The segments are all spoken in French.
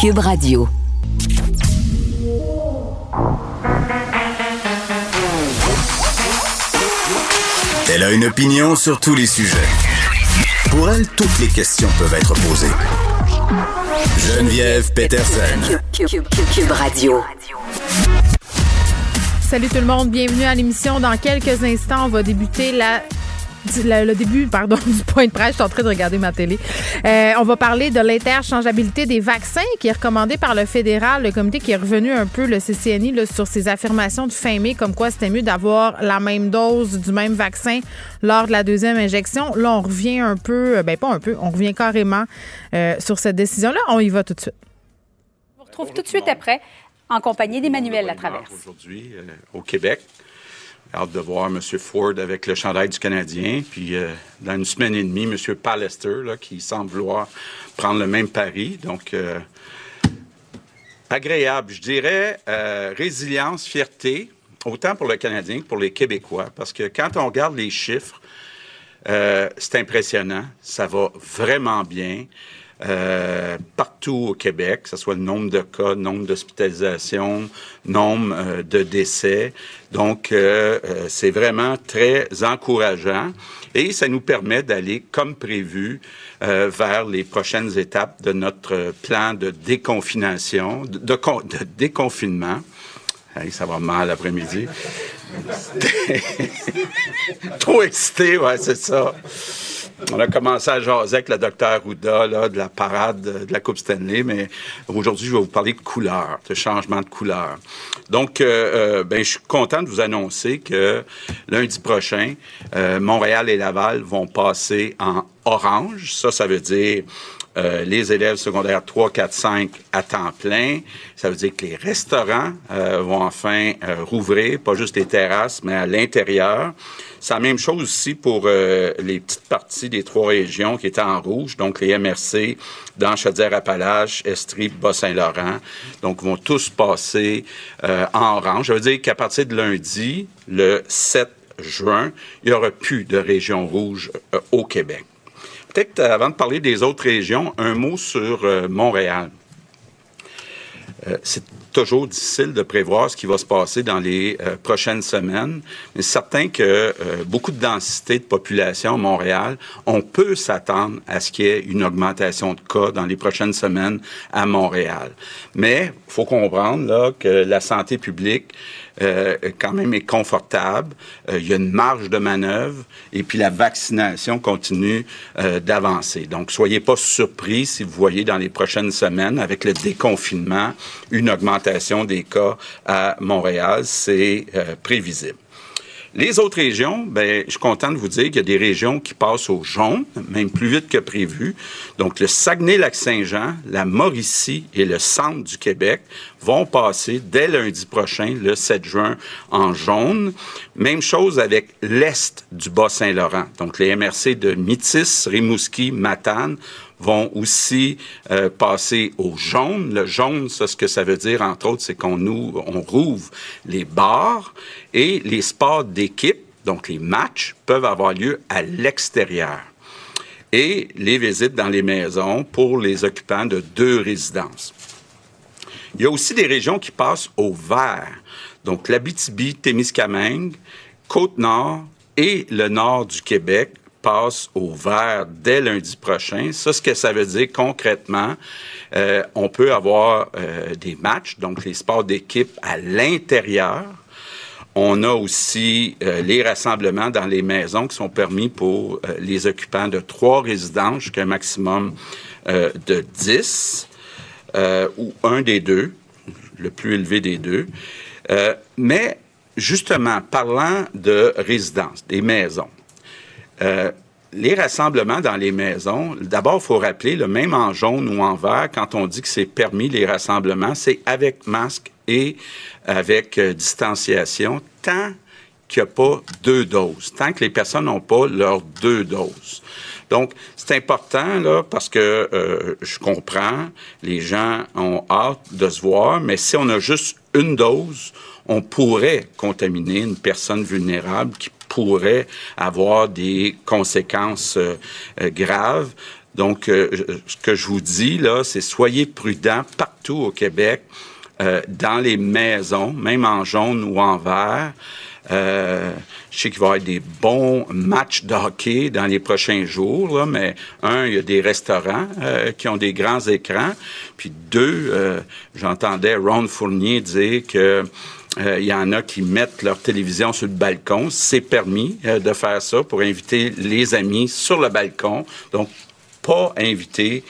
Cube Radio. Elle a une opinion sur tous les sujets. Pour elle, toutes les questions peuvent être posées. Geneviève Peterson. Cube, Cube, Cube, Cube Radio. Salut tout le monde, bienvenue à l'émission. Dans quelques instants, on va débuter la le, le début, pardon, du point de presse. Je suis en train de regarder ma télé. Euh, on va parler de l'interchangeabilité des vaccins qui est recommandée par le fédéral, le comité qui est revenu un peu, le CCNI, là, sur ses affirmations de fin mai, comme quoi c'était mieux d'avoir la même dose du même vaccin lors de la deuxième injection. Là, on revient un peu, ben pas un peu, on revient carrément euh, sur cette décision-là. On y va tout de suite. On vous retrouve tout de suite après en compagnie d'Emmanuel Latraverse. Aujourd'hui, euh, au Québec. Hâte de voir M. Ford avec le chandail du Canadien. Puis, euh, dans une semaine et demie, M. Pallister, là, qui semble vouloir prendre le même pari. Donc, euh, agréable. Je dirais euh, résilience, fierté, autant pour le Canadien que pour les Québécois. Parce que quand on regarde les chiffres, c'est impressionnant. Ça va vraiment bien. Euh, partout au Québec, que ce soit le nombre de cas, nombre d'hospitalisations, nombre euh, de décès. Donc, euh, c'est vraiment très encourageant et ça nous permet d'aller, comme prévu, vers les prochaines étapes de notre plan de déconfination, de, de déconfinement. Hey, ça va mal l'après-midi. Trop excité, ouais, c'est ça. On a commencé à jaser avec le docteur Ouda là, de la parade de, de la Coupe Stanley, mais aujourd'hui, je vais vous parler de couleur, de changement de couleur. Donc, euh, euh, ben, je suis content de vous annoncer que lundi prochain, euh, Montréal et Laval vont passer en orange. Ça, ça veut dire euh, les élèves secondaires 3, 4, 5 à temps plein. Ça veut dire que les restaurants euh, vont enfin euh, rouvrir, pas juste les terrasses, mais à l'intérieur. C'est la même chose aussi pour euh, les petites parties des trois régions qui étaient en rouge, donc les MRC dans Chaudière-Appalaches, Estrie, Bas-Saint-Laurent. Donc, vont tous passer euh, en orange. Ça veut dire qu'à partir de lundi, le 7 juin, il n'y aura plus de région rouge au Québec. Peut-être euh, avant de parler des autres régions, un mot sur euh, Montréal. Euh, c'est toujours difficile de prévoir ce qui va se passer dans les prochaines semaines, mais c'est certain que beaucoup de densité de population à Montréal, on peut s'attendre à ce qu'il y ait une augmentation de cas dans les prochaines semaines à Montréal. Mais il faut comprendre là, que la santé publique euh, quand même est confortable. Euh, il y a une marge de manœuvre et puis la vaccination continue euh, d'avancer. Donc, soyez pas surpris si vous voyez dans les prochaines semaines, avec le déconfinement, une augmentation des cas à Montréal. C'est euh, prévisible. Les autres régions, ben, je suis content de vous dire qu'il y a des régions qui passent au jaune, même plus vite que prévu. Donc, le Saguenay-Lac-Saint-Jean, la Mauricie et le centre du Québec vont passer dès lundi prochain, le 7 juin, en jaune. Même chose avec l'est du Bas-Saint-Laurent. Donc, les MRC de Métis, Rimouski, Matane vont aussi euh, passer au jaune. Le jaune, ça, ce que ça veut dire, entre autres, c'est qu'on nous, on rouvre les bars et les sports d'équipe, donc les matchs, peuvent avoir lieu à l'extérieur. Et les visites dans les maisons pour les occupants de deux résidences. Il y a aussi des régions qui passent au vert. Donc, l'Abitibi, Témiscamingue, Côte-Nord et le nord du Québec passent au vert dès lundi prochain. Ça, ce que ça veut dire concrètement, euh, on peut avoir euh, des matchs, donc les sports d'équipe à l'intérieur. On a aussi euh, les rassemblements dans les maisons qui sont permis pour les occupants de trois résidences jusqu'à un maximum de 10 euh, ou un des deux, le plus élevé des deux. Mais justement, parlant de résidences, des maisons, euh, les rassemblements dans les maisons, d'abord, il faut rappeler, le même en jaune ou en vert, quand on dit que c'est permis les rassemblements, c'est avec masque et avec euh, distanciation, tant qu'il n'y a pas deux doses, tant que les personnes n'ont pas leurs deux doses. Donc, c'est important, là, parce que euh, je comprends, les gens ont hâte de se voir, mais si on a juste une dose, on pourrait contaminer une personne vulnérable qui pourrait avoir des conséquences euh, euh, graves. Donc, ce que je vous dis, là, c'est soyez prudents partout au Québec, dans les maisons, même en jaune ou en vert. Euh, je sais qu'il va y avoir des bons matchs de hockey dans les prochains jours, mais un, il y a des restaurants euh, qui ont des grands écrans. Puis deux, euh, j'entendais Ron Fournier dire que il y en a qui mettent leur télévision sur le balcon. C'est permis de faire ça pour inviter les amis sur le balcon. Donc, pas inviter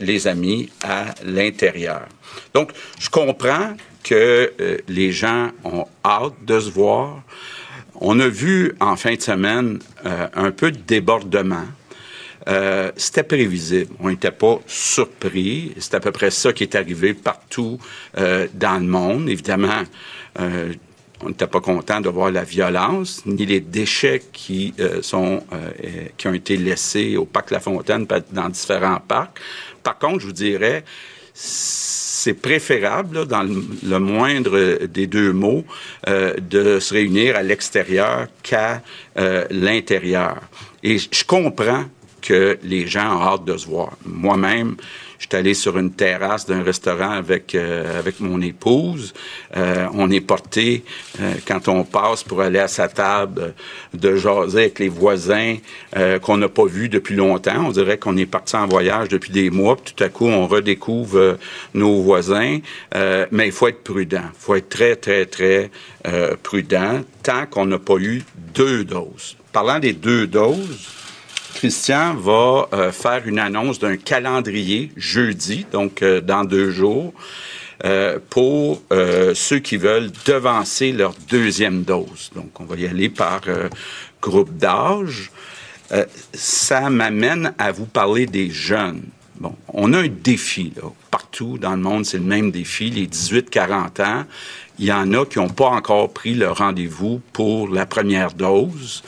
les amis à l'intérieur. Donc, je comprends que euh, les gens ont hâte de se voir. On a vu en fin de semaine euh, un peu de débordement. Euh, c'était prévisible. On n'était pas surpris. C'est à peu près ça qui est arrivé partout dans le monde. Évidemment, on n'était pas content de voir la violence, ni les déchets qui sont qui ont été laissés au parc La Fontaine, dans différents parcs. Par contre, je vous dirais, c'est préférable, dans le, moindre des deux mots, euh, de se réunir à l'extérieur qu'à euh, l'intérieur. Et je comprends que les gens ont hâte de se voir. Moi-même, je suis allé sur une terrasse d'un restaurant avec euh, avec mon épouse. Euh, on est porté euh, quand on passe pour aller à sa table de jaser avec les voisins qu'on n'a pas vus depuis longtemps. On dirait qu'on est parti en voyage depuis des mois. Puis tout à coup, on redécouvre nos voisins. mais il faut être prudent. Il faut être très très très prudent tant qu'on n'a pas eu deux doses. Parlant des deux doses. Christian va euh, faire une annonce d'un calendrier jeudi, donc euh, dans deux jours, euh, pour ceux qui veulent devancer leur deuxième dose. Donc, on va y aller par groupe d'âge. ça m'amène à vous parler des jeunes. Bon, on a un défi là. partout dans le monde, c'est le même défi. Les 18-40 ans, il y en a qui n'ont pas encore pris le rendez-vous pour la première dose.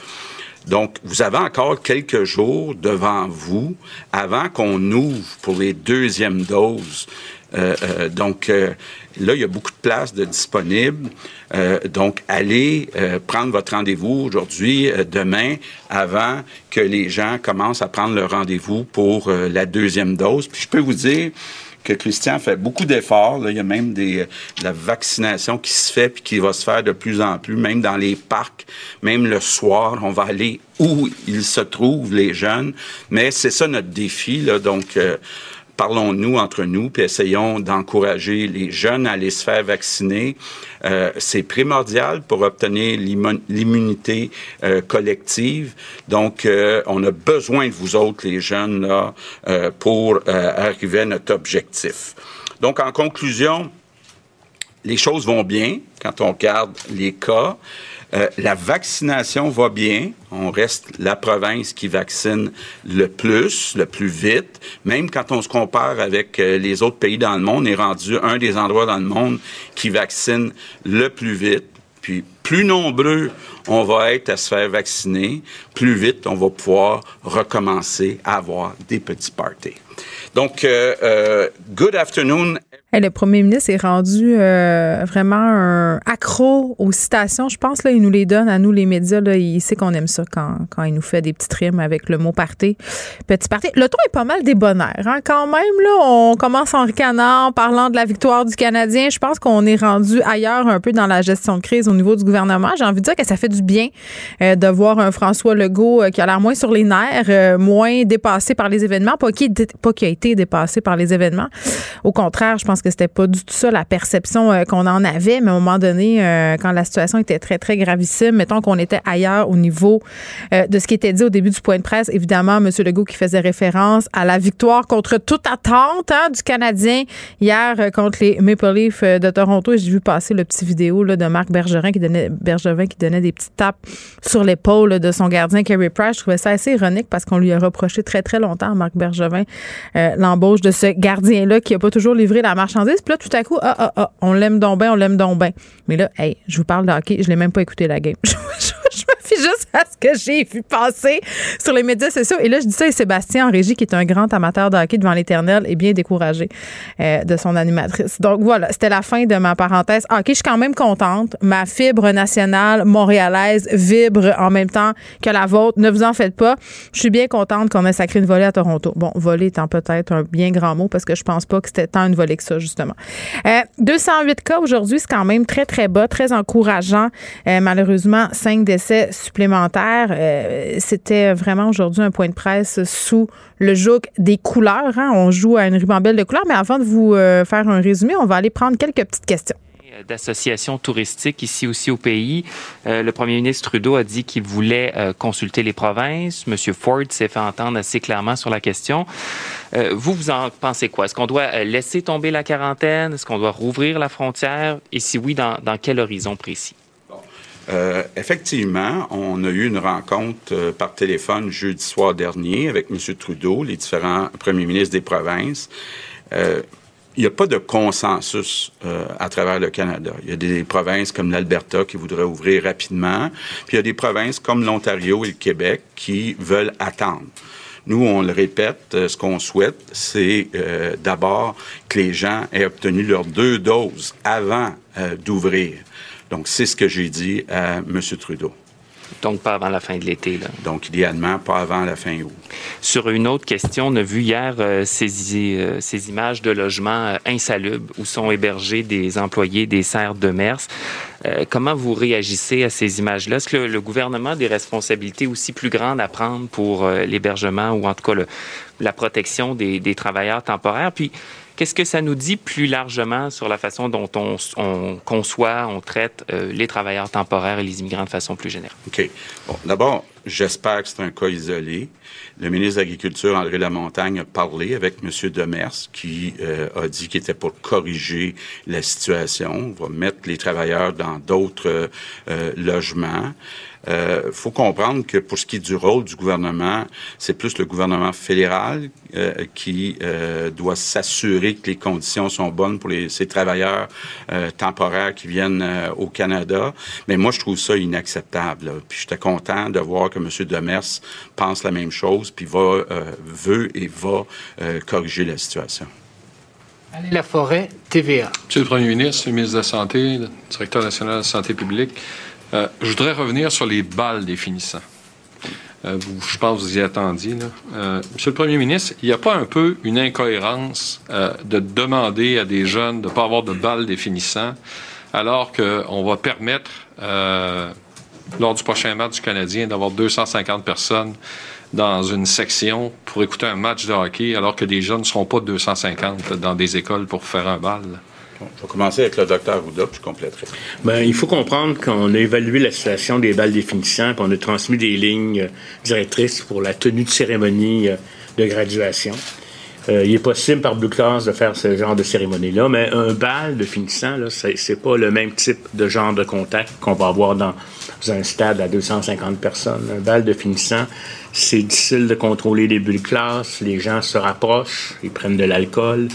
Donc, vous avez encore quelques jours devant vous avant qu'on ouvre pour les deuxièmes doses. Euh, euh, donc, euh, là, il y a beaucoup de places de disponibles. donc, allez prendre votre rendez-vous aujourd'hui, demain, avant que les gens commencent à prendre leur rendez-vous pour la deuxième dose. Puis, je peux vous dire, que Christian fait beaucoup d'efforts. Il y a même des, de la vaccination qui se fait puis qui va se faire de plus en plus, même dans les parcs, même le soir, on va aller où ils se trouvent, les jeunes. Mais c'est ça notre défi. Donc, euh, parlons-nous entre nous, puis essayons d'encourager les jeunes à aller se faire vacciner. Euh, c'est primordial pour obtenir l'immunité euh, collective. Donc, euh, on a besoin de vous autres, les jeunes, là, pour arriver à notre objectif. Donc, en conclusion, les choses vont bien quand on regarde les cas. Euh, la vaccination va bien. On reste la province qui vaccine le plus, le plus vite. Même quand on se compare avec euh, les autres pays dans le monde, on est rendu un des endroits dans le monde qui vaccine le plus vite. Puis plus nombreux on va être à se faire vacciner, plus vite on va pouvoir recommencer à avoir des petits parties. Donc, euh, good afternoon le premier ministre est rendu euh, vraiment un accro aux citations. Je pense là, il nous les donne à nous les médias. Là, il sait qu'on aime ça quand, quand il nous fait des petites rimes avec le mot parté. Petit parté. Le ton est pas mal débonnaire. Hein? Quand même, là, on commence en ricanant, en parlant de la victoire du Canadien. Je pense qu'on est rendu ailleurs un peu dans la gestion de crise au niveau du gouvernement. J'ai envie de dire que ça fait du bien euh, de voir un François Legault euh, qui a l'air moins sur les nerfs, moins dépassé par les événements. Pas qui, pas qui a été dépassé par les événements. Au contraire, je pense pense que c'était pas du tout ça la perception euh, qu'on en avait, mais à un moment donné, euh, quand la situation était très, très gravissime, mettons qu'on était ailleurs au niveau euh, de ce qui était dit au début du point de presse, évidemment, M. Legault qui faisait référence à la victoire contre toute attente hein, du Canadien hier contre les Maple Leafs de Toronto. J'ai vu passer le petit vidéo là, de Marc Bergerin qui donnait, Bergevin qui donnait des petites tapes sur l'épaule de son gardien Kerry Price. Je trouvais ça assez ironique parce qu'on lui a reproché très, très longtemps Marc Bergevin l'embauche de ce gardien-là qui n'a pas toujours livré la Puis là, tout à coup, ah, ah, ah, on l'aime donc bien, on l'aime donc bien. Mais là, hey, je vous parle de hockey, je l'ai même pas écouté la game. je, me fie juste à ce que j'ai vu passer sur les médias sociaux. Et là, je dis ça, et Sébastien en régie, qui est un grand amateur de hockey devant l'éternel, est bien découragé euh, de son animatrice. Donc voilà, c'était la fin de ma parenthèse. OK, je suis quand même contente. Ma fibre nationale montréalaise vibre en même temps que la vôtre. Ne vous en faites pas. Je suis bien contente qu'on ait sacré une volée à Toronto. Bon, volée étant peut-être un bien grand mot parce que je pense pas que c'était tant une volée que ça, justement. 208 euh, cas aujourd'hui, c'est quand même très, très bas, très encourageant. Euh, malheureusement, cinq décès supplémentaires. Euh, c'était vraiment aujourd'hui un point de presse sous le joug des couleurs. Hein. On joue à une ribambelle de couleurs, mais avant de vous faire un résumé, on va aller prendre quelques petites questions d'associations touristiques ici aussi au pays. Euh, le premier ministre Trudeau a dit qu'il voulait euh, consulter les provinces. Monsieur Ford s'est fait entendre assez clairement sur la question. Euh, vous, vous en pensez quoi? Est-ce qu'on doit laisser tomber la quarantaine? Est-ce qu'on doit rouvrir la frontière? Et si oui, dans, dans quel horizon précis? effectivement, on a eu une rencontre par téléphone jeudi soir dernier avec M. Trudeau, les différents premiers ministres des provinces il n'y a pas de consensus euh, à travers le Canada. Il y a des provinces comme l'Alberta qui voudraient ouvrir rapidement, puis il y a des provinces comme l'Ontario et le Québec qui veulent attendre. Nous, on le répète, euh, ce qu'on souhaite, c'est euh, d'abord que les gens aient obtenu leurs deux doses avant d'ouvrir. Donc, c'est ce que j'ai dit à M. Trudeau. Donc, pas avant la fin de l'été. Donc, idéalement, pas avant la fin août. Sur une autre question, on a vu hier euh, ces, euh, ces, images de logements euh, insalubres où sont hébergés des employés des serres de Mers. comment vous réagissez à ces images-là? Est-ce que le, gouvernement a des responsabilités aussi plus grandes à prendre pour l'hébergement ou en tout cas la protection des, des travailleurs temporaires? Puis, Qu'est-ce que ça nous dit plus largement sur la façon dont on, conçoit, on traite euh, les travailleurs temporaires et les immigrants de façon plus générale? OK. Bon, d'abord, j'espère que c'est un cas isolé. Le ministre de l'Agriculture, André Lamontagne, a parlé avec M. Demers, qui euh, a dit qu'il était pour corriger la situation. On va mettre les travailleurs dans d'autres euh, logements. Il euh, faut comprendre que pour ce qui est du rôle du gouvernement, c'est plus le gouvernement fédéral euh, qui euh, doit s'assurer que les conditions sont bonnes pour les, ces travailleurs temporaires qui viennent au Canada. Mais moi, je trouve ça inacceptable. Puis j'étais content de voir que M. Demers pense la même chose, puis va, veut et va corriger la situation. La Forêt, TVA. Monsieur le Premier ministre, le ministre de la Santé, le directeur national de la santé publique, euh, je voudrais revenir sur les balles des finissants. Euh, je pense que vous y attendiez. Là. Euh, Monsieur le Premier ministre, il n'y a pas un peu une incohérence de demander à des jeunes de ne pas avoir de balles des finissants alors qu'on va permettre, lors du prochain match du Canadien, d'avoir 250 personnes dans une section pour écouter un match de hockey alors que des jeunes ne seront pas 250 dans des écoles pour faire un bal? Je vais commencer avec le docteur Ouda, puis je compléterai. Bien, il faut comprendre qu'on a évalué la situation des balles définissants, puis on a transmis des lignes euh, directrices pour la tenue de cérémonie euh, de graduation. Euh, il est possible par Blue Class de faire ce genre de cérémonie-là, mais un bal de finissant, là, c'est, pas le même type de genre de contact qu'on va avoir dans un stade à 250 personnes. Un bal de finissant, c'est difficile de contrôler les bulles classe, les gens se rapprochent, ils prennent de l'alcool.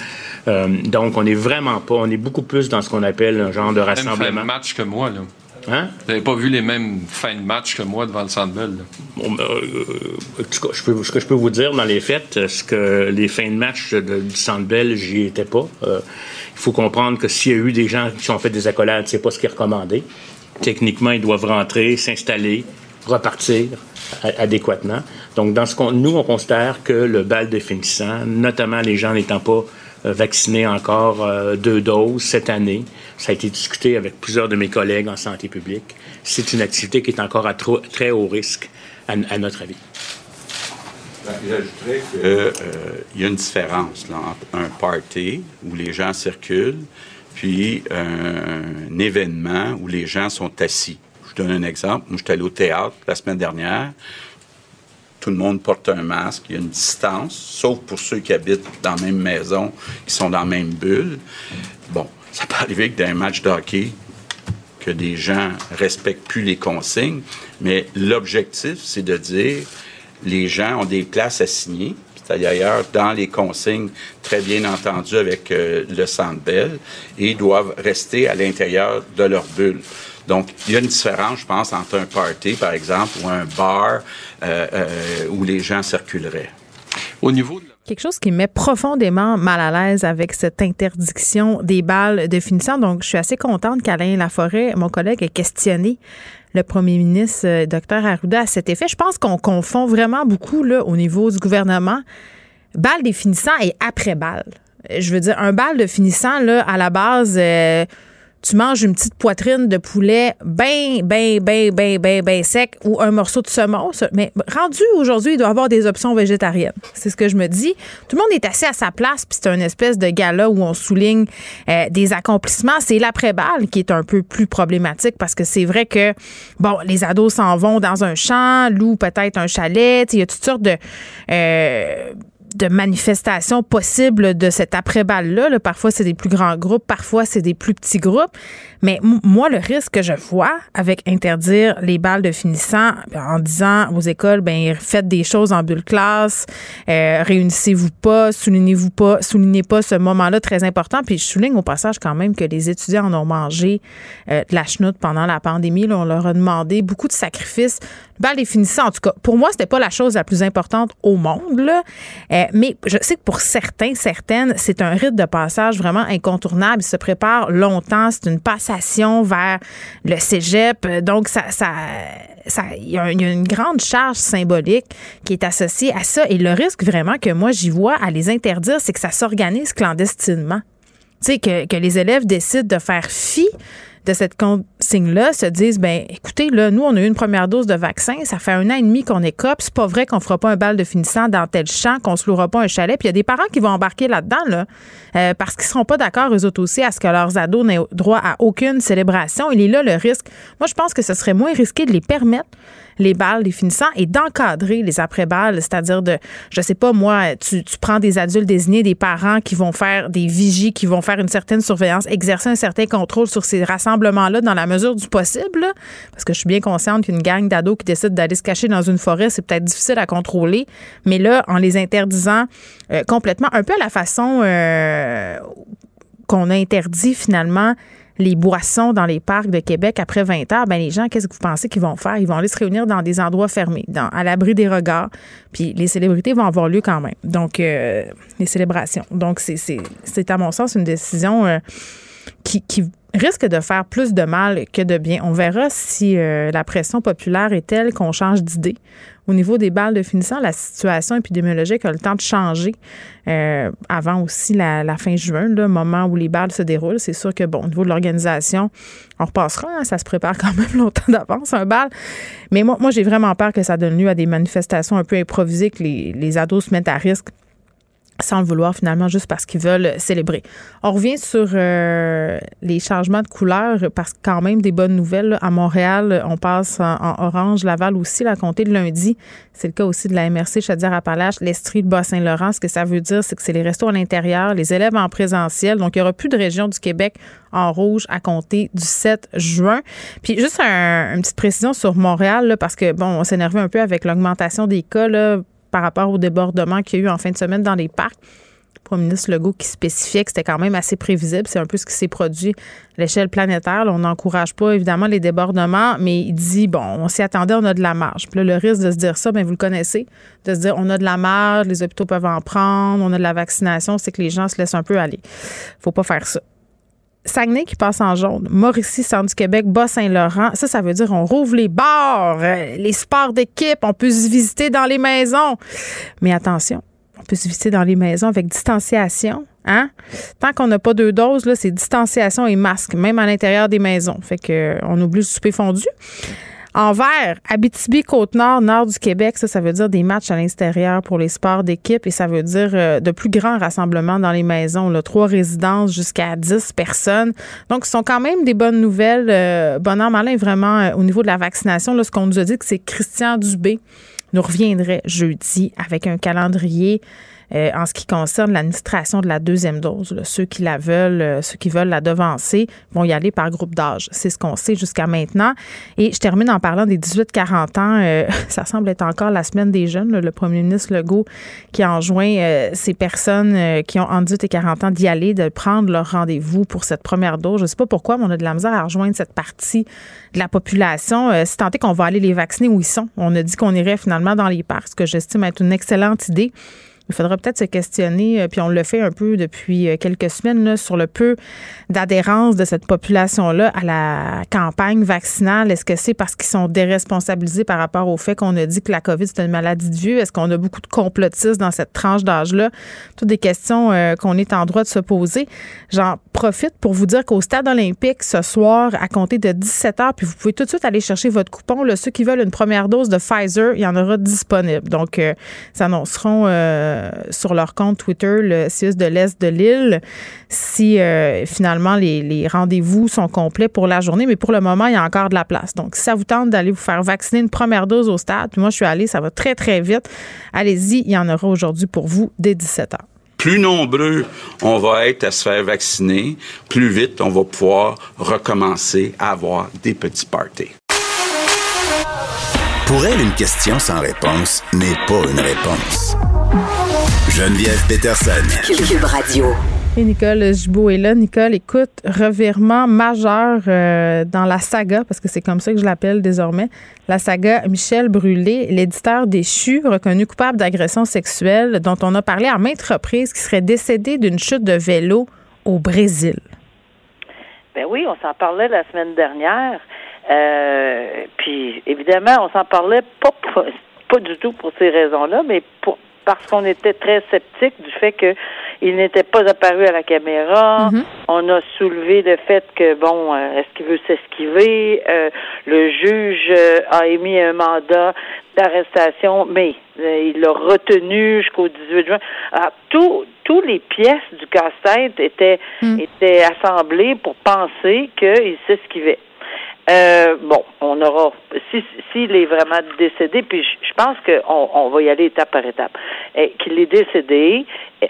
Euh, donc, on n'est vraiment pas, on est beaucoup plus dans ce qu'on appelle un genre de rassemblement. Même fin de match que moi, là. Hein? Vous n'avez pas vu les mêmes fins de match que moi devant le Centre Bell. Bon, ben, euh, ce que je peux vous dire dans les faits, c'est que les fins de match du Centre Bell, j'y étais pas. Euh, il faut comprendre que s'il y a eu des gens qui ont fait des accolades, c'est pas ce qui est recommandé. Techniquement, ils doivent rentrer, s'installer, repartir adéquatement. Donc, dans ce nous, on considère que le bal définissant, notamment les gens n'étant pas euh, vaccinés encore euh, deux doses cette année. Ça a été discuté avec plusieurs de mes collègues en santé publique. C'est une activité qui est encore à très haut risque, à, notre avis. J'ajouterais qu'il euh, y a une différence là, entre un party où les gens circulent, puis un événement où les gens sont assis. Je donne un exemple. Moi, j'étais allé au théâtre la semaine dernière. Tout le monde porte un masque. Il y a une distance, sauf pour ceux qui habitent dans la même maison, qui sont dans la même bulle. Bon, ça peut arriver que dans un match de hockey, que des gens respectent plus les consignes, mais l'objectif, c'est de dire les gens ont des places assignées, c'est d'ailleurs dans les consignes très bien entendu avec euh, le Centre Bell, et doivent rester à l'intérieur de leur bulle. Donc, il y a une différence, je pense, entre un party, par exemple, ou un bar euh, euh, où les gens circuleraient. Au niveau de Quelque chose qui me met profondément mal à l'aise avec cette interdiction des balles de finition. Donc, je suis assez contente qu'Alain Laforêt, mon collègue, ait questionné le premier ministre, euh, Dr Arruda, à cet effet. Je pense qu'on confond vraiment beaucoup là, au niveau du gouvernement balle des finissants et après-balle. Je veux dire, un bal de finissant, là, à la base, euh, tu manges une petite poitrine de poulet bien, bien, bien, bien, bien, bien sec ou un morceau de saumon. Mais rendu aujourd'hui, il doit y avoir des options végétariennes. C'est ce que je me dis. Tout le monde est assis à sa place, puis c'est un espèce de gala où on souligne euh, des accomplissements. C'est l'après-balle qui est un peu plus problématique parce que c'est vrai que, bon, les ados s'en vont dans un champ, louent peut-être un chalet. Il y a toutes sortes de... euh, de manifestations possibles de cet après-balle-là. là. Parfois, c'est des plus grands groupes, parfois, c'est des plus petits groupes. Mais moi, le risque que je vois avec interdire les balles de finissant en disant aux écoles, ben faites des choses en bulle classe, euh, réunissez-vous pas, soulignez-vous pas, soulignez pas ce moment-là très important. Puis je souligne au passage quand même que les étudiants en ont mangé euh, de la chenoute pendant la pandémie. On leur a demandé beaucoup de sacrifices. Balle des finissants, en tout cas, pour moi, c'était pas la chose la plus importante au monde. Là. Euh, mais je sais que pour certains, certaines, c'est un rite de passage vraiment incontournable. Ils se préparent longtemps. C'est une passation vers le cégep. Donc, ça, ça, ça, il y a une grande charge symbolique qui est associée à ça. Et le risque vraiment que moi, j'y vois à les interdire, c'est que ça s'organise clandestinement. Tu sais, que, que les élèves décident de faire fi de cette consigne-là, se disent, ben, écoutez, là, nous, on a eu une première dose de vaccin, ça fait un an et demi qu'on est cop, c'est pas vrai qu'on fera pas un bal de finissant dans tel champ, qu'on se louera pas un chalet. Puis il y a des parents qui vont embarquer là-dedans, là, euh, parce qu'ils seront pas d'accord, eux autres aussi, à ce que leurs ados n'aient droit à aucune célébration. Il est là le risque. Moi, je pense que ce serait moins risqué de les permettre les balles, les finissants, et d'encadrer les après-balles, c'est-à-dire de, je sais pas, moi, tu, prends des adultes désignés, des parents qui vont faire des vigies, qui vont faire une certaine surveillance, exercer un certain contrôle sur ces rassemblements-là dans la mesure du possible, parce que je suis bien consciente qu'une gang d'ados qui décide d'aller se cacher dans une forêt, c'est peut-être difficile à contrôler, mais là, en les interdisant euh, complètement, un peu à la façon euh, qu'on a interdit finalement les boissons dans les parcs de Québec après 20 heures, ben les gens, qu'est-ce que vous pensez qu'ils vont faire? Ils vont aller se réunir dans des endroits fermés, dans, à l'abri des regards. Puis les célébrités vont avoir lieu quand même. Donc, euh, les célébrations. Donc, c'est, à mon sens une décision euh, qui, risque de faire plus de mal que de bien. On verra si euh, la pression populaire est telle qu'on change d'idée. Au niveau des balles de finissant, la situation épidémiologique a le temps de changer euh, avant aussi la, fin juin, le moment où les balles se déroulent. C'est sûr que, bon, au niveau de l'organisation, on repassera. hein, ça se prépare quand même longtemps d'avance, un bal. Mais moi, moi j'ai vraiment peur que ça donne lieu à des manifestations un peu improvisées, que les, les ados se mettent à risque sans le vouloir finalement juste parce qu'ils veulent célébrer. On revient sur euh, les changements de couleur parce que quand même des bonnes nouvelles. là. À Montréal, on passe en, orange, Laval aussi, là, à compter de lundi. C'est le cas aussi de la MRC Chaudière-Appalaches, l'Estrie, le Bas-Saint-Laurent. Ce que ça veut dire, c'est que c'est les restos à l'intérieur, les élèves en présentiel. Donc, il n'y aura plus de région du Québec en rouge à compter du 7 juin. Puis juste un- une petite précision sur Montréal, là, parce que, bon, on énervé un peu avec l'augmentation des cas là, par rapport au débordement qu'il y a eu en fin de semaine dans les parcs. Le premier ministre Legault qui spécifiait que c'était quand même assez prévisible. C'est un peu ce qui s'est produit à l'échelle planétaire. On n'encourage pas évidemment les débordements, mais il dit bon, on s'y attendait, on a de la marge. Puis là, le risque de se dire ça, bien, vous le connaissez, de se dire on a de la marge, les hôpitaux peuvent en prendre, on a de la vaccination, c'est que les gens se laissent un peu aller. Faut pas faire ça. Saguenay qui passe en jaune, Mauricie, Centre du Québec, Bas-Saint-Laurent. Ça, ça veut dire on rouvre les bars, euh, les sports d'équipe, on peut se visiter dans les maisons. Mais attention, on peut se visiter dans les maisons avec distanciation. Hein? Tant qu'on n'a pas deux doses, c'est distanciation et masque, même à l'intérieur des maisons. Fait que euh, on oublie le souper fondu. Envers, Abitibi-Côte-Nord, nord du Québec, ça, ça veut dire des matchs à l'extérieur pour les sports d'équipe et ça veut dire euh, de plus grands rassemblements dans les maisons, là, trois résidences jusqu'à 10 personnes. Donc, ce sont quand même des bonnes nouvelles. Euh, Bonheur Malin, vraiment, euh, au niveau de la vaccination, là, ce qu'on nous a dit, que c'est Christian Dubé nous reviendrait jeudi avec un calendrier euh, en ce qui concerne l'administration de la deuxième dose. Ceux qui la veulent, euh, ceux qui veulent la devancer, vont y aller par groupe d'âge. C'est ce qu'on sait jusqu'à maintenant. Et je termine en parlant des 18-40 ans. Euh, ça semble être encore la semaine des jeunes. Le premier ministre Legault qui enjoint ces personnes qui ont entre 18 et 40 ans d'y aller, de prendre leur rendez-vous pour cette première dose. Je ne sais pas pourquoi, mais on a de la misère à rejoindre cette partie de la population. si tant est qu'on va aller les vacciner où ils sont. On a dit qu'on irait finalement dans les parcs, ce que j'estime être une excellente idée. Il faudra peut-être se questionner, euh, puis on le fait un peu depuis euh, quelques semaines, sur le peu d'adhérence de cette population-là à la campagne vaccinale. Est-ce que c'est parce qu'ils sont déresponsabilisés par rapport au fait qu'on a dit que la COVID, c'est une maladie de vieux? Est-ce qu'on a beaucoup de complotistes dans cette tranche d'âge-là? Toutes des questions euh, qu'on est en droit de se poser. J'en profite pour vous dire qu'au stade olympique, ce soir, à compter de 17 heures, puis vous pouvez tout de suite aller chercher votre coupon. Ceux qui veulent une première dose de Pfizer, il y en aura disponible. Donc, ça annonceront euh, sur leur compte Twitter, le CIUS de l'Est de l'île, si euh, finalement les, rendez-vous sont complets pour la journée. Mais pour le moment, il y a encore de la place. Donc, si ça vous tente d'aller vous faire vacciner une première dose au stade, puis moi, je suis allée, ça va très, très vite. Allez-y, il y en aura aujourd'hui pour vous dès 17 h plus nombreux on va être à se faire vacciner, plus vite on va pouvoir recommencer à avoir des petits parties. Pour elle, une question sans réponse n'est pas une réponse. Geneviève Peterson. Cube Radio. Et Nicole Gibault est là. Nicole, écoute, revirement majeur euh, dans la saga, parce que c'est comme ça que je l'appelle désormais, la saga Michel Brûlé, l'éditeur déchu, reconnu coupable d'agression sexuelle, dont on a parlé à maintes reprises, qui serait décédé d'une chute de vélo au Brésil. Ben oui, on s'en parlait la semaine dernière. Euh, puis évidemment, on s'en parlait pas, pas du tout pour ces raisons-là, mais pour parce qu'on était très sceptique du fait qu'il n'était pas apparu à la caméra. Mm-hmm. On a soulevé le fait que, bon, euh, est-ce qu'il veut s'esquiver? Euh, le juge euh, a émis un mandat d'arrestation, mais il l'a retenu jusqu'au 18 juin. Alors, tout, tous les pièces du casse-tête étaient, mm. étaient assemblées pour penser qu'il s'esquivait. Euh, bon, on aura, s'il si, est vraiment décédé, puis je, pense qu'on on va y aller étape par étape, qu'il est décédé,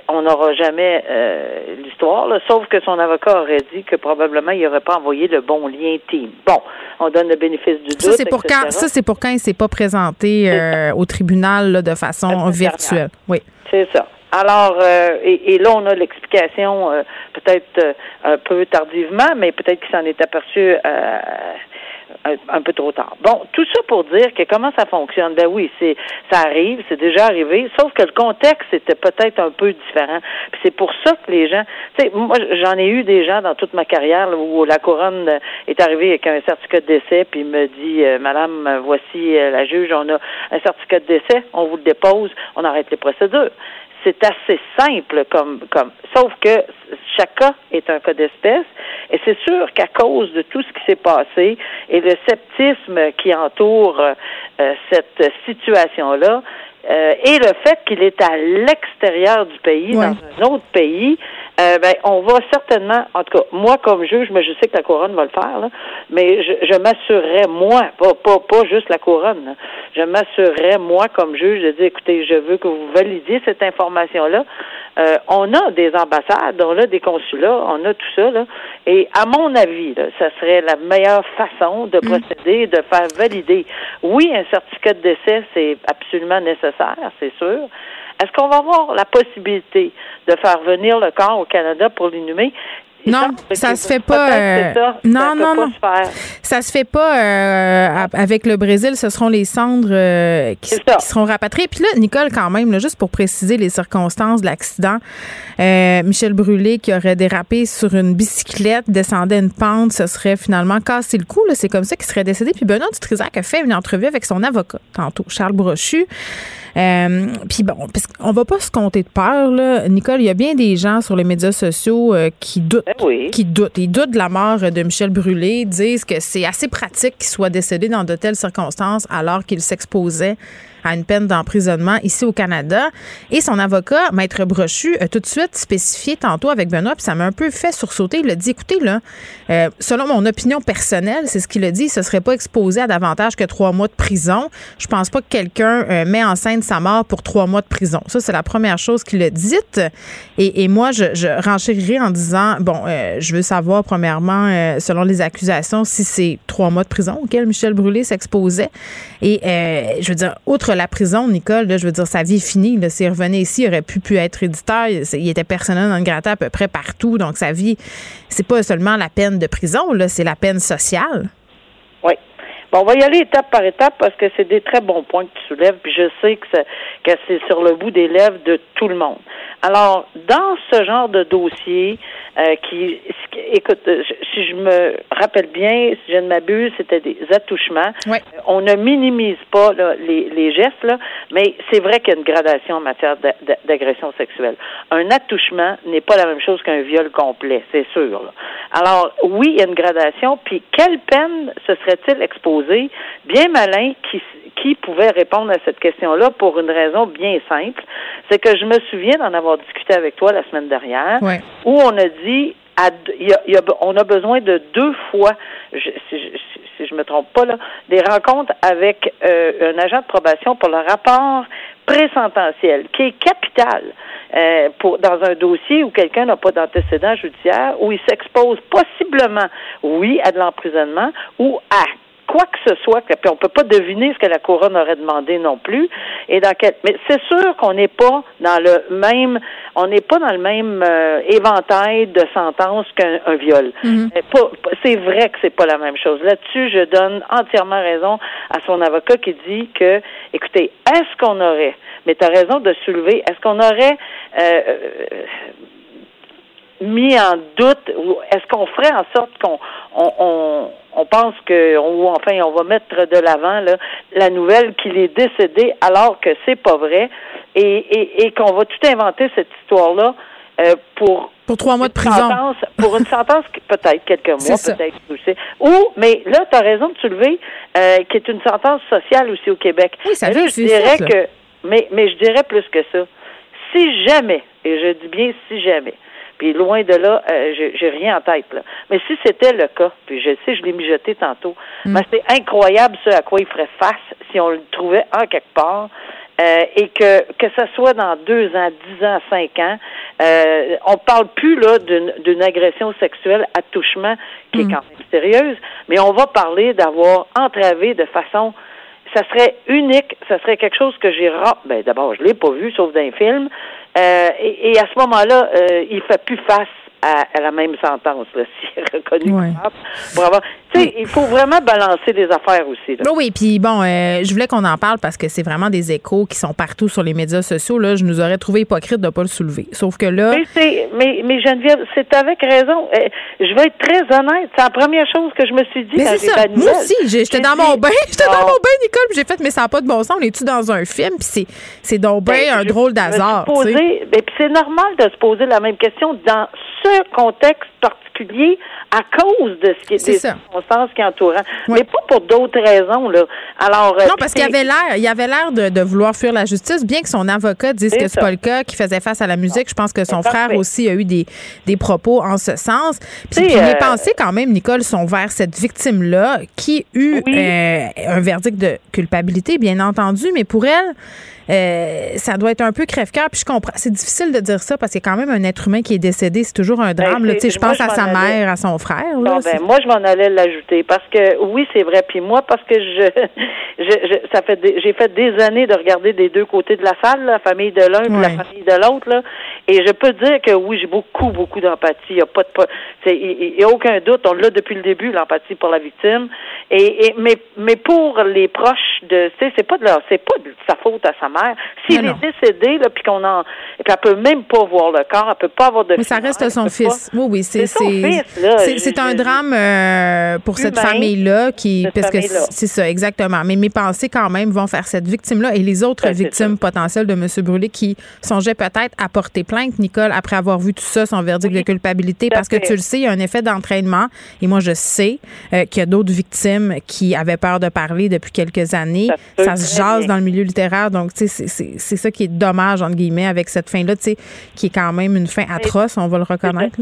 on n'aura jamais euh, l'histoire, sauf que son avocat aurait dit que probablement il n'aurait pas envoyé le bon lien team. Bon, on donne le bénéfice du doute. Ça, c'est pour quand, ça, c'est pour quand il s'est pas présenté euh, au tribunal de façon virtuelle. Oui. C'est ça. Alors, euh, et, là, on a l'explication euh, peut-être euh, un peu tardivement, mais peut-être qu'il s'en est aperçu un, peu trop tard. Bon, tout ça pour dire que comment ça fonctionne? Ben oui, c'est ça arrive, c'est déjà arrivé, sauf que le contexte était peut-être un peu différent. Puis c'est pour ça que les gens, tu sais, moi j'en ai eu des gens dans toute ma carrière où la couronne est arrivée avec un certificat de décès, puis me dit, Madame, voici la juge, on a un certificat de décès, on vous le dépose, on arrête les procédures c'est assez simple comme comme sauf que chaque cas est un cas d'espèce et c'est sûr qu'à cause de tout ce qui s'est passé et le sceptisme qui entoure euh, cette situation là euh, et le fait qu'il est à l'extérieur du pays, dans un autre pays, euh, ben, on va certainement, en tout cas, moi comme juge, mais je sais que la couronne va le faire, là, mais je, je m'assurerais, moi, pas, pas, pas juste la couronne, je m'assurerais, moi comme juge, de dire, écoutez, je veux que vous validiez cette information-là. Euh, on a des ambassades, on a des consulats, on a tout ça, là, et à mon avis, là, ça serait la meilleure façon de mm. procéder, de faire valider. Oui, un certificat de décès, c'est absolument nécessaire, c'est sûr. Est-ce qu'on va avoir la possibilité de faire venir le corps au Canada pour l'inhumer? Non, ça, se fait pas. Euh, non, non, non. Ça se fait pas euh, avec le Brésil. Ce seront les cendres euh, qui, seront rapatriées. Puis là, Nicole, quand même, juste pour préciser les circonstances de l'accident, Michel Brûlé qui aurait dérapé sur une bicyclette, descendait une pente, ce serait finalement cassé le cou. C'est comme ça qu'il serait décédé. Puis Benoît Dutrisac a fait une entrevue avec son avocat tantôt, Charles Brochu. Euh, puis bon, parce qu'on va pas se compter de peur, là. Nicole, il y a bien des gens sur les médias sociaux euh, qui doutent. Ben Qui doutent. Ils doutent de la mort de Michel Brûlé, disent que c'est assez pratique qu'il soit décédé dans de telles circonstances alors qu'il s'exposait à une peine d'emprisonnement ici au Canada. Et son avocat, Maître Brochu, a tout de suite spécifié tantôt avec Benoît, puis ça m'a un peu fait sursauter. Il a dit, écoutez, là, euh, selon mon opinion personnelle, c'est ce qu'il a dit, ce serait pas exposé à davantage que trois mois de prison. Je pense pas que quelqu'un euh, met en scène sa mort pour trois mois de prison. Ça, c'est la première chose qu'il a dite. Et, moi, je, je renchérirai en disant, bon, euh, je veux savoir, premièrement, selon les accusations, si c'est trois mois de prison auquel Michel Brûlé s'exposait. Et je veux dire, outre la prison, Nicole, je veux dire, sa vie est finie. S'il revenait ici, il aurait pu, être éditeur. Il, était personnel dans le gratin à peu près partout. Donc, sa vie, c'est pas seulement la peine de prison, c'est la peine sociale. Oui. Bon, on va y aller étape par étape parce que c'est des très bons points que tu soulèves, puis je sais que, ça- que c'est sur le bout des lèvres de tout le monde. Alors, dans ce genre de dossier, euh, qui, écoute, euh, si je me rappelle bien, si je ne m'abuse, c'était des attouchements. Euh, On ne minimise pas là, les, les gestes, là, mais c'est vrai qu'il y a une gradation en matière d'a- d'a- d'agression sexuelle. Un attouchement n'est pas la même chose qu'un viol complet, c'est sûr. là. Alors, oui, il y a une gradation, puis quelle peine se serait-il exposé? Bien malin qui, qui pouvait répondre à cette question-là pour une raison bien simple. C'est que je me souviens d'en avoir discuté avec toi la semaine dernière, Ouais. où on a dit à y a- il y a- on a besoin de deux fois, je, si, je, si- si je me trompe pas là, des rencontres avec euh, un agent de probation pour le rapport présententiel, qui est capital euh, pour dans un dossier où quelqu'un n'a pas d'antécédent judiciaire, où il s'expose possiblement, oui, à de l'emprisonnement ou à quoi que ce soit, puis on peut pas deviner ce que la couronne aurait demandé non plus. Et dans quel, mais c'est sûr qu'on n'est pas dans le même, on n'est pas dans le même euh, éventail de sentences qu'un un viol. Pas- c'est vrai que c'est pas la même chose. Là-dessus, je donne entièrement raison à son avocat qui dit que, écoutez, est-ce qu'on aurait, mais tu as raison de soulever, est-ce qu'on aurait euh, euh, mis en doute ou est-ce qu'on ferait en sorte qu'on on, on, on pense que ou enfin on va mettre de l'avant là, la nouvelle qu'il est décédé alors que c'est pas vrai et, et, et qu'on va tout inventer cette histoire là pour Pour trois mois de une prison. sentence, pour une sentence peut-être quelques mois, peut-être aussi. Ou, mais là, tu as raison de soulever, euh, qui est une sentence sociale aussi au Québec. Oui, ça là, vient, je dirais que, mais, mais je dirais plus que ça. Si jamais, et je dis bien si jamais, puis loin de là, euh, j'ai rien en tête, là. Mais si c'était le cas, puis je sais, je l'ai mijoté tantôt, Mm. mais c'est incroyable ce à quoi il ferait face si on le trouvait en quelque part. euh, et que que ça soit dans deux ans, dix ans, cinq ans, euh, on parle plus là d'une agression sexuelle à touchement qui est quand même sérieuse, mais on va parler d'avoir entravé de façon ça serait unique, ça serait quelque chose que j'ai ra- ben d'abord je l'ai pas vu sauf dans un film euh, et, et à ce moment-là euh, il fait plus face à, à la même sentence là s'il est reconnu Ouais. pour avoir sais il faut vraiment balancer des affaires aussi là. Oui, puis bon, euh, je voulais qu'on en parle parce que c'est vraiment des échos qui sont partout sur les médias sociaux. Là, je nous aurais trouvé hypocrite de ne pas le soulever. Sauf que là, Mais, c'est- mais, mais Geneviève, c'est avec raison. Euh, je vais être très honnête. C'est la première chose que je me suis dit mais c'est ça. Moi aussi, j'étais dans mon bain, j'étais dans mon bain, Nicole, j'ai fait, mais ça n'a pas de bon sens. On est-tu dans un film, puis c'est, c'est donc ben, un drôle d'hasard. ben, puis c'est normal de se poser la même question dans ce contexte particulier à cause de ce qui est C'est des ça. circonstances qui entourent. Ouais. Mais pas pour d'autres raisons là. Alors euh, Non, parce qu'il avait l'air, il avait l'air de, de vouloir fuir la justice, bien que son avocat dise que c'est pas le cas, qu'il faisait face à la musique. Je pense que son frère parfait. aussi a eu des, des propos en ce sens. Puis, mes euh, pensées, quand même, Nicole, sont vers cette victime-là qui eut Oui. euh, un verdict de culpabilité, bien entendu, mais pour elle, euh, ça doit être un peu crève-cœur. Puis je comprends. C'est difficile de dire ça parce qu'il y a quand même un être humain qui est décédé. C'est toujours un drame. Ben, là. c'est- Tu sais, je moi, pense je à sa allais. mère, à son frère. là. Bon, ben, moi, je m'en allais l'ajouter parce que oui, c'est vrai. Puis moi, parce que je, je, je- ça fait, des- j'ai fait des années de regarder des deux côtés de la salle, la famille de l'un Ouais. la famille de l'autre, là. Et je peux dire que oui, j'ai beaucoup, beaucoup d'empathie. Il n'y a pas de, il y a aucun doute. On l'a depuis le début, l'empathie pour la victime. Et, et mais, mais pour les proches de, tu sais, c'est pas de leur, c'est pas de sa faute à sa mère. S'il est décédé, là, puis qu'on en, et puis elle peut même pas voir le corps, elle peut pas avoir de. Mais ça reste son fils. Oui, oui, c'est C'est un drame euh, pour cette famille-là qui Cette parce que c'est ça exactement. Mais mes pensées quand même vont faire cette victime-là et les autres victimes potentielles de M. Brûlé qui songeaient peut-être à porter plainte, Nicole, après avoir vu tout ça, son verdict de culpabilité, parce que tu le sais, il y a un effet d'entraînement. Et moi, je sais euh, qu'il y a d'autres victimes qui avaient peur de parler depuis quelques années. Ça se Ça, jase bien. dans le milieu littéraire. Donc, tu sais, c'est- ça qui est dommage, entre guillemets, avec cette fin-là, tu sais, qui est quand même une fin atroce, on va le reconnaître.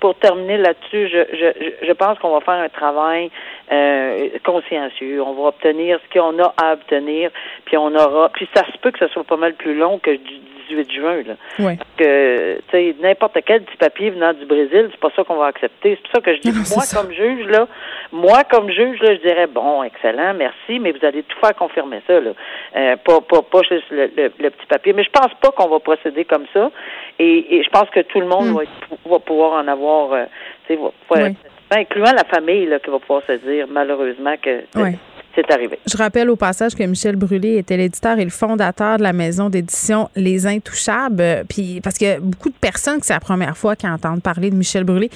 Pour terminer là-dessus, je, je, je- je pense qu'on va faire un travail euh, consciencieux. On va obtenir ce qu'on a à obtenir, puis on aura. Puis ça se peut que ce soit pas mal plus long que du 18 juin. Là. Ouais. Que tu sais, n'importe quel petit papier venant du Brésil, c'est pas ça qu'on va accepter. C'est pour ça que je dis, Non, moi comme juge là, moi comme juge là, je dirais bon, excellent, merci, mais vous allez tout faire confirmer ça là. Euh, pas, pas, pas juste le, le- le petit papier. Mais je pense pas qu'on va procéder comme ça. Et, et je pense que tout le monde Mm. va, va pouvoir en avoir, euh, tu sais, Oui. incluant la famille là, qui va pouvoir se dire malheureusement que Oui. Je rappelle au passage que Michel Brûlé était l'éditeur et le fondateur de la maison d'édition Les Intouchables. Puis parce que beaucoup de personnes que c'est la première fois qui entendent parler de Michel Brûlé,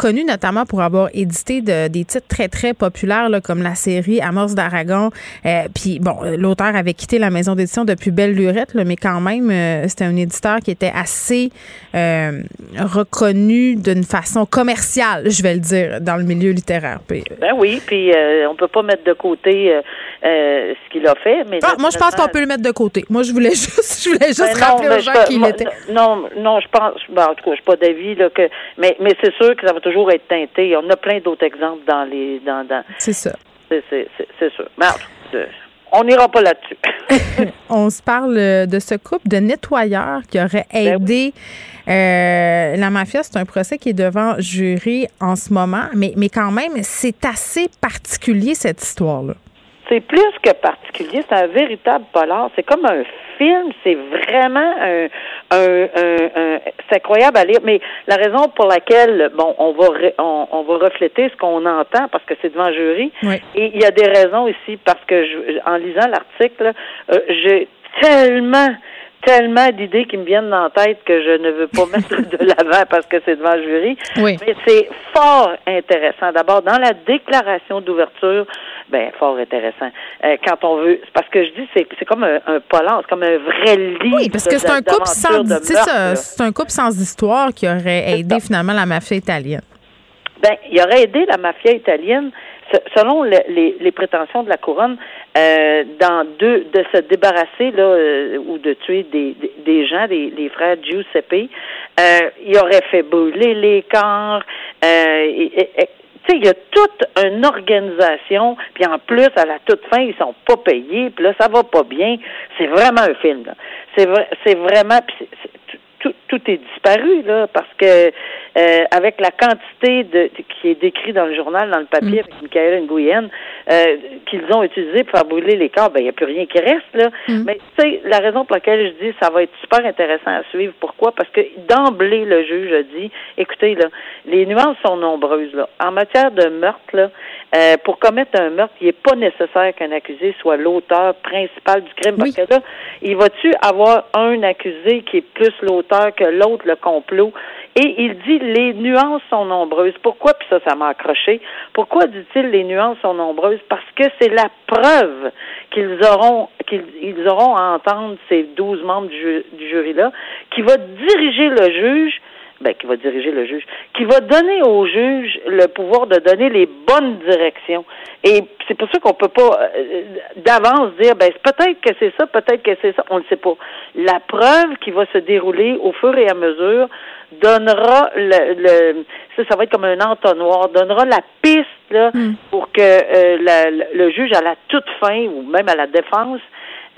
connu notamment pour avoir édité de- des titres très très populaires là, comme la série Amorce d'Aragon. Euh, puis bon, euh, l'auteur avait quitté la maison d'édition depuis Belle Lurette, là, mais quand même euh, c'était un éditeur qui était assez euh, reconnu d'une façon commerciale, je vais le dire, dans le milieu littéraire. Euh, Ben oui, puis euh, on peut pas mettre de côté euh, ce qu'il a fait, mais Ah, moi, je pense qu'on peut le mettre de côté. Moi, je voulais juste, je voulais juste Ben non, rappeler aux gens qui il était. Non, non, je pense. Ben, en tout cas, je suis pas d'avis là que. Mais, mais c'est sûr que ça va toujours être teinté. On a plein d'autres exemples dans les, dans, dans. C'est ça. C'est, sûr. Mais en tout cas, euh, on n'ira pas là-dessus. On se parle euh, de ce couple de nettoyeurs qui aurait Ben aidé euh, la mafia. C'est un procès qui est devant jury en ce moment, mais, mais quand même, c'est assez particulier cette histoire-là. C'est plus que particulier, c'est un véritable polar. C'est comme un film, c'est vraiment un, un, un- un- c'est incroyable à lire. Mais la raison pour laquelle, bon, on va on, on va refléter ce qu'on entend parce que c'est devant jury. Oui. Et il y a des raisons ici parce que je, en lisant l'article, euh, j'ai tellement tellement d'idées qui me viennent la tête que je ne veux pas mettre de l'avant parce que c'est devant jury. Oui. Mais c'est fort intéressant. D'abord, dans la déclaration d'ouverture, ben fort intéressant. Euh, quand on veut, parce que je dis, c'est c'est comme un, un polar, c'est comme un vrai livre. Oui, parce que c'est un couple sans, c'est meurtre, un couple sans histoire qui aurait aidé finalement la mafia italienne. Ben, il aurait aidé la mafia italienne, selon le- les, les prétentions de la couronne, euh, dans deux, de se débarrasser là euh, ou de tuer des, des, des gens, des, les frères Giuseppe. Euh, il aurait fait brûler les corps. Euh, tu sais, il y a toute une organisation, puis en plus, à la toute fin, ils sont pas payés, puis là, ça va pas bien. C'est vraiment un film. C'est vrai, c'est vraiment, c'est- tout, tout est disparu là parce que euh, avec la quantité de qui est décrit dans le journal, dans le papier avec Michael Nguyen, euh, qu'ils ont utilisé pour faire brûler les corps, ben il n'y a plus rien qui reste là. Mais tu sais, la raison pour laquelle je dis ça va être super intéressant à suivre. Pourquoi? Parce que d'emblée le juge a dit, écoutez là, les nuances sont nombreuses là. En matière de meurtre là, euh, pour commettre un meurtre, il n'est pas nécessaire qu'un accusé soit l'auteur principal du crime parce que là, il va-tu avoir un accusé qui est plus l'auteur que l'autre, le complot? Et il dit les nuances sont nombreuses. Pourquoi? Puis ça, ça m'a accroché. Pourquoi dit-il les nuances sont nombreuses? Parce que c'est la preuve qu'ils auront qu'ils ils auront à entendre ces douze membres du jury-là, qui va diriger le juge ben, qui va diriger le juge, qui va donner au juge le pouvoir de donner les bonnes directions. Et c'est pour ça qu'on peut pas euh, d'avance dire, ben peut-être que c'est ça, peut-être que c'est ça, on ne sait pas. La preuve qui va se dérouler au fur et à mesure donnera le, le ça, ça va être comme un entonnoir, donnera la piste là pour que euh, la- le, le juge à la toute fin ou même à la défense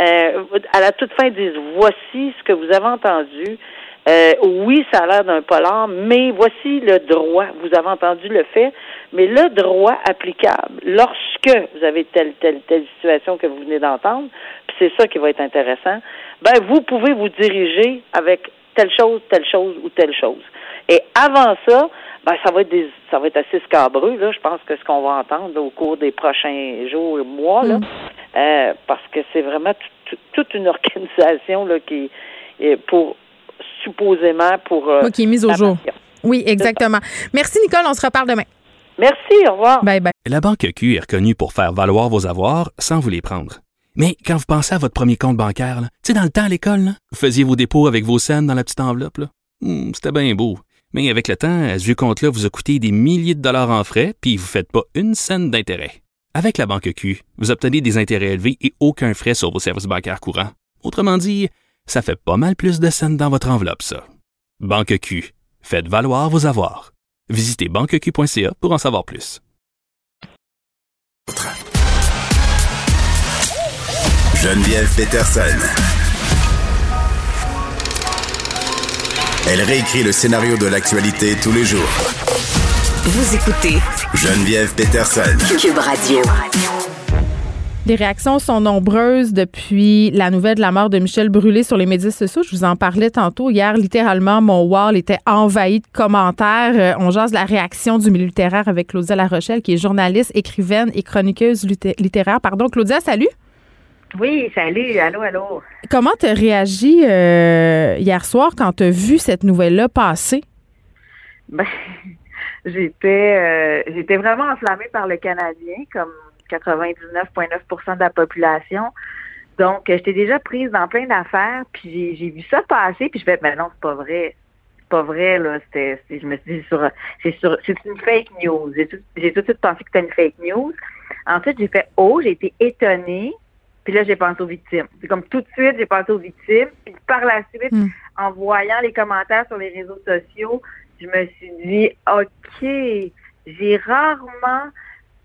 euh, à la toute fin dise voici ce que vous avez entendu. Euh, oui, ça a l'air d'un polar, mais voici le droit. Vous avez entendu le fait, mais le droit applicable lorsque vous avez telle, telle, telle situation que vous venez d'entendre, puis c'est ça qui va être intéressant, ben vous pouvez vous diriger avec telle chose, telle chose ou telle chose. Et avant ça, ben, ça va être des, ça va être assez scabreux, là. Je pense que ce qu'on va entendre au cours des prochains jours et mois, là, euh, parce que c'est vraiment toute une organisation là qui est pour supposément pour euh, Oui, qui est mise au jour. Oui, exactement. Merci Nicole, on se reparle demain. Merci, au revoir. Bye bye. La Banque Q est reconnue pour faire valoir vos avoirs sans vous les prendre. Mais quand vous pensez à votre premier compte bancaire, tu sais, dans le temps à l'école, là, vous faisiez vos dépôts avec vos scènes dans la petite enveloppe. là. Hmm, C'était bien beau. Mais avec le temps, à ce vieux compte-là vous a coûté des milliers de dollars en frais, puis vous ne faites pas une scène d'intérêt. Avec la Banque Q, vous obtenez des intérêts élevés et aucun frais sur vos services bancaires courants. Autrement dit, ça fait pas mal plus de scènes dans votre enveloppe, ça. Banque Q. Faites valoir vos avoirs. Visitez banqueq.ca pour en savoir plus. Geneviève Peterson. Elle réécrit le scénario de l'actualité tous les jours. Vous écoutez Geneviève Peterson. Cube Radio. Les réactions sont nombreuses depuis la nouvelle de la mort de Michel Brûlé sur les médias sociaux. Je vous en parlais tantôt. Hier, littéralement, mon wall était envahi de commentaires. Euh, on jase la réaction du milieu littéraire avec Claudia La Rochelle, qui est journaliste, écrivaine et chroniqueuse littéraire. Pardon, Claudia, salut. Oui, salut, allô, allô. Comment tu as réagi euh, hier soir quand tu as vu cette nouvelle-là passer? Ben, j'étais euh, j'étais vraiment enflammée par le Canadien, comme 99,9% de la population. Donc, j'étais déjà prise dans plein d'affaires, puis j'ai- vu ça passer, puis je fais, mais non, c'est pas vrai. C'est pas vrai, là. C'était, c'est- je me suis dit, sur, c'est sur, c'est une fake news. J'ai tout, j'ai tout de suite pensé que c'était une fake news. Ensuite, j'ai fait, oh, j'ai été étonnée. Puis là, j'ai pensé aux victimes. C'est comme tout de suite, j'ai pensé aux victimes. Puis par la suite, Hmm. en voyant les commentaires sur les réseaux sociaux, je me suis dit, OK, j'ai rarement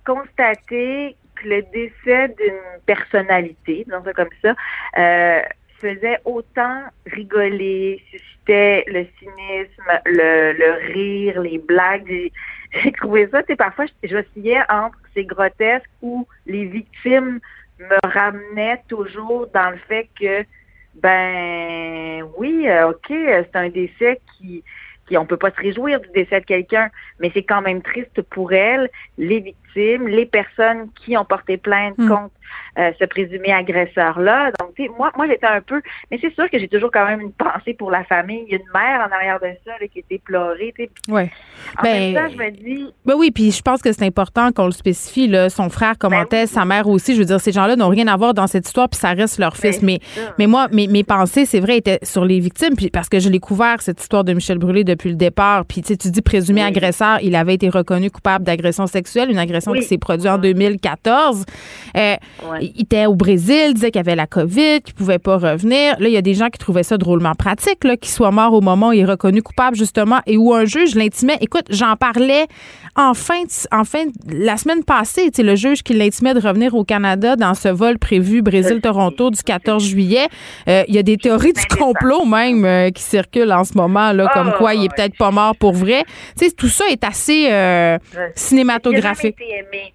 constaté que le décès d'une personnalité, disons ça comme ça, euh, faisait autant rigoler, suscitait le cynisme, le, le rire, les blagues. J'ai- trouvé ça, tu sais, parfois, j'oscillais entre c'est grotesque ou les victimes me ramenaient toujours dans le fait que, ben oui, euh, ok, euh, c'est un décès qui, qui on peut pas se réjouir du décès de quelqu'un, mais c'est quand même triste pour elle, les victimes, les personnes qui ont porté plainte Mm. contre euh, ce présumé agresseur-là. Donc, tu sais, moi, moi j'étais un peu, mais c'est sûr que j'ai toujours quand même une pensée pour la famille. Il y a une mère en arrière de ça là, qui était pleurée. tu sais. Ouais. En Ben, même temps, je me dis, Ben oui, puis je pense que c'est important qu'on le spécifie. Là. Son frère commentait, sa mère aussi. Je veux dire, ces gens-là n'ont rien à voir dans cette histoire, puis ça reste leur fils. Mais, mais moi, mes, mes pensées, c'est vrai, étaient sur les victimes, puis parce que je l'ai couvert, cette histoire de Michel Brûlé, depuis le départ. Puis tu sais, tu dis présumé agresseur, il avait été reconnu coupable d'agression sexuelle, une agression Oui. qui s'est produite en 2014. Euh, Ouais. Il était au Brésil, disait qu'il avait la COVID, qu'il pouvait pas revenir. Là, il y a des gens qui trouvaient ça drôlement pratique, qu'il soit mort au moment où il est reconnu coupable, justement, et où un juge l'intimait. Écoute, j'en parlais en fin, de- en fin de- la semaine passée, le juge qui l'intimait de revenir au Canada dans ce vol prévu Brésil-Toronto du 14 juillet. Euh, il y a des théories du complot même euh, qui circulent en ce moment, là, comme Ah, quoi il est peut-être pas mort pour vrai. Tout ça est assez euh, cinématographique. Été aimé.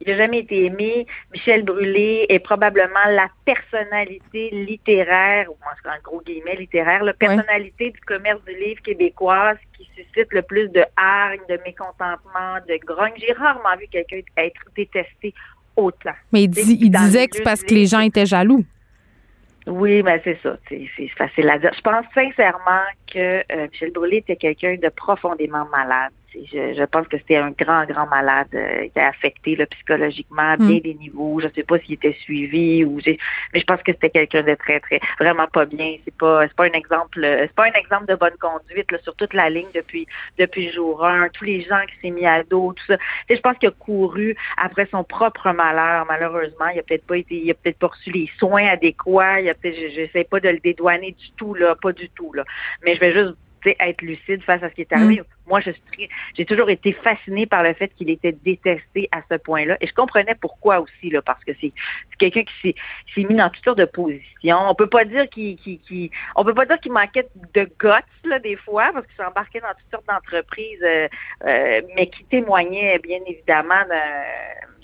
Il n'a jamais été aimé. Michel Brûlé est probablement la personnalité littéraire, ou un gros guillemet littéraire, la personnalité du commerce du livre québécoise qui suscite le plus de hargne, de mécontentement, de grogne. J'ai rarement vu quelqu'un être détesté autant. Mais il, dit- disait que c'est parce que les gens étaient jaloux. oui, mais c'est ça. C'est c'est facile à dire. Je pense sincèrement que euh, Michel Brûlé était quelqu'un de profondément malade. Je, je pense que c'était un grand, grand malade euh, qui était affecté là, psychologiquement à bien Mm. des niveaux. Je sais pas s'il était suivi ou j'ai mais je pense que c'était quelqu'un de très, très vraiment pas bien. C'est pas c'est pas un exemple euh, c'est pas un exemple de bonne conduite là, sur toute la ligne depuis depuis le jour 1, tous les gens qui s'est mis à dos, tout ça. Je pense qu'il a couru après son propre malheur. Malheureusement, il a peut-être pas été, il a peut-être pas reçu les soins adéquats. Il a peut-être, je j'essaie pas de le dédouaner du tout là, pas du tout là. Mais je vais juste être lucide face à ce qui est arrivé. Moi, je suis, j'ai toujours été fascinée par le fait qu'il était détesté à ce point-là, et je comprenais pourquoi aussi là, parce que c'est, quelqu'un qui s'est, mis dans toutes sortes de positions. On peut pas dire qu'il, qu'il, qu'il- on peut pas dire qu'il manquait de guts là des fois, parce qu'il s'embarquait dans toutes sortes d'entreprises, euh, euh, mais qui témoignait bien évidemment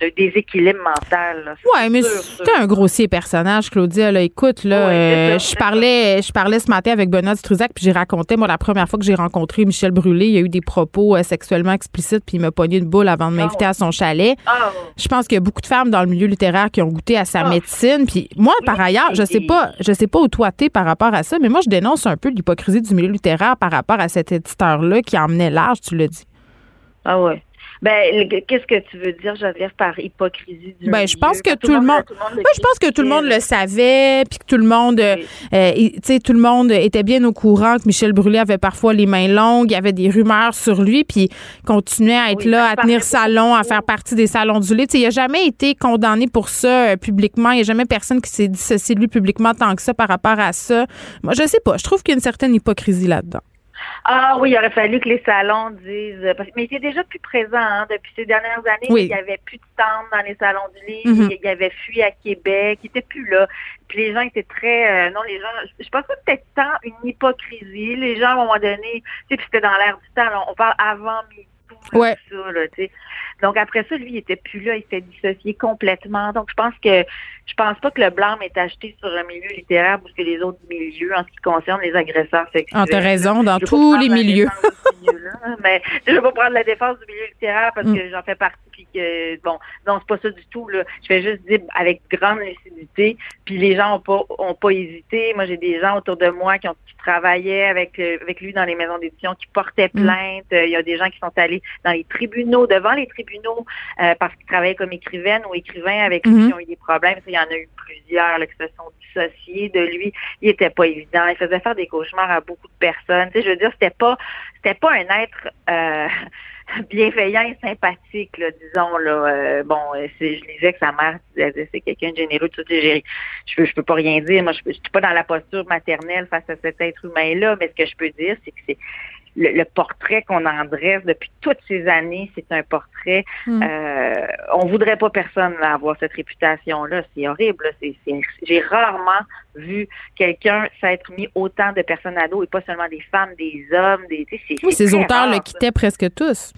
d'un déséquilibre mental. Ouais, mais c'était un grossier personnage, Claudia. Là. Écoute, là, Ouais, euh, je parlais, je parlais ce matin avec Benoît Struzac, puis j'ai raconté, moi, la première fois que j'ai rencontré Michel Brûlé, il y a eu des propos euh, sexuellement explicites, puis il m'a pogné une boule avant de m'inviter à son chalet. Ah, Je pense qu'il y a beaucoup de femmes dans le milieu littéraire qui ont goûté à sa médecine. Puis moi, par ailleurs, je sais pas, je sais pas où toi t'es par rapport à ça, mais moi, je dénonce un peu l'hypocrisie du milieu littéraire par rapport à cet éditeur-là qui emmenait large, tu l'as dit. ah ouais. Ben, qu'est-ce que tu veux dire, Geneviève, par hypocrisie du Ben, je pense que tout le monde, moi, je pense que tout le monde le savait, puis que tout le monde, euh, euh, tu sais, tout le monde était bien au courant que Michel Brûlé avait parfois les mains longues, il y avait des rumeurs sur lui, puis il continuait à être Oui, là, à tenir salon, à faire partie des salons du lait. Tu sais, il a jamais été condamné pour ça euh, publiquement. Il n'y a jamais personne qui s'est dissocié de lui publiquement tant que ça par rapport à ça. Moi, je sais pas. Je trouve qu'il y a une certaine hypocrisie là-dedans. Ah oui, il aurait fallu que les salons disent. parce- mais il était déjà plus présent hein, depuis ces dernières années. Oui. Il n'y avait plus de stands dans les salons du livre. Mhm. Il y avait fui à Québec. Il était plus là. Puis les gens étaient très. euh, non, les gens. Je pense que c'était tant une hypocrisie. Les gens, à un moment donné, tu sais, puis c'était dans l'air du temps. là, on parle avant là, Ouais. tout ça, là. Donc après ça, lui, il était plus là. Il s'était dissocié complètement. Donc je pense que je pense pas que le blâme est acheté sur un milieu littéraire plus que les autres milieux en ce qui concerne les agresseurs sexuels. Ah, t'as raison, dans tous les milieux. mais je veux pas prendre la défense du milieu littéraire parce Mm. que j'en fais partie puis que bon, non, c'est pas ça du tout là. Je vais juste dire avec grande lucidité, puis les gens ont pas ont pas hésité. Moi, j'ai des gens autour de moi qui ont qui travaillaient avec euh, avec lui dans les maisons d'édition qui portaient Mm. plainte. Euh, Il y a des gens qui sont allés dans les tribunaux, devant les tribunaux euh, parce qu'ils travaillaient comme écrivaine ou écrivain avec lui Mhm. qui ont eu des problèmes. Il y en a eu plusieurs là, qui se sont dissociés de lui. Il était pas évident. Il faisait faire des cauchemars à beaucoup de personnes. Tu sais, je veux dire, c'était pas c'était pas un être euh, bienveillant et sympathique, là, disons là. Euh, bon, euh, je disais que sa mère disait c'est quelqu'un de généreux, tu sais, Je peux, je peux pas rien dire. Moi, je, je suis pas dans la posture maternelle face à cet être humain-là, mais ce que je peux dire, c'est que c'est le, le portrait qu'on en dresse depuis toutes ces années, c'est un portrait. Mm. Euh, on voudrait pas personne là, avoir cette réputation-là. C'est horrible. J'ai rarement vu quelqu'un s'être mis autant de personnes à dos et pas seulement des femmes, des hommes, des. tu sais, c'est- Oui, ces auteurs le rare, quittaient presque tous.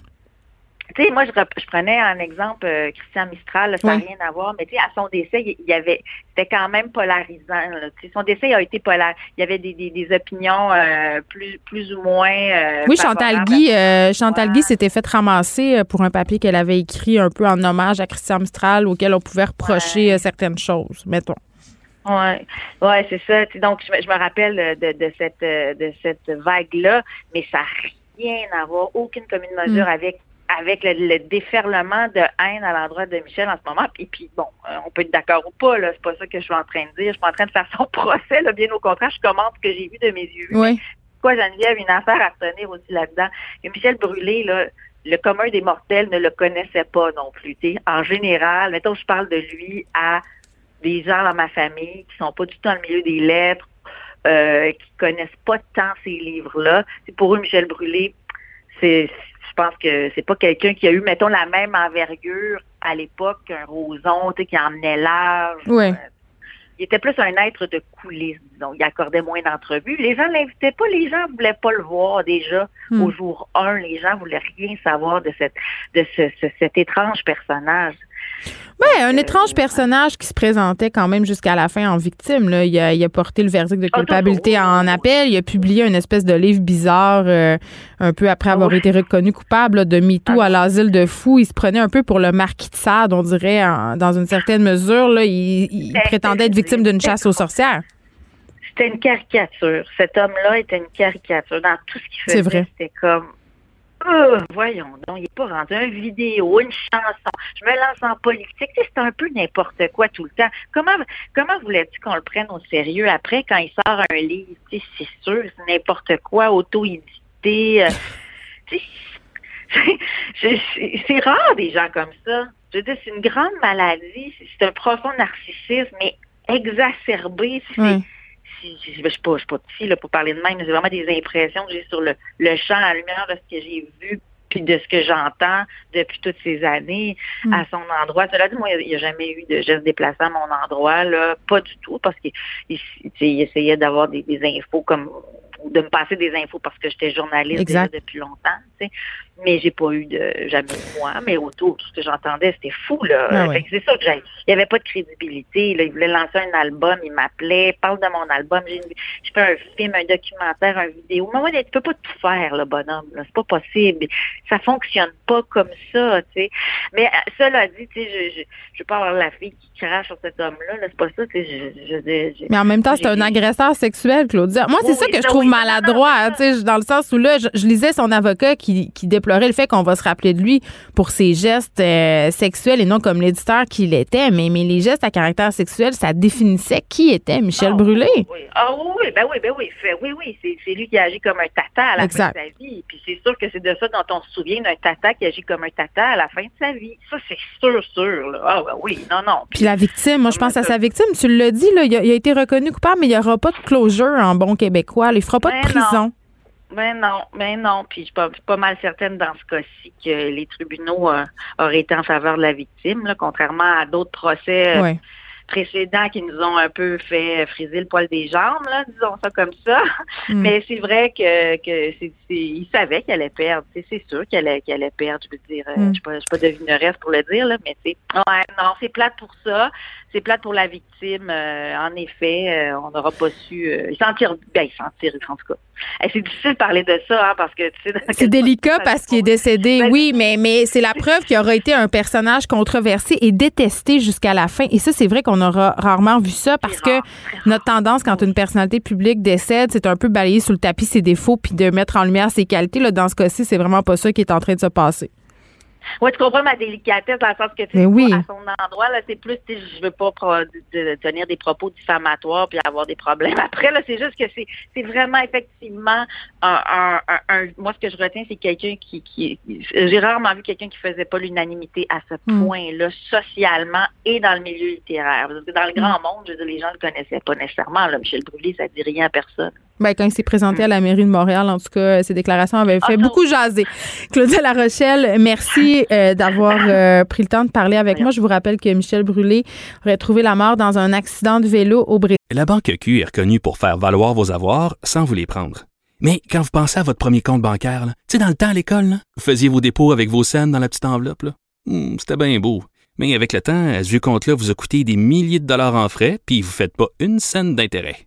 Tu sais, moi, je, je prenais un exemple, euh, Christian Mistral, là, ça n'a Oui. rien à voir, mais tu sais, à son décès, il y avait, c'était quand même polarisant. là. Son décès a été polarisant. Il y avait des, des, des opinions euh, plus, plus ou moins. euh, Oui, Chantal Guy, Chantal Guy s'était fait ramasser pour un papier qu'elle avait écrit un peu en hommage à Christian Mistral auquel on pouvait reprocher certaines choses, mettons. Ouais, ouais, c'est ça. Tu sais, Donc, je, me- je me rappelle de, de cette de cette vague-là, mais ça n'a rien à voir, aucune commune mesure Mm. avec avec le, le déferlement de haine à l'endroit de Michel en ce moment. Et puis, bon, euh, on peut être d'accord ou pas, là, c'est pas ça que je suis en train de dire. Je suis pas en train de faire son procès, là, bien au contraire, je commente ce que j'ai vu de mes yeux. Oui. Quoi, Geneviève, une affaire à retenir aussi là-dedans? Que Michel Brûlé, là, le commun des mortels ne le connaissait pas non plus. En général, mettons, je parle de lui à des gens dans ma famille qui sont pas du tout dans le milieu des lettres, euh, qui connaissent pas tant ces livres-là. Pour eux, Michel Brûlé, c'est, je pense que c'est pas quelqu'un qui a eu, mettons, la même envergure à l'époque qu'un Roson, tu sais, qui emmenait large. Ouais. Il était plus un être de coulisses, disons. Il accordait moins d'entrevues. Les gens l'invitaient pas, les gens voulaient pas le voir déjà. Hmm. Au jour 1, les gens voulaient rien savoir de cette de ce, ce- cet étrange personnage. Ben, un étrange personnage qui se présentait quand même jusqu'à la fin en victime. Là. Il, a, il a porté le verdict de culpabilité en appel. Il a publié une espèce de livre bizarre euh, un peu après avoir été reconnu coupable là, de MeToo à l'asile de fous. Il se prenait un peu pour le marquis de Sade, on dirait, en- dans une certaine mesure. Là. Il, il prétendait être victime d'une chasse aux sorcières. C'était une caricature. Cet homme-là était une caricature. Dans tout ce qu'il C'est faisait, vrai. c'était comme Euh, voyons donc, il n'est pas rendu une vidéo, une chanson. Je me lance en politique. C'est un peu n'importe quoi tout le temps. Comment voulais-tu qu'on le prenne au sérieux après quand il sort un livre? C'est sûr, c'est n'importe quoi, auto-édité. euh, c'est- rare des gens comme ça. Je veux c'est une grande maladie. C'est- un profond narcissisme, mais exacerbé. C'est-. Si- je ne suis pas, je suis pas petit là, pour parler de même, mais c'est vraiment des impressions que j'ai sur le, le champ à la lumière de ce que j'ai vu puis de ce que j'entends depuis toutes ces années Mm. à son endroit. Cela dit, moi, il n'y a jamais eu de geste déplacé à mon endroit, là, pas du tout, parce qu'il essayait d'avoir des, des infos comme de me passer des infos parce que j'étais journaliste déjà depuis longtemps, tu sais. Mais j'ai pas eu de jamais moi, mais autour, tout ce que j'entendais, c'était fou, là. Ah c'est ça que j'ai. Il y avait pas de crédibilité. Là. Il voulait lancer un album, il m'appelait, parle de mon album. J'ai je fais un film, un documentaire, un vidéo. Mais ouais, tu peux pas tout faire, le bonhomme. C'est pas possible. Ça fonctionne pas comme ça, tu sais. Mais euh, cela dit, tu sais, je, je, je veux pas avoir la fille qui crache sur cet homme-là. -là, c'est pas ça, tu sais. Je, je, mais en même temps, c'est un agresseur sexuel, Claudia. Moi, c'est ça que je trouve maladroit, tu sais, dans le sens où là, je, lisais son avocat qui, qui déplorait le fait qu'on va se rappeler de lui pour ses gestes euh, sexuels et non comme l'éditeur qu'il était. Mais, mais les gestes à caractère sexuel, ça définissait qui était Michel oh, Brûlé. Oui, Ah oui, ben oui, ben oui. Oui, oui, c'est lui qui agit comme un tata à la fin de sa vie. Puis c'est sûr que c'est de ça dont on se souvient d'un tata qui agit comme un tata à la fin de sa vie. Ça, c'est sûr, sûr. Là. Ah ben oui, non, non. Puis, la victime, moi, je pense à sa victime. Tu l'as dit, là, il a, été reconnu coupable, mais il n'y aura pas de closure en bon québécois. Fera pas de ben prison. Ben non, ben non. Puis je suis pas, pas, mal certaine dans ce cas-ci que les tribunaux euh, auraient été en faveur de la victime, là, contrairement à d'autres procès euh, précédents qui nous ont un peu fait friser le poil des jambes, là, disons ça comme ça. Mm. Mais c'est vrai que, que c'est, il savait qu'elle allait perdre. C'est sûr qu'elle allait, qu'elle allait perdre. Je veux dire, euh, mm. je suis pas, pas devineresse pour le dire, là, mais c'est ouais, non, c'est plate pour ça. C'est plate pour la victime. en effet, on n'aura pas su. il s'en tire, ben, il s'en tire en tout cas. Eh, c'est difficile de parler de ça, hein, parce que tu sais. C'est délicat parce qu'il est décédé, ben, oui, mais, mais c'est la preuve qu'il aura été un personnage controversé et détesté jusqu'à la fin. Et ça, c'est vrai qu'on aura rarement vu ça parce que notre tendance, quand une personnalité publique décède, c'est un peu balayer sous le tapis ses défauts puis de mettre en lumière ses qualités. Là, dans ce cas-ci, c'est vraiment pas ça qui est en train de se passer. Oui, tu comprends ma délicatesse dans le sens que tu oui. à son endroit, là, c'est plus je veux pas de, tenir des propos diffamatoires puis avoir des problèmes. Après, là, c'est juste que c'est c'est vraiment effectivement un, un, un, moi ce que je retiens, c'est quelqu'un qui, qui j'ai rarement vu quelqu'un qui faisait pas l'unanimité à ce mm. point-là, socialement et dans le milieu littéraire. Parce que dans le mm. grand monde, je veux dire, les gens le connaissaient pas nécessairement. Là, Michel Brûlé, ça dit rien à personne. Ben, quand il s'est présenté à la mairie de Montréal, en tout cas, ses déclarations avaient fait ah, beaucoup jaser. Claudia Larochelle, merci euh, d'avoir euh, pris le temps de parler avec moi. Je vous rappelle que Michel Brûlé aurait trouvé la mort dans un accident de vélo au Brésil. La Banque Q est reconnue pour faire valoir vos avoirs sans vous les prendre. Mais quand vous pensez à votre premier compte bancaire, tu sais, dans le temps à l'école, vous faisiez vos dépôts avec vos scènes dans la petite enveloppe. Hmm, c'était bien beau. Mais avec le temps, ce vieux compte-là vous a coûté des milliers de dollars en frais, puis vous ne faites pas une scène d'intérêt.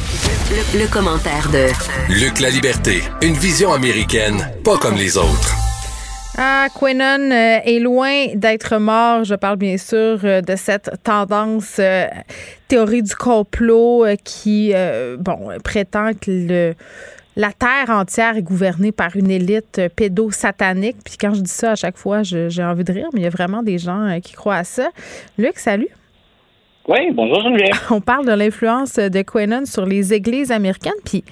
Le, commentaire de Luc La Liberté, une vision américaine, pas comme les autres. Ah, Quenon euh, est loin d'être mort. Je parle bien sûr euh, de cette tendance euh, théorie du complot qui, bon, prétend que le, la terre entière est gouvernée par une élite pédosatanique. Puis quand je dis ça à chaque fois, j'ai envie de rire, mais il y a vraiment des gens qui croient à ça. Luc, salut. Oui, bonjour Geneviève. On parle de l'influence de Quenon sur les églises américaines, puis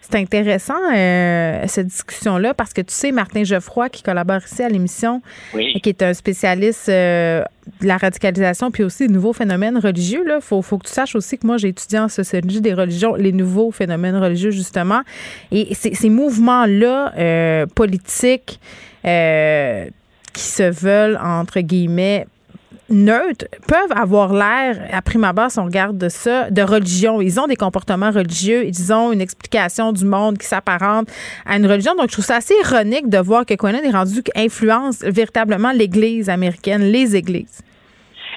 c'est intéressant euh, cette discussion-là parce que tu sais, Martin Geoffroy, qui collabore ici à l'émission, qui est un spécialiste euh, de la radicalisation puis aussi des nouveaux phénomènes religieux, il faut, faut que tu saches aussi que moi, j'ai étudié en sociologie des religions, les nouveaux phénomènes religieux, justement. Et ces mouvements-là euh, politiques qui se veulent, entre guillemets, neutres peuvent avoir l'air, à prime abord, si on regarde de ça, de religion. Ils ont des comportements religieux, ils ont une explication du monde qui s'apparente à une religion. Donc, je trouve ça assez ironique de voir que Quenon est rendu influence véritablement l'Église américaine, les églises.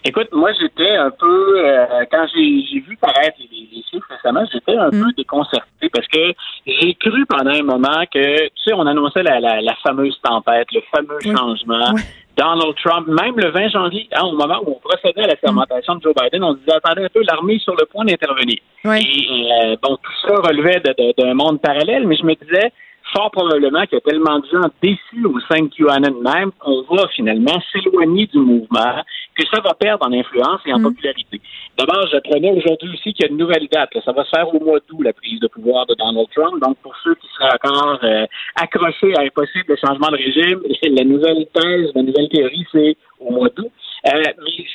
Écoute, moi, j'étais un peu, euh, quand j'ai vu paraître les, chiffres récemment, j'étais un peu mm. déconcerté parce que j'ai cru pendant un moment que, tu sais, on annonçait la, la, fameuse tempête, le fameux changement. Donald Trump, même le 20 janvier, hein, au moment où on procédait à la fermentation de Joe Biden, on disait attendez un peu, l'armée sur le point d'intervenir. Et euh, bon, tout ça relevait d'un monde parallèle, mais je me disais fort probablement qu'il y a tellement de gens déçus au sein de QAnon même qu'on va finalement s'éloigner du mouvement, que ça va perdre en influence et en mm. popularité. D'abord, j'apprenais aujourd'hui aussi qu'il y a une nouvelle date. là. Ça va se faire au mois d'août, la prise de pouvoir de Donald Trump. Donc, pour ceux qui seraient encore euh, accrochés à un possible changement de régime, la nouvelle thèse, la nouvelle théorie, c'est au mois d'août. Euh, mais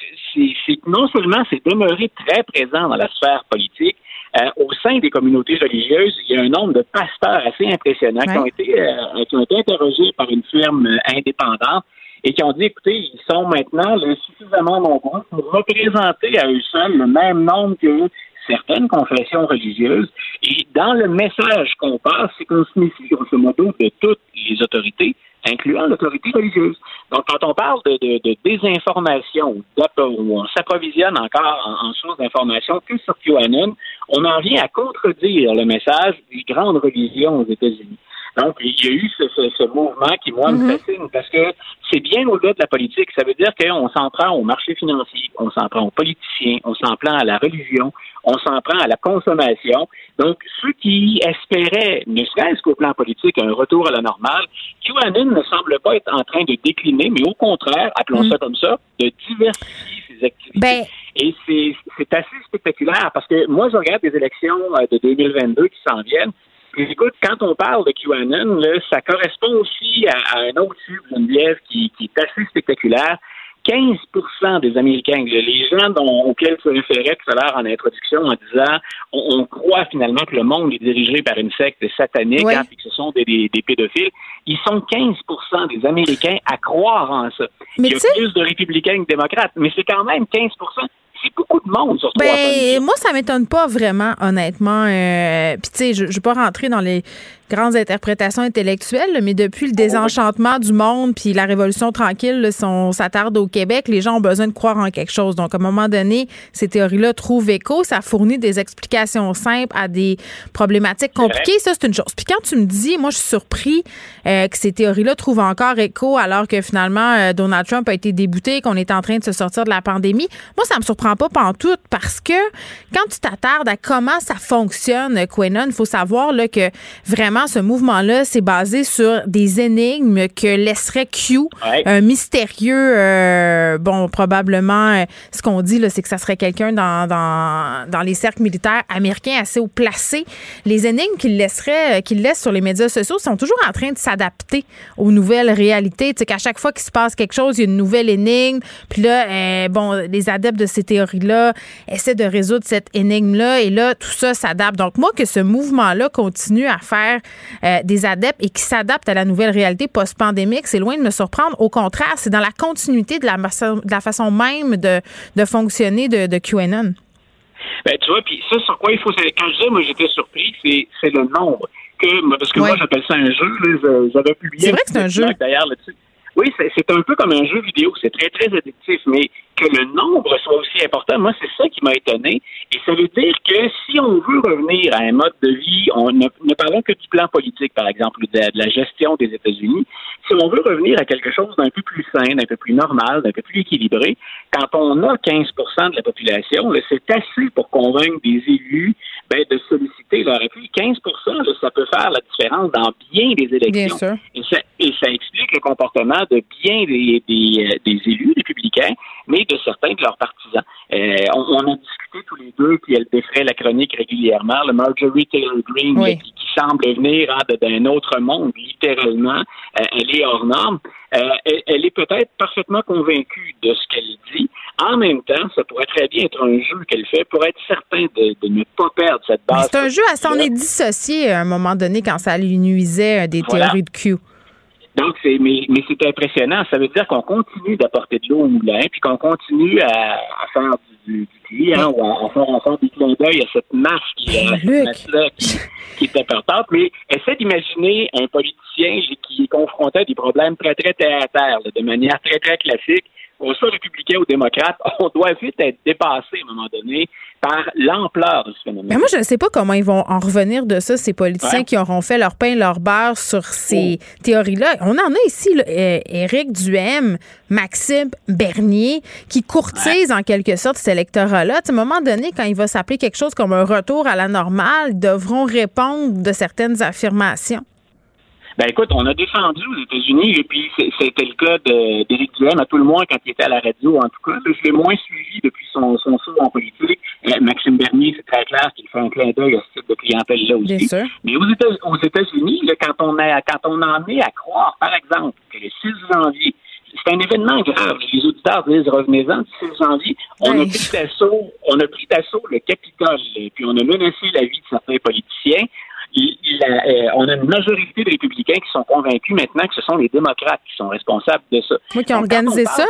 c'est non seulement c'est demeuré très présent dans la sphère politique, euh, au sein des communautés religieuses, il y a un nombre de pasteurs assez impressionnants qui, ont été, euh, qui ont été interrogés par une firme euh, indépendante et qui ont dit, écoutez, ils sont maintenant là, suffisamment nombreux pour représenter à eux seuls le même nombre que certaines confessions religieuses. Et dans le message qu'on passe, c'est qu'on se méfie, grosso modo, de toutes les autorités, incluant l'autorité religieuse. Donc, quand on parle de, de, de désinformation, où on s'approvisionne encore en, en sources d'information que sur QAnon, on en vient à contredire le message des grandes religions aux États-Unis. Donc, il y a eu ce, ce- ce mouvement qui, moi, me fascine parce que c'est bien au-delà de la politique. Ça veut dire qu'on s'en prend au marché financier, on s'en prend aux politiciens, on s'en prend à la religion, on s'en prend à la consommation. Donc, ceux qui espéraient, ne serait-ce qu'au plan politique, un retour à la normale, QAnon ne semble pas être en train de décliner, mais au contraire, appelons ça comme ça, de diversifier ses activités. Ben, Et c'est c'est assez spectaculaire parce que moi, je regarde des élections euh, de 2022 qui s'en viennent. Écoute, quand on parle de QAnon, là, ça correspond aussi à, à un autre chiffre, Geneviève, qui, qui est assez spectaculaire. 15 des Américains, les gens dont, auxquels tu référais tout à l'heure en introduction en disant on, on croit finalement que le monde est dirigé par une secte satanique Ouais. hein, que ce sont des, des, des pédophiles, ils sont 15 des Américains à croire en ça. Mais Il y a plus de républicains que de démocrates, mais c'est quand même 15 C'est beaucoup de monde sur 300 Ben, moi, ça m'étonne pas vraiment, honnêtement. Euh, Puis, tu sais, je ne vais pas rentrer dans les grandes interprétations intellectuelles, mais depuis le désenchantement du monde puis la Révolution tranquille, là, si on s'attarde au Québec, les gens ont besoin de croire en quelque chose. Donc, à un moment donné, ces théories-là trouvent écho. Ça fournit des explications simples à des problématiques compliquées. Ça, c'est une chose. Puis, quand tu me dis, moi, je suis surpris euh, que ces théories-là trouvent encore écho alors que finalement, euh, Donald Trump a été débouté, qu'on est en train de se sortir de la pandémie. Moi, ça me surprend pas pantoute parce que quand tu t'attardes à comment ça fonctionne, Quenon, il faut savoir là, que vraiment, ce mouvement-là, c'est basé sur des énigmes que laisserait Q, Ouais. un mystérieux, euh, bon, probablement, euh, ce qu'on dit, là, c'est que ça serait quelqu'un dans, dans, dans les cercles militaires américains assez haut placé. Les énigmes qu'il laisserait, euh, qu'il laisse sur les médias sociaux sont toujours en train de s'adapter aux nouvelles réalités. Tu sais, qu'à chaque fois qu'il se passe quelque chose, il y a une nouvelle énigme. Puis là, euh, bon, les adeptes de ces théories-là essaient de résoudre cette énigme-là. Et là, tout ça s'adapte. Donc, moi, que ce mouvement-là continue à faire euh, des adeptes et qui s'adapte à la nouvelle réalité post-pandémique, c'est loin de me surprendre. Au contraire, c'est dans la continuité de la, façon- de la façon même de, de fonctionner de, de QAnon. Ben, tu vois, puis ça, sur quoi il faut. Quand je dis, moi, j'étais surpris, c'est le nombre. Que, parce que Ouais. moi, j'appelle ça un jeu. J'avais publié. C'est vrai que c'est un jeu. D'ailleurs, là-dessus. Oui, c'est un peu comme un jeu vidéo. C'est très, très addictif. Mais que le nombre soit aussi important, moi, c'est ça qui m'a étonné. Et ça veut dire que si on veut revenir à un mode de vie, on ne, ne parlons que du plan politique, par exemple, de, de la gestion des États-Unis. Si on veut revenir à quelque chose d'un peu plus sain, d'un peu plus normal, d'un peu plus équilibré, quand on a 15% de la population, c'est assez pour convaincre des élus ben, de solliciter leur appui. 15 là, ça peut faire la différence dans bien des élections. Bien sûr. Et ça, et ça explique le comportement de bien des, des, euh, des élus républicains, mais de certains de leurs partisans. Euh, on, on a discuté tous les deux, puis elle défrait la chronique régulièrement, le Marjorie Taylor Greene, Oui. qui, qui semble venir hein, d'un autre monde, littéralement. Euh, elle est hors norme. Euh, elle, elle est peut-être parfaitement convaincue de ce qu'elle dit. En même temps, ça pourrait très bien être un jeu qu'elle fait pour être certain de, de ne pas perdre cette base. C'est un jeu à s'en est dissocié à un moment donné quand ça lui nuisait euh, des Voilà. théories de Q. Donc, c'est, mais, mais c'est impressionnant. Ça veut dire qu'on continue d'apporter de l'eau au moulin, puis qu'on continue à, à faire du, tri, hein, ou à, à faire, à faire des clins d'œil à cette marche qui, à cette qui, qui est importante. Mais essaie d'imaginer un politicien qui est confronté à des problèmes très, très terre à terre, là, de manière très, très classique. Qu'on soit républicain ou démocrate, on doit vite être dépassé à un moment donné par l'ampleur de ce phénomène. Mais moi, je ne sais pas comment ils vont en revenir de ça, ces politiciens Ouais. qui auront fait leur pain, leur beurre sur ces théories-là. On en a ici, là, Éric Duhem, Maxime Bernier, qui courtisent en quelque sorte cet électorat-là. À un moment donné, quand il va s'appeler quelque chose comme un retour à la normale, ils devront répondre de certaines affirmations. Ben écoute, on a défendu aux États-Unis, et puis c'était le cas d'Éric Duhem, à tout le moins quand il était à la radio, en tout cas. Je l'ai moins suivi depuis son, son saut en politique. Euh, Maxime Bernier, c'est très clair qu'il fait un clin d'œil à ce type de clientèle-là aussi. Bien sûr. Mais aux États- aux États-Unis, là, quand on a, quand on en est à croire, par exemple, que le 6 janvier, c'est un événement grave. Les auditeurs disent revenez-en du 6 janvier. On a pris d'assaut, on a pris d'assaut le Capitole, et puis on a menacé la vie de certains politiciens. Il- il a- euh, on a une majorité de républicains qui sont convaincus maintenant que ce sont les démocrates qui sont responsables de ça. Oui, qui ont Donc, organisé ça.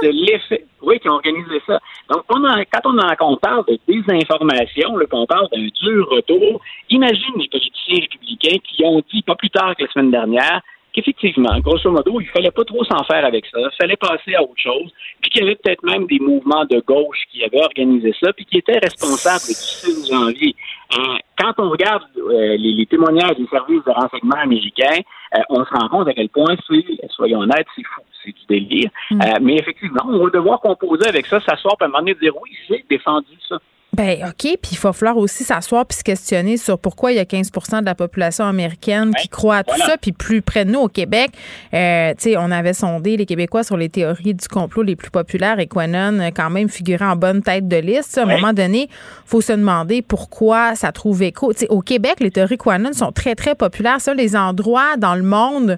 oui, qui ont organisé ça. Donc, on a- quand on, a- on parle de désinformation, là, qu'on parle d'un dur retour, imagine les politiciens républicains qui ont dit, pas plus tard que la semaine dernière, qu'effectivement, grosso modo, il fallait pas trop s'en faire avec ça, il fallait passer à autre chose, puis qu'il y avait peut-être même des mouvements de gauche qui avaient organisé ça, puis qui étaient responsables du 6 janvier. Euh, quand on regarde euh, les, les témoignages des services de renseignement américains, euh, on se rend compte à quel point c'est, soyons honnêtes, c'est fou, c'est du délire. Euh, mais effectivement, on va devoir composer avec ça, s'asseoir, puis à un moment donné dire oui, j'ai défendu ça. Ben OK, puis il va falloir aussi s'asseoir puis se questionner sur pourquoi il y a 15 de la population américaine qui croit à tout voilà. ça, puis plus près de nous au Québec, euh, tu sais, on avait sondé les Québécois sur les théories du complot les plus populaires et Quanon quand même figurait en bonne tête de liste. À un moment donné, faut se demander pourquoi ça trouve écho. Tu sais, au Québec, les théories Quanon sont très très populaires. Ça, les endroits dans le monde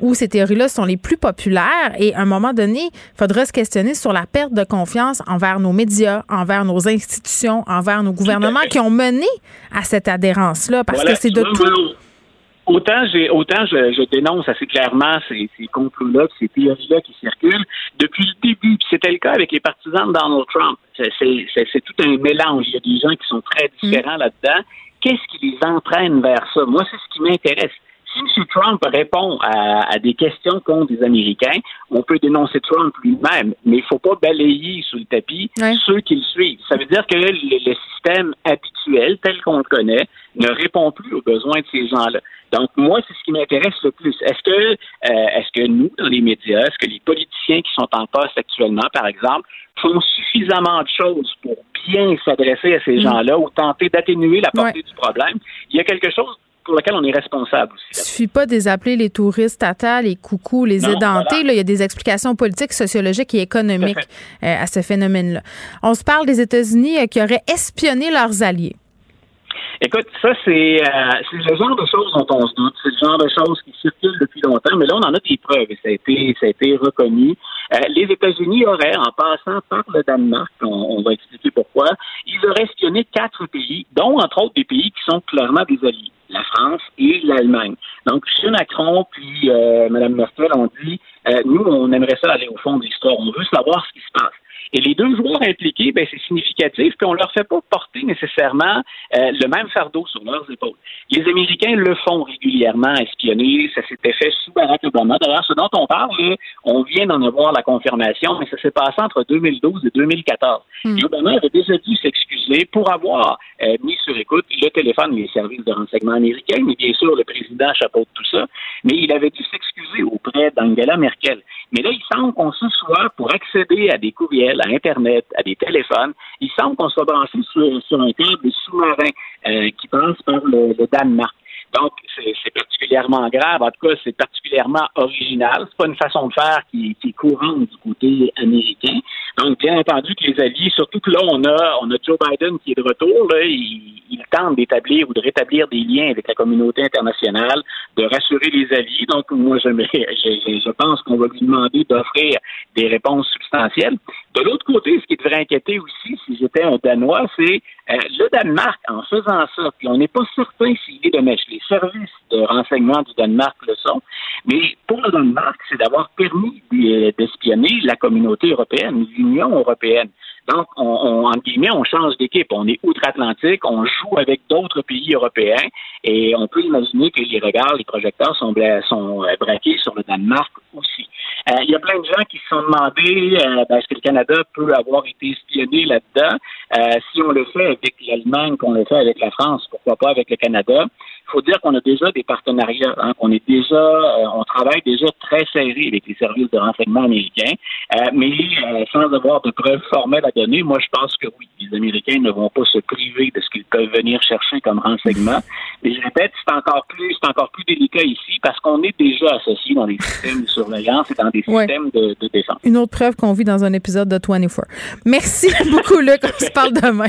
où ces théories-là sont les plus populaires et à un moment donné, il faudra se questionner sur la perte de confiance envers nos médias, envers nos institutions, envers nos gouvernements qui ont mené à cette adhérence-là parce Voilà, que c'est de tout. Autant, j'ai, autant je, je dénonce assez clairement ces, ces complots-là, ces théories-là qui circulent depuis le début. C'était le cas avec les partisans de Donald Trump. C'est, c'est, tout un mélange. Il y a des gens qui sont très différents là-dedans. Qu'est-ce qui les entraîne vers ça? Moi, c'est ce qui m'intéresse. Si. Trump répond à, à des questions contre des Américains, on peut dénoncer Trump lui-même, mais il ne faut pas balayer sous le tapis ceux qui le suivent. Ça veut dire que le, le système habituel, tel qu'on le connaît, ne répond plus aux besoins de ces gens-là. Donc, moi, c'est ce qui m'intéresse le plus. Est-ce que, euh, est-ce que nous, dans les médias, est-ce que les politiciens qui sont en poste actuellement, par exemple, font suffisamment de choses pour bien s'adresser à ces Mm. gens-là ou tenter d'atténuer la portée du problème? Il y a quelque chose pour lequel on est responsable aussi. Il suffit pas de les appeler les touristes tata, les coucous, les Non, édentés. voilà. Là, il y a des explications politiques, sociologiques et économiques euh, à ce phénomène-là. On se parle des États-Unis euh, qui auraient espionné leurs alliés. Écoute, ça, c'est euh, le genre de choses dont on se doute. C'est le genre de choses qui circulent depuis longtemps, mais là, on en a des preuves et ça a été, ça a été reconnu. Euh, les États-Unis auraient, en passant par le Danemark, on, on va expliquer pourquoi, ils auraient espionné quatre pays, dont, entre autres, des pays qui sont clairement des alliés, la France et l'Allemagne. Donc, M. Macron puis euh, Mme Merkel ont dit, euh, nous, on aimerait ça aller au fond de l'histoire. On veut savoir ce qui se passe. Et les deux joueurs impliqués, ben, c'est significatif, puis on leur fait pas porter nécessairement euh, le même fardeau sur leurs épaules. Les Américains le font régulièrement espionner, ça s'était fait sous Barack Obama. D'ailleurs, ce dont on parle, on vient d'en avoir la confirmation, mais ça s'est passé entre 2012 et 2014. Et Obama avait déjà dû s'excuser pour avoir euh, mis sur écoute le téléphone des services de renseignement américains, mais bien sûr, le président chapeaute tout ça, mais il avait dû s'excuser auprès d'Angela Merkel. Mais là, il semble qu'on se soit, pour accéder à des courriels, à Internet, à des téléphones, il semble qu'on soit branché sur, un câble sous-marin euh, qui passe par le, Danemark. Donc, c'est particulièrement grave. En tout cas, c'est particulièrement original. C'est pas une façon de faire qui est courante du côté américain. Donc, bien entendu que les alliés, surtout que là, on a, on a Joe Biden qui est de retour, là, il, il tente d'établir ou de rétablir des liens avec la communauté internationale, de rassurer les alliés. Donc, moi, je, je, je pense qu'on va lui demander d'offrir des réponses substantielles. De l'autre côté, ce qui devrait inquiéter aussi, si j'étais un Danois, c'est euh, le Danemark, en faisant ça, puis on n'est pas certain s'il est de mèche. Les services de renseignement du Danemark le sont, mais pour le Danemark, c'est d'avoir permis d'e- d'espionner la communauté européenne, l'Union européenne. Donc, on, on, guillemets, on change d'équipe. On est outre-Atlantique, on joue avec d'autres pays européens et on peut imaginer que les regards, les projecteurs sont euh, braqués sur le Danemark aussi. Euh, Il y a plein de gens qui se sont demandé euh, ben, est-ce que le Canada peut avoir été espionné là-dedans? Euh, si on le fait avec l'Allemagne, qu'on le fait avec la France, pourquoi pas avec le Canada? Il faut dire qu'on a déjà des partenariats, hein, qu'on est déjà, euh, on travaille déjà très serré avec les services de renseignement américains, euh, mais euh, sans avoir de preuves formelles à donner, moi je pense que oui, les Américains ne vont pas se priver de ce qu'ils peuvent venir chercher comme renseignement. Mais je répète, c'est encore plus, c'est encore plus délicat ici parce qu'on est déjà associé dans des systèmes de surveillance et dans des Ouais. systèmes de, de défense. Une autre preuve qu'on vit dans un épisode de 24. Merci beaucoup, Luc. On se parle demain.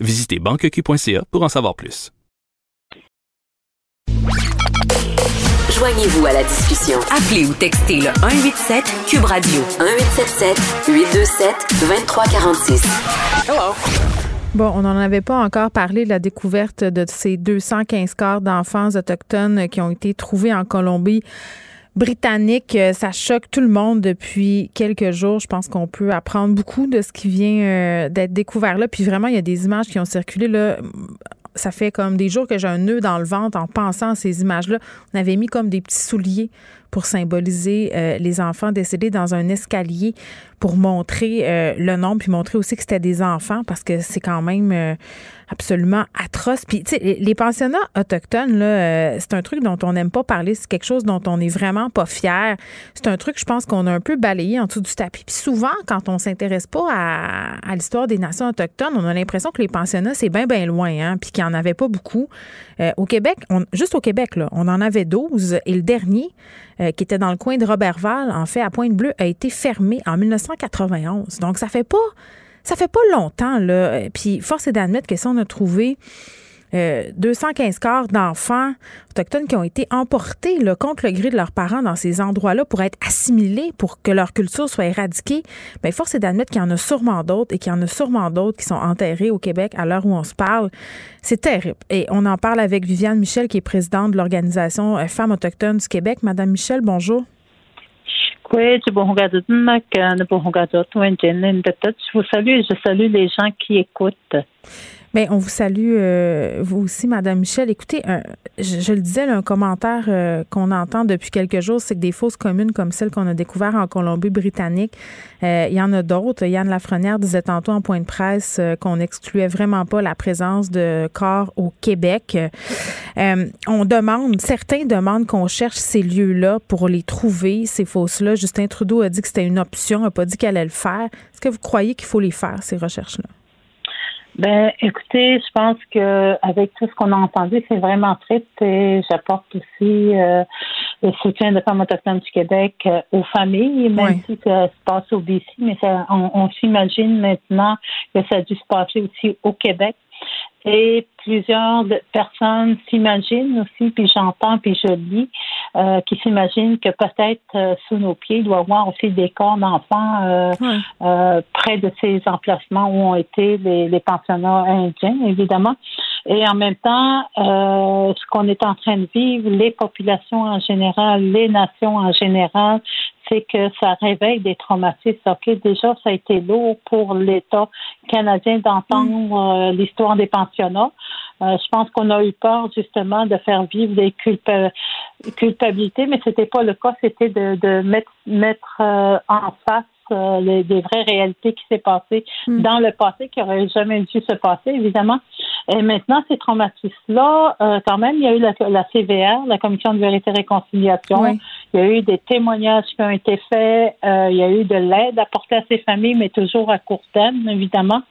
Visitez banqueq.ca pour en savoir plus. Joignez-vous à la discussion. Appelez ou textez le 187 Cube Radio 1877 827 2346. Hello. Bon, on n'en avait pas encore parlé de la découverte de ces 215 corps d'enfants autochtones qui ont été trouvés en Colombie britannique. Euh, Ça choque tout le monde depuis quelques jours. Je pense qu'on peut apprendre beaucoup de ce qui vient euh, d'être découvert là. Puis vraiment, il y a des images qui ont circulé là. Ça fait comme des jours que j'ai un nœud dans le ventre en pensant à ces images-là. On avait mis comme des petits souliers pour symboliser euh, les enfants décédés dans un escalier pour montrer euh, le nombre puis montrer aussi que c'était des enfants parce que c'est quand même euh, absolument atroce. Puis tu sais les- pensionnats autochtones là, euh, c'est un truc dont on n'aime pas parler, c'est quelque chose dont on est vraiment pas fier. C'est un truc je pense qu'on a un peu balayé en dessous du tapis. Puis souvent quand on s'intéresse pas à, à l'histoire des nations autochtones, on a l'impression que les pensionnats c'est bien bien loin hein, puis qu'il y en avait pas beaucoup. Euh, au Québec, on- juste au Québec là, on en avait 12 et le dernier euh, qui était dans le coin de Robertval, en fait, à Pointe-Bleue, a été fermé en 1991. Donc, ça fait pas, ça fait pas longtemps, là. Euh, Puis, force est d'admettre que si on a trouvé euh, 215 corps d'enfants autochtones qui ont été emportés là, contre le gré de leurs parents dans ces endroits-là pour être assimilés, pour que leur culture soit éradiquée, bien, force est d'admettre qu'il y en a sûrement d'autres et qu'il y en a sûrement d'autres qui sont enterrés au Québec à l'heure où on se parle. C'est terrible. Et on en parle avec Viviane Michel, qui est présidente de l'Organisation euh, Femmes autochtones du Québec. Madame Michel, bonjour. Oui, je vous salue et je salue les gens qui écoutent. Bien, on vous salue, euh, vous aussi, Madame Michel. Écoutez, un- je, je le disais, un commentaire euh, qu'on entend depuis quelques jours, c'est que des fausses communes comme celle qu'on a découvert en Colombie-Britannique, euh, il y en a d'autres. Yann Lafrenière disait tantôt en point de presse euh, qu'on n'excluait vraiment pas la présence de corps au Québec. Euh, on demande, certains demandent qu'on cherche ces lieux-là pour les trouver, ces fausses-là. Justin Trudeau a dit que c'était une option, n'a pas dit qu'elle allait le faire. Est-ce que vous croyez qu'il faut les faire, ces recherches-là? Ben, écoutez, je pense que avec tout ce qu'on a entendu, c'est vraiment triste et j'apporte aussi euh, le soutien de femmes autochtones du Québec euh, aux familles, même si ça se passe au BC, mais ça, on, on s'imagine maintenant que ça a dû se passer aussi au Québec. Et plusieurs personnes s'imaginent aussi, puis j'entends, puis je lis, euh, qui s'imaginent que peut-être euh, sous nos pieds, il doit y avoir aussi des corps d'enfants euh, près de ces emplacements où ont été les, les pensionnats indiens, évidemment. Et en même temps, ce qu'on est en train de vivre, les populations en général, les nations en général, c'est que ça réveille des traumatismes. OK, déjà, ça a été lourd pour l'État canadien d'entendre euh, l'histoire des pensionnats. Euh, je pense qu'on a eu peur justement de faire vivre des culpa- culpabilités, mais c'était pas le cas. C'était de, de mettre, mettre euh, en face euh, les, des vraies réalités qui s'est passées dans le passé, qui aurait jamais dû se passer, évidemment. Et maintenant, ces traumatismes-là, euh, quand même, il y a eu la, la CVR, la Commission de vérité et réconciliation. Oui. Il y a eu des témoignages qui ont été faits. euh, il y a eu de l'aide apportée à ces familles, mais toujours à court terme, évidemment.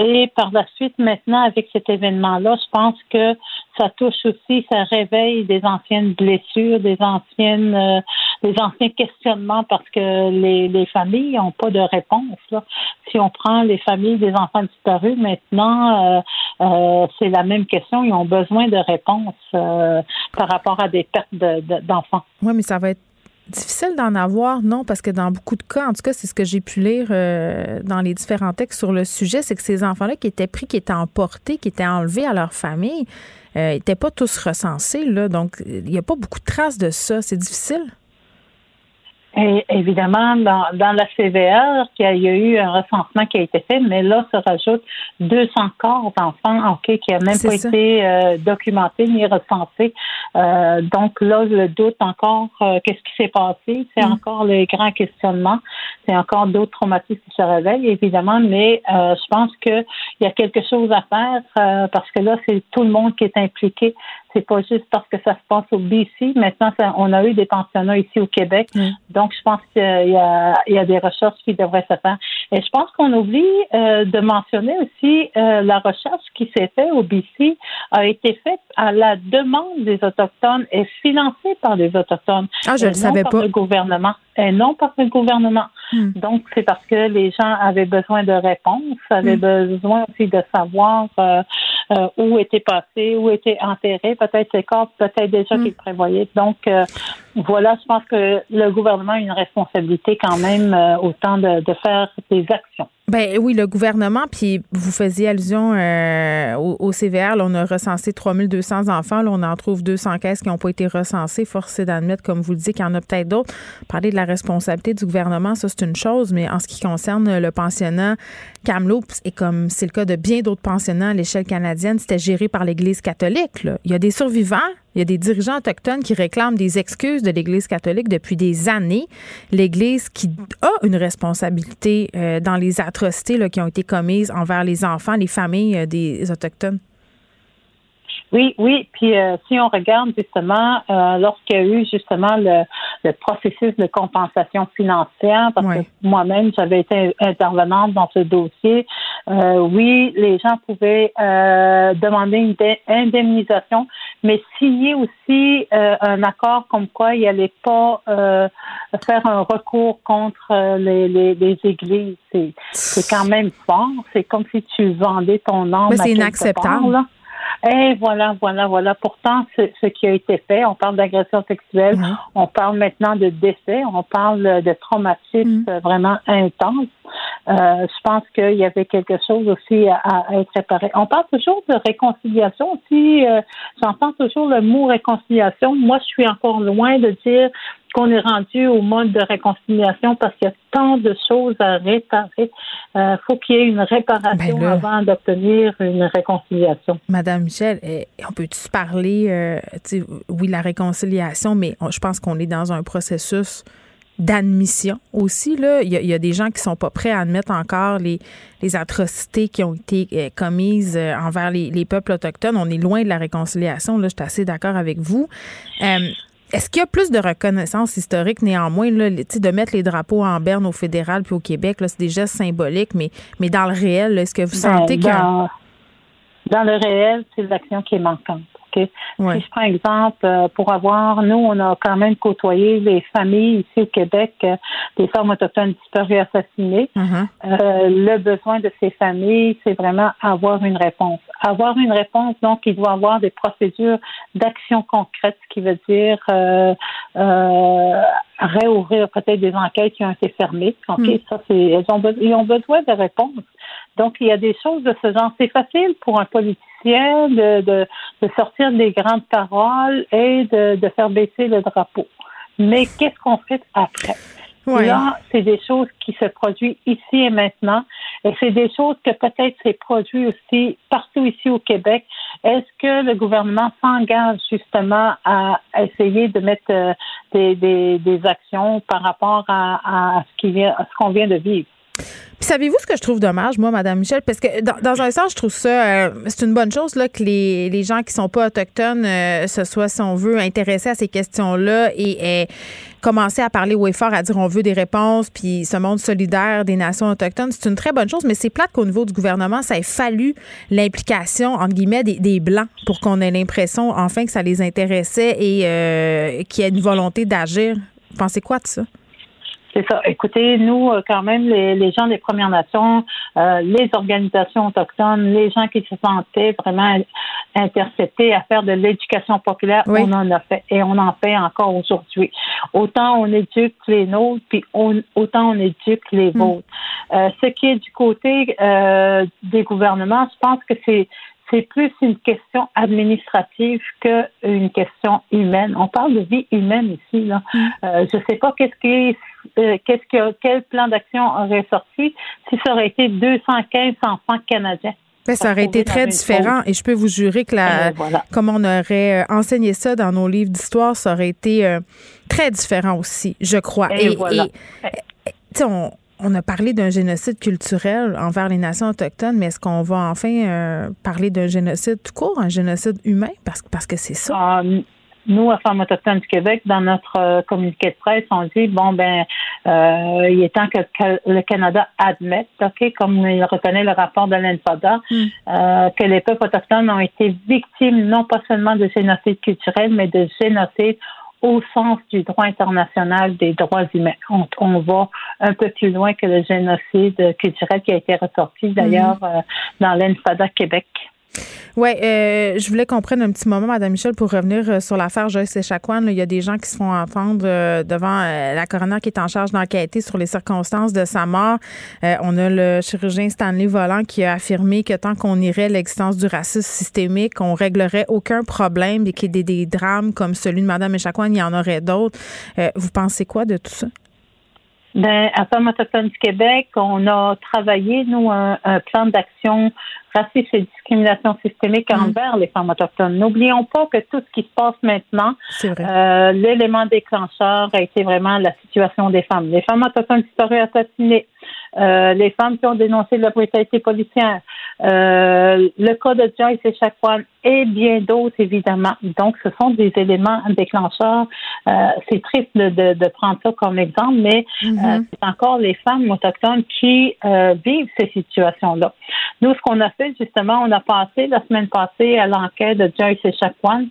Et par la suite, maintenant, avec cet événement-là, je pense que ça touche aussi, ça réveille des anciennes blessures, des anciennes, euh, des anciens questionnements parce que les, les familles n'ont pas de réponse. Là. Si on prend les familles des enfants disparus, maintenant, euh, euh, c'est la même question. Ils ont besoin de réponses euh, par rapport à des pertes de- de- d'enfants. Oui, mais ça va être Difficile d'en avoir, non, parce que dans beaucoup de cas, en tout cas, c'est ce que j'ai pu lire euh, dans les différents textes sur le sujet, c'est que ces enfants-là qui étaient pris, qui étaient emportés, qui étaient enlevés à leur famille, n'étaient pas tous recensés. Là, donc, il n'y a pas beaucoup de traces de ça. C'est difficile? Et évidemment, dans, dans la CVR, il y a eu un recensement qui a été fait, mais là, se rajoute 200 corps d'enfants ok, qui n'ont même pas été euh, documentés ni recensés. Euh, donc là, le doute encore, euh, qu'est-ce qui s'est passé? C'est mm. encore les grands questionnements. C'est encore d'autres traumatismes qui se réveillent, évidemment, mais je pense qu'il y a quelque chose à faire parce que là, c'est tout le monde qui est impliqué c'est pas juste parce que ça se passe au BC. Maintenant, on a eu des pensionnats ici au Québec. Mm. Donc, je pense qu'il y a, il y a des recherches qui devraient se faire. Et je pense qu'on oublie euh, de mentionner aussi euh, la recherche qui s'est faite au BC a été faite à la demande des Autochtones et financée par les Autochtones. Ah, je ne le savais pas. le gouvernement et non par le gouvernement. Hmm. Donc, c'est parce que les gens avaient besoin de réponses, avaient hmm. besoin aussi de savoir euh, euh, où étaient passés, où étaient enterrés, peut-être ces corps, peut-être déjà hmm. qu'ils prévoyaient. Donc, euh, voilà, je pense que le gouvernement a une responsabilité quand même autant de, de faire des actions. Ben oui, le gouvernement, puis vous faisiez allusion euh, au, CVR, là, on a recensé 3200 enfants, là, on en trouve 200 caisses qui n'ont pas été recensées. Force est d'admettre, comme vous le dites, qu'il y en a peut-être d'autres. Parler de la responsabilité du gouvernement, ça c'est une chose, mais en ce qui concerne le pensionnat Kamloops, et comme c'est le cas de bien d'autres pensionnats à l'échelle canadienne, c'était géré par l'Église catholique. Là. Il y a des survivants, il y a des dirigeants autochtones qui réclament des excuses de l'Église catholique depuis des années. L'Église qui a une responsabilité euh, dans les qui ont été commises envers les enfants, les familles euh, des Autochtones. Oui, oui. Puis euh, si on regarde justement, euh, lorsqu'il y a eu justement le, le, processus de compensation financière, parce que moi-même j'avais été intervenante dans ce dossier, euh, oui, les gens pouvaient demander une indemnisation, mais signer aussi un accord comme quoi il n'allait pas faire un recours contre les, les, les églises. C'est quand même fort. C'est comme si tu vendais ton âme. Mais c'est inacceptable. Et voilà, voilà, voilà. Pourtant, ce qui a été fait, on parle d'agression sexuelle, mhm. on parle maintenant de décès, on parle de traumatisme mhm. vraiment intense. Euh, je pense qu'il y avait quelque chose aussi à, être réparé. On parle toujours de réconciliation aussi. Euh, j'entends toujours le mot réconciliation. Moi, je suis encore loin de dire qu'on est rendu au mode de réconciliation parce qu'il y a tant de choses à réparer. Il euh, faut qu'il y ait une réparation ben avant d'obtenir une réconciliation. Madame Michel, eh, on peut-tu parler, oui, la réconciliation, mais je pense qu'on est dans un processus d'admission aussi. Là. Il, y a, des gens qui sont pas prêts à admettre encore les, les atrocités qui ont été euh, commises euh, envers les, peuples autochtones. On est loin de la réconciliation. Là, je suis assez d'accord avec vous. Euh, est-ce qu'il y a plus de reconnaissance historique néanmoins, là, de mettre les drapeaux en berne au fédéral puis au Québec, là, c'est des gestes symboliques, mais, mais dans le réel, est-ce que vous ben, sentez que... Dans le réel, c'est l'action qui est manquante. Si je prends exemple, euh, pour avoir, nous, on a quand même côtoyé les familles ici au Québec euh, des femmes autochtones disparues assassinées. Mm-hmm. Euh, le besoin de ces familles, c'est vraiment avoir une réponse. Avoir une réponse, donc, il doit avoir des procédures d'action concrète, ce qui veut dire réouvrir peut-être des enquêtes qui ont été fermées. OK, mm. ça, c'est, ils ont, ils ont besoin de réponses. Donc, il y a des choses de ce genre. C'est facile pour un politicien de, de, de sortir des grandes paroles et de, de faire baisser le drapeau. Mais qu'est-ce qu'on fait après? Là, c'est des choses qui se produisent ici et maintenant. Et c'est des choses que peut-être c'est produit aussi partout ici au Québec. Est-ce que le gouvernement s'engage justement à essayer de mettre euh, des, des, des actions par rapport à, à ce qui vient, à ce qu'on vient de vivre? Puis savez-vous ce que je trouve dommage, moi, Madame Michel? Parce que dans, un sens, je trouve ça, euh, c'est une bonne chose là, que les, les gens qui sont pas autochtones euh, se soient, si on veut, intéressés à ces questions-là et, commencer à parler au effort, à dire on veut des réponses, puis ce monde solidaire des nations autochtones. C'est une très bonne chose, mais c'est plate qu'au niveau du gouvernement, ça ait fallu l'implication, entre guillemets, des, des Blancs pour qu'on ait l'impression, enfin, que ça les intéressait et euh, qu'il y ait une volonté d'agir. Pensez quoi de ça? C'est ça. Écoutez, nous, euh, quand même, les, gens des Premières Nations, euh, les organisations autochtones, les gens qui se sentaient vraiment intercepter, à faire de l'éducation populaire, on en a fait et on en fait encore aujourd'hui. Autant on éduque les nôtres, puis autant on éduque les mm. vôtres. Euh, ce qui est du côté euh, des gouvernements, je pense que c'est c'est plus une question administrative qu'une question humaine. On parle de vie humaine ici. Là. Mm. Euh, je ne sais pas qu'est-ce qui euh, qu'est-ce que quel plan d'action aurait sorti si ça aurait été 215 enfants canadiens. Ben, ça aurait été très différent et je peux vous jurer que la, comme on aurait euh, enseigné ça dans nos livres d'histoire, ça aurait été très différent aussi, je crois. Et, et, on, on a parlé d'un génocide culturel envers les nations autochtones, mais est-ce qu'on va enfin euh, parler d'un génocide tout court, un génocide humain? Parce, parce que c'est ça. Ah, nous, à Femmes autochtones du Québec, dans notre euh, communiqué de presse, on dit, bon, ben, euh, il est temps que, le Canada admette, OK, comme il reconnaît le rapport de l'ENFADA, hmm. que les peuples autochtones ont été victimes non pas seulement de génocide culturel, mais de génocide au sens du droit international des droits humains. On, va un peu plus loin que le génocide culturel qui a été ressorti d'ailleurs mhm. euh, dans l'ENFADA Québec. Oui, euh, je voulais qu'on prenne un petit moment, Madame Michel, pour revenir euh, sur l'affaire Joyce Echaquan. Il y a des gens qui se font entendre euh, devant la coroner qui est en charge d'enquêter sur les circonstances de sa mort. on a le chirurgien Stanley Volant qui a affirmé que tant qu'on irait l'existence du racisme systémique, on réglerait aucun problème et qu'il y ait des, drames comme celui de Madame Echaquan, il y en aurait d'autres. vous pensez quoi de tout ça? Ben, à Femmes autochtones du Québec, on a travaillé, nous, un, plan d'action racisme et discrimination systémique mm. envers les femmes autochtones. N'oublions pas que tout ce qui se passe maintenant, euh, l'élément déclencheur a été vraiment la situation des femmes. Les femmes autochtones disparues assassinées, euh, les femmes qui ont dénoncé la brutalité policière, euh, le cas de Joyce et Chacuan et bien d'autres, évidemment. Donc, ce sont des éléments déclencheurs. Euh, c'est triste de, de, prendre ça comme exemple, mais mm-hmm. c'est encore les femmes autochtones qui vivent ces situations-là. Nous, ce qu'on a fait, justement, on a passé la semaine passée à l'enquête de Joyce et Chacuan.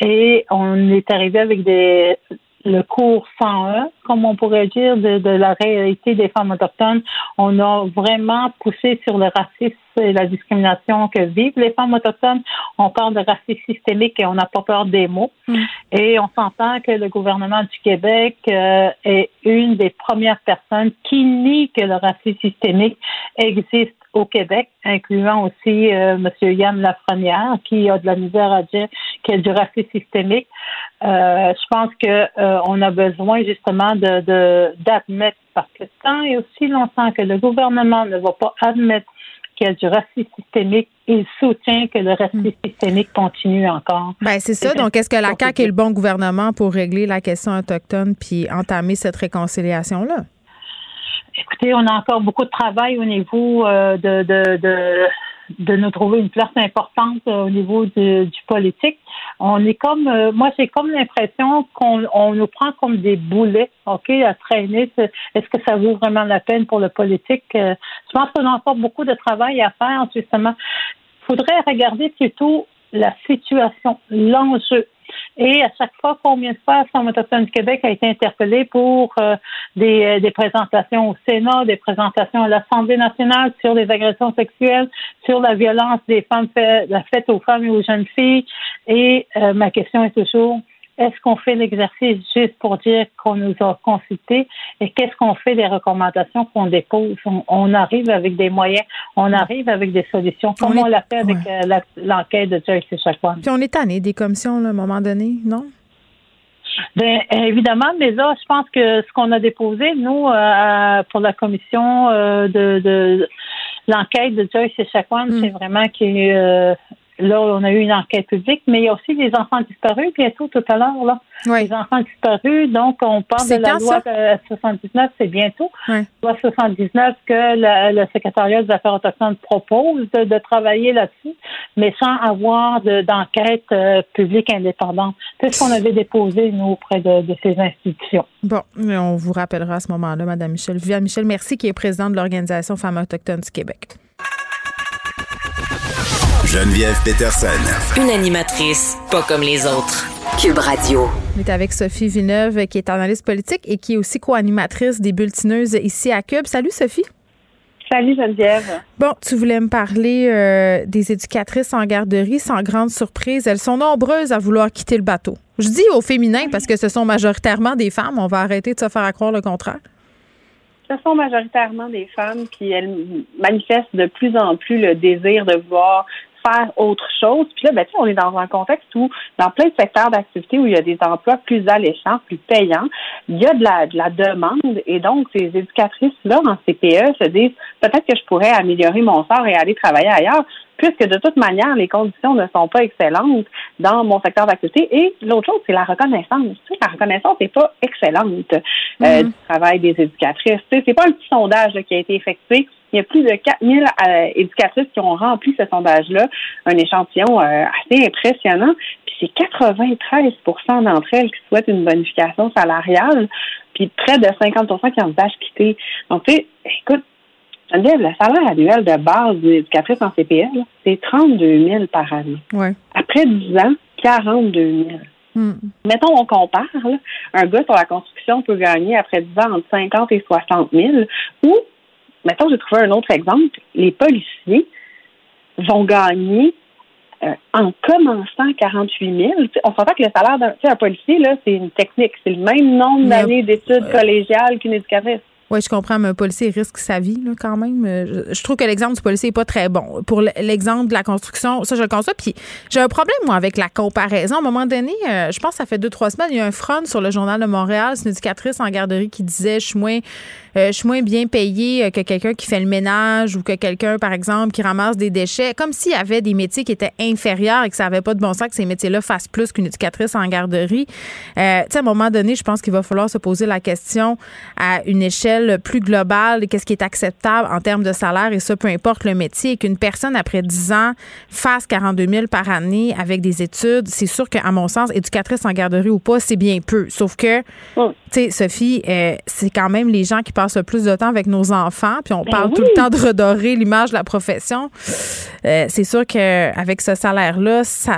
et on est arrivé avec des le cours 101, comme on pourrait dire, de, la réalité des femmes autochtones. On a vraiment poussé sur le racisme et la discrimination que vivent les femmes autochtones. On parle de racisme systémique et on n'a pas peur des mots. Mm. Et on s'entend que le gouvernement du Québec euh, est une des premières personnes qui nie que le racisme systémique existe au Québec, incluant aussi euh, M. Yann Lafrenière, qui a de la misère à dire qu'il y a du racisme systémique. Euh, je pense que euh, on a besoin justement de d'admettre, parce que tant et aussi longtemps que le gouvernement ne va pas admettre qu'il y a du racisme systémique, il soutient que le racisme hmm. systémique continue encore. Ben c'est ça. Donc, est-ce que la CAQ est le bon gouvernement pour régler la question autochtone puis entamer cette réconciliation-là? Écoutez, on a encore beaucoup de travail au niveau euh, de, de, de, de, nous trouver une place importante euh, au niveau du, du politique. On est comme, euh, moi, j'ai comme l'impression qu'on on nous prend comme des boulets, OK, à traîner. Est-ce que ça vaut vraiment la peine pour le politique? je pense qu'on a encore beaucoup de travail à faire, justement. Il faudrait regarder plutôt la situation, l'enjeu. Et à chaque fois, combien de fois Femmes autochtone du Québec a été interpellé pour euh, des, euh, des, présentations au Sénat, des présentations à l'Assemblée nationale sur les agressions sexuelles, sur la violence des femmes faites aux femmes et aux jeunes filles. Et euh, ma question est toujours est-ce qu'on fait l'exercice juste pour dire qu'on nous a consultés? Et qu'est-ce qu'on fait des recommandations qu'on dépose? On, arrive avec des moyens, on arrive avec des solutions, comme on, l'a fait avec euh, l'enquête de Joyce Chacoan. Puis on est tanné des commissions à un moment donné, non? Bien, évidemment, mais là, je pense que ce qu'on a déposé, nous, euh, pour la commission euh, de, l'enquête de Joyce et Chacoan, mm. c'est vraiment qui Là, on a eu une enquête publique, mais il y a aussi des enfants disparus bientôt tout à l'heure. Là. Les enfants disparus, donc on parle de la loi 79, c'est bientôt. La Loi 79 que le, secrétariat des affaires autochtones propose de, travailler là-dessus, mais sans avoir d'enquête euh, publique indépendante. C'est ce qu'on avait déposé, nous, auprès de, ces institutions. Bon, mais on vous rappellera à ce moment-là, Mme Michel. Viviane Michel, merci, qui est présidente de l'Organisation Femmes autochtones du Québec. Geneviève Peterson. Une animatrice pas comme les autres. Cube Radio. On est avec Sophie Villeneuve, qui est analyste politique et qui est aussi co-animatrice des Bulletineuses ici à Cube. Salut, Sophie. Salut Geneviève. Bon, tu voulais me parler euh, des éducatrices en garderie. Sans grande surprise, elles sont nombreuses à vouloir quitter le bateau. Je dis au féminin parce que ce sont majoritairement des femmes. On va arrêter de se faire croire le contraire. Ce sont majoritairement des femmes, puis elles manifestent de plus en plus le désir de vouloir faire autre chose. Puis là, ben, on est dans un contexte où, dans plein de secteurs d'activité où il y a des emplois plus alléchants, plus payants, il y a de la, de la demande. Et donc, ces éducatrices-là en CPE se disent peut-être que je pourrais améliorer mon sort et aller travailler ailleurs puisque de toute manière, les conditions ne sont pas excellentes dans mon secteur d'activité. Et l'autre chose, c'est la reconnaissance. Tu sais, la reconnaissance n'est pas excellente euh, du travail des éducatrices. Tu sais, c'est pas un petit sondage qui a été effectué. Il y a plus de 4000 euh, éducatrices qui ont rempli ce sondage-là, un échantillon euh, assez impressionnant. Puis c'est 93% d'entre elles qui souhaitent une bonification salariale, puis près de 50% qui envisagent quitter. Donc, tu sais, écoute, Geneviève, le salaire annuel de base des éducatrices en CPL, c'est 32 000 par année. Ouais. Après 10 ans, 42 000. Hmm. Mettons, on compare, là, un gars sur la construction peut gagner après 10 ans entre 50 et 60 000. Ou, mettons, j'ai trouvé un autre exemple, les policiers vont gagner euh, en commençant 48 000. On s'entend que le salaire d'un policier, là, c'est une technique. C'est le même nombre d'années d'études collégiales qu'une éducatrice. Oui, je comprends, mais un policier risque sa vie là, quand même. Euh, je, trouve que l'exemple du policier n'est pas très bon. Pour l'exemple de la construction, ça, je le conçois. Puis j'ai un problème, moi, avec la comparaison. À un moment donné, euh, je pense que ça fait deux, trois semaines, il y a un front sur le Journal de Montréal. C'est une éducatrice en garderie qui disait Je suis moins, euh, je suis moins bien payée que quelqu'un qui fait le ménage ou que quelqu'un, par exemple, qui ramasse des déchets. Comme s'il y avait des métiers qui étaient inférieurs et que ça n'avait pas de bon sens que ces métiers-là fassent plus qu'une éducatrice en garderie. tu sais, à un moment donné, je pense qu'il va falloir se poser la question à une échelle plus globale qu'est-ce qui est acceptable en termes de salaire, et ça, peu importe le métier, qu'une personne, après 10 ans, fasse 42 000 par année avec des études, c'est sûr qu'à mon sens, éducatrice en garderie ou pas, c'est bien peu. Sauf que, tu sais, Sophie, euh, c'est quand même les gens qui passent le plus de temps avec nos enfants, puis on Ben parle tout le temps de redorer l'image de la profession. Euh, c'est sûr qu'avec ce salaire-là, ça,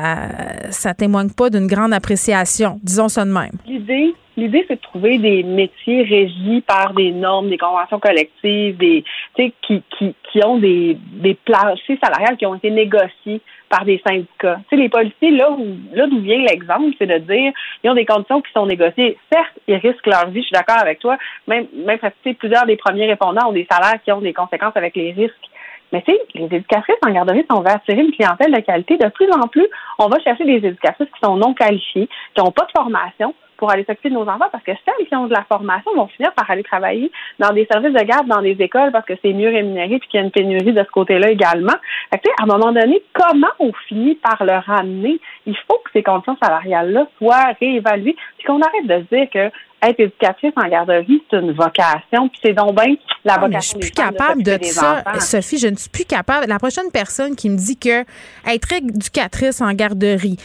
ça témoigne pas d'une grande appréciation, disons ça de même. L'idée, l'idée, c'est de trouver des métiers régis par des normes, des conventions collectives, des, qui, qui, qui ont des, des salariales qui ont été négociés par des syndicats. Tu sais, les policiers, là où, là d'où vient l'exemple, c'est de dire, ils ont des conditions qui sont négociées. Certes, ils risquent leur vie, je suis d'accord avec toi. Même, même, sais, plusieurs des premiers répondants ont des salaires qui ont des conséquences avec les risques. Mais tu sais, les éducatrices en garderie, si on veut attirer une clientèle de qualité, de plus en plus, on va chercher des éducatrices qui sont non qualifiées, qui n'ont pas de formation pour aller s'occuper de nos enfants parce que celles qui ont de la formation vont finir par aller travailler dans des services de garde, dans des écoles parce que c'est mieux rémunéré puis qu'il y a une pénurie de ce côté-là également. Fait que, à un moment donné, comment on finit par le ramener? Il faut que ces conditions salariales-là soient réévaluées puis qu'on arrête de se dire que être éducatrice en garderie, c'est une vocation, puis c'est donc bien la Ah, mais vocation je suis plus capable de ça. enfants. Sophie, je ne suis plus capable. La prochaine personne qui me dit que être éducatrice en garderie,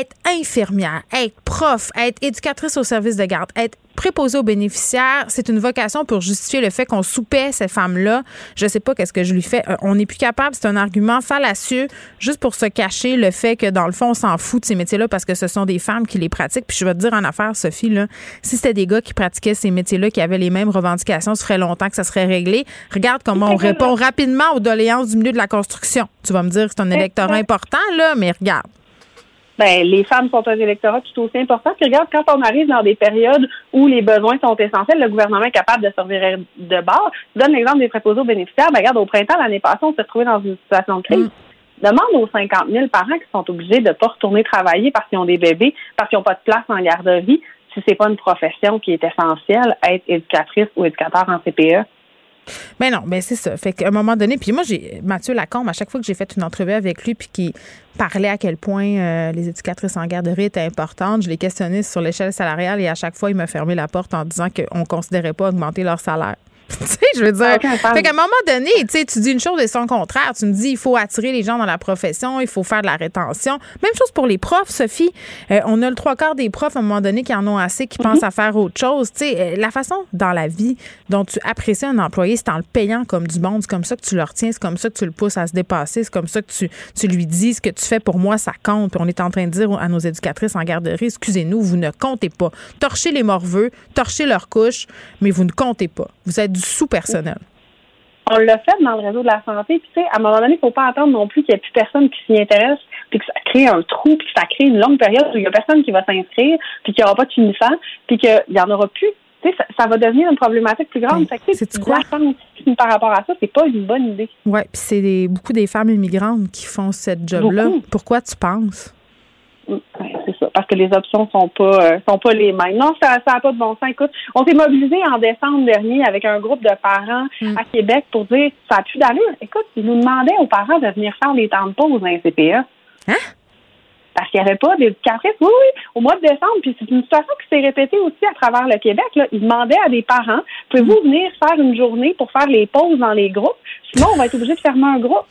être infirmière, être prof, être éducatrice au service de garde, être préposée aux bénéficiaires, c'est une vocation pour justifier le fait qu'on soupait ces femmes-là. Je sais pas qu'est-ce que je lui fais. Euh, on n'est plus capable. C'est un argument fallacieux juste pour se cacher le fait que dans le fond, on s'en fout de ces métiers-là parce que ce sont des femmes qui les pratiquent. Puis je vais te dire en affaire, Sophie, là, si c'était des gars qui pratiquaient ces métiers-là, qui avaient les mêmes revendications, ça ferait longtemps que ça serait réglé. Regarde comment on répond rapidement aux doléances du milieu de la construction. Tu vas me dire que c'est un électorat important, là, mais regarde. Ben, les femmes sont un électorat tout aussi important. Puis regarde, quand on arrive dans des périodes où les besoins sont essentiels, le gouvernement est capable de servir de bord. Je donne l'exemple des préposés aux bénéficiaires. Ben, regarde, au printemps, l'année passée, on s'est retrouvé dans une situation de crise. Demande aux 50 000 parents qui sont obligés de ne pas retourner travailler parce qu'ils ont des bébés, parce qu'ils n'ont pas de place en garderie, si c'est pas une profession qui est essentielle, être éducatrice ou éducateur en. CPE. Mais non, mais c'est ça. Fait qu'à un moment donné, puis moi, j'ai Mathieu Lacombe, à chaque fois que j'ai fait une entrevue avec lui, puis qui parlait à quel point euh, les éducatrices en garderie étaient importantes, je l'ai questionné sur l'échelle salariale et à chaque fois, il m'a fermé la porte en disant qu'on ne considérait pas augmenter leur salaire. tu sais, je veux dire. Fait qu'à un moment donné, tu sais, tu dis une chose et son contraire. Tu me dis, il faut attirer les gens dans la profession, il faut faire de la rétention. Même chose pour les profs, Sophie. Euh, on a le trois quarts des profs, à un moment donné, qui en ont assez, qui pensent à faire autre chose. Tu sais, euh, la façon dans la vie dont tu apprécies un employé, c'est en le payant comme du monde. C'est comme ça que tu le retiens, c'est comme ça que tu le pousses à se dépasser, c'est comme ça que tu, tu lui dis ce que tu fais pour moi, ça compte. Puis on est en train de dire à nos éducatrices en garderie, excusez-nous, vous ne comptez pas. Torchez les morveux, torchez leurs couches, mais vous ne comptez pas. Vous êtes du sous-personnel. on l'a fait dans le réseau de la santé. Puis, tu sais, à un moment donné, il faut pas attendre non plus qu'il n'y ait plus personne qui s'y intéresse, puis que ça crée un trou, puis que ça crée une longue période où il n'y a personne qui va s'inscrire, puis qu'il n'y aura pas de finissant, puis qu'il n'y en aura plus. Tu sais, ça, ça va devenir une problématique plus grande. C'est-tu quoi? par rapport à ça, c'est pas une bonne idée. Oui, puis c'est beaucoup des femmes immigrantes qui font cette job-là. Pourquoi tu penses? Ouais, c'est ça, parce que les options sont pas euh, sont pas les mêmes. Non, ça ça a pas de bon sens. Écoute, on s'est mobilisé en décembre dernier avec un groupe de parents à Québec pour dire ça a plus d'allure. Écoute, ils nous demandaient aux parents de venir faire les temps de pause dans les CPE. Hein? Parce qu'il n'y avait pas d'éducatrice. Oui, oui, au mois de décembre. Puis c'est une situation qui s'est répétée aussi à travers le Québec. Là. Ils demandaient à des parents, pouvez-vous venir faire une journée pour faire les pauses dans les groupes? Sinon, on va être obligé de fermer un groupe.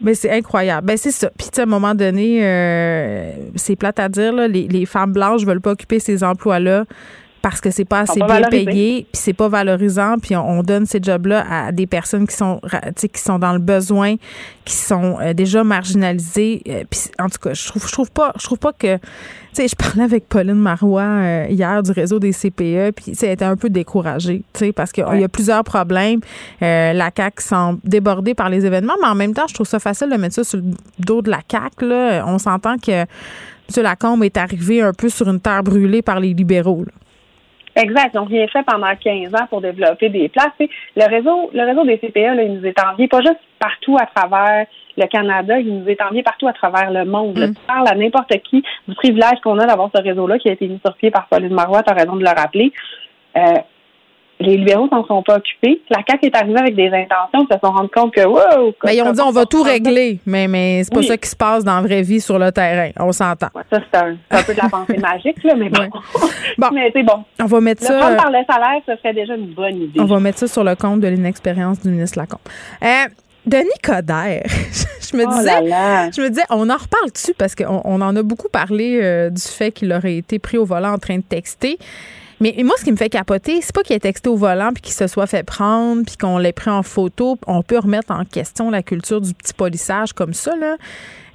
Ben, c'est incroyable. Ben, c'est ça. Puis, à un moment donné, euh, c'est plate à dire, là, les, les femmes blanches veulent pas occuper ces emplois-là parce que c'est pas assez pas bien payé, puis c'est pas valorisant, puis on, on donne ces jobs-là à des personnes qui sont, ra- tu sais, qui sont dans le besoin, qui sont euh, déjà marginalisées. Euh, puis, en tout cas, je trouve, je trouve pas, je trouve pas que, tu sais, je parlais avec Pauline Marois euh, hier du réseau des CPE, puis elle était un peu découragée, tu sais, parce qu'il y a plusieurs problèmes. Euh, la CAQ semble débordée par les événements, mais en même temps, je trouve ça facile de mettre ça sur le dos de la CAQ. Là. On s'entend que M. Lacombe est arrivé un peu sur une terre brûlée par les libéraux. là. Exact. Ils ont rien fait pendant 15 ans pour développer des places. Le réseau, le réseau des CPE, là, il nous est envié pas juste partout à travers le Canada, il nous est envié partout à travers le monde. là. Tu parles à n'importe qui du privilège qu'on a d'avoir ce réseau-là qui a été mis sur pied par Pauline Marois, tu as raison de le rappeler. Euh, les libéraux s'en sont pas occupés. La CAQ est arrivée avec des intentions, ils se sont rendus compte que wow, Ben, ils ont dit on va tout régler, mais, mais c'est pas Oui. ça qui se passe dans la vraie vie sur le terrain. On s'entend. Ça, c'est un, un peu de la pensée magique, là, mais bon. mais c'est bon. On va mettre Le ça. prendre euh, par le salaire, ce serait déjà une bonne idée. On va mettre ça sur le compte de l'inexpérience du ministre Lacombe. Euh, Denis Coderre, je me Oh disais, là là. je me disais, on en reparle dessus parce qu'on on en a beaucoup parlé euh, du fait qu'il aurait été pris au volant en train de texter. Mais moi, ce qui me fait capoter, c'est pas qu'il ait texté au volant puis qu'il se soit fait prendre puis qu'on l'ait pris en photo. On peut remettre en question la culture du petit polissage comme ça, là.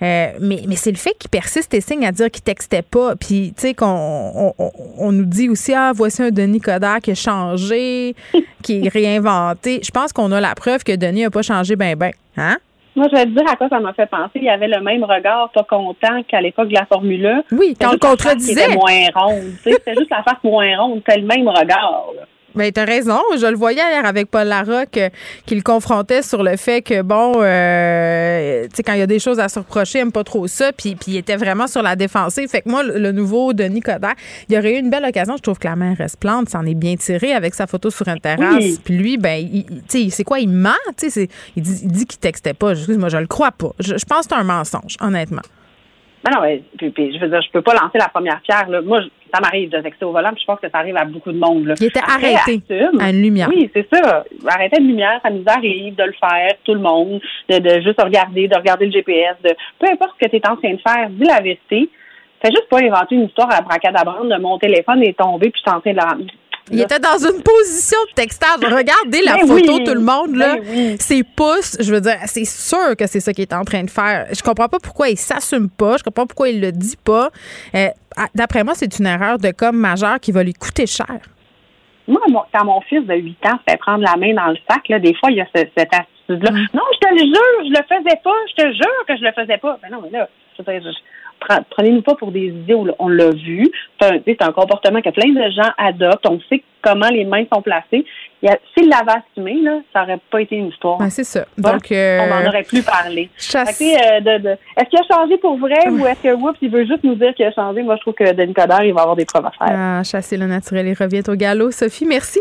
Euh, mais mais c'est le fait qu'il persiste et signe à dire qu'il textait pas. Puis, tu sais, qu'on on, on- nous dit aussi, ah, voici un Denis Coderre qui a changé, qui est réinventé. Je pense qu'on a la preuve que Denis a pas changé ben ben. Hein? Moi, je vais te dire à quoi ça m'a fait penser. Il y avait le même regard pas content qu'à l'époque de la Formule 1. Oui, quand on le contredisait. C'était moins ronde. C'était juste la face moins ronde. C'était le même regard. là. Ben, t'as raison. Je le voyais hier avec Paul Larocque euh, qui le confrontait sur le fait que, bon, euh, tu sais, quand il y a des choses à se reprocher, il aime pas trop ça. Puis, puis il était vraiment sur la défensive. Fait que moi, le, le nouveau Denis Coderre, il aurait eu une belle occasion. Je trouve que la main reste plante. S'en est bien tiré avec sa photo sur une terrasse. Oui. Puis lui, ben, tu sais, c'est quoi? Il ment. Tu sais, il dit, il dit qu'il textait pas. Excuse-moi, je le crois pas. Je, je pense que c'est un mensonge, honnêtement. Ben non, mais, puis, puis, je veux dire, je peux pas lancer la première pierre. Là. Moi, je- ça m'arrive de texter au volant, puis je pense que ça arrive à beaucoup de monde. Là. Il était Après, arrêté assume. à une lumière. Oui, c'est ça. Arrêter de lumière, ça nous arrive de le faire, tout le monde, de, de juste regarder, de regarder le GPS, de peu importe ce que tu es en train de faire, dis la vérité. Fais juste pas inventer une histoire à bracadabrande de mon téléphone est tombé, puis je suis en train de la... Il était dans une position de textage. Regardez la Ben photo, oui. tout le monde, là. Ben oui. Ses pouces, je veux dire, c'est sûr que c'est ça qu'il est en train de faire. Je comprends pas pourquoi il s'assume pas. Je comprends pas pourquoi il le dit pas. Euh, à- D'après moi, c'est une erreur de com majeure qui va lui coûter cher. Moi, quand mon fils de 8 ans se fait prendre la main dans le sac, là, des fois, il y a ce- cette attitude-là. Mm. Non, je te le jure, je le faisais pas. Je te jure que je le faisais pas. Ben non, mais là, je prenez-nous pas pour des idiots. là. On l'a vu. C'est un, comportement que plein de gens adoptent. On sait comment les mains sont placées. Il y a- S'il l'avait assumé, là, ça aurait pas été une histoire. Ben, c'est ça. Bon, Donc, euh, on n'en aurait plus parlé. chasse- euh, de- de- Est-ce qu'il a changé pour vrai ou est-ce que Whoops, il veut juste nous dire qu'il a changé? Moi, je trouve que Denis Coderre, il va avoir des preuves à faire. Ah, chasser le naturel et revient au galop. Sophie, merci.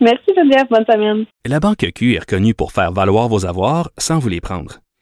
Merci Geneviève, bonne semaine. La Banque Q est reconnue pour faire valoir vos avoirs sans vous les prendre.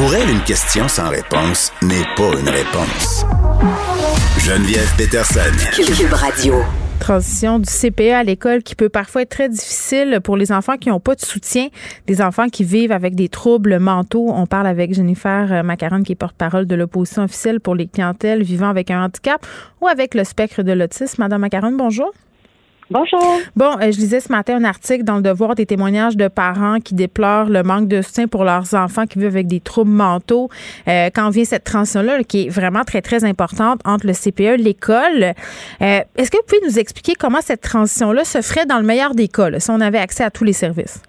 Pour elle, une question sans réponse n'est pas une réponse. Geneviève Peterson. Cube Radio. transition du CPE à l'école qui peut parfois être très difficile pour les enfants qui n'ont pas de soutien, des enfants qui vivent avec des troubles mentaux. On parle avec Jennifer euh, Macaron, qui est porte-parole de l'opposition officielle pour les clientèles vivant avec un handicap ou avec le spectre de l'autisme. Madame Macaron, bonjour. Bonjour. Bon, euh, je lisais ce matin un article dans le Devoir des témoignages de parents qui déplorent le manque de soutien pour leurs enfants qui vivent avec des troubles mentaux. Euh, quand vient cette transition-là, qui est vraiment très, très importante entre le CPE et l'école, euh, est-ce que vous pouvez nous expliquer comment cette transition-là se ferait dans le meilleur des cas, si on avait accès à tous les services?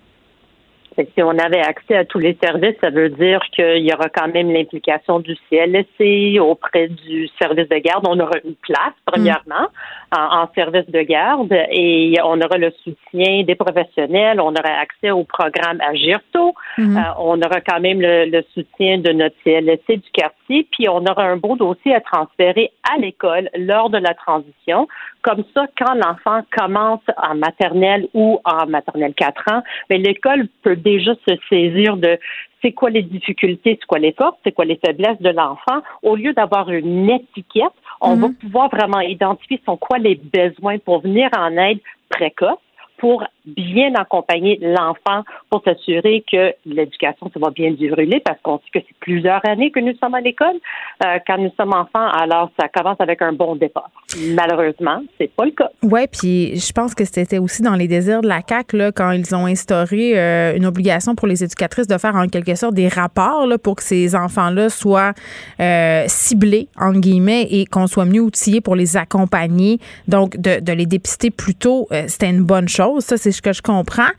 Si on avait accès à tous les services, ça veut dire qu'il y aura quand même l'implication du CLSC auprès du service de garde. On aura une place, premièrement, en, service de garde et on aura le soutien des professionnels. On aura accès au programme Agirto. Mhm. Euh, on aura quand même le, soutien de notre CLSC du quartier. Puis on aura un beau dossier à transférer à l'école lors de la transition. Comme ça, quand l'enfant commence en maternelle ou en maternelle 4 ans, mais l'école peut déjà se saisir de c'est quoi les difficultés, c'est quoi les forces, c'est quoi les faiblesses de l'enfant? Au lieu d'avoir une étiquette, on va pouvoir vraiment identifier sont quoi les besoins pour venir en aide précoce pour bien accompagner l'enfant pour s'assurer que l'éducation se va bien dérouler parce qu'on sait que c'est plusieurs années que nous sommes à l'école euh, quand nous sommes enfants alors ça commence avec un bon départ. Malheureusement c'est pas le cas. Ouais puis je pense que c'était aussi dans les désirs de la CAC là quand ils ont instauré euh, une obligation pour les éducatrices de faire en quelque sorte des rapports là, pour que ces enfants là soient euh, ciblés entre guillemets et qu'on soit mieux outillés pour les accompagner donc de, de les dépister plus tôt c'était une bonne chose. Ça, c'est ce que je comprends.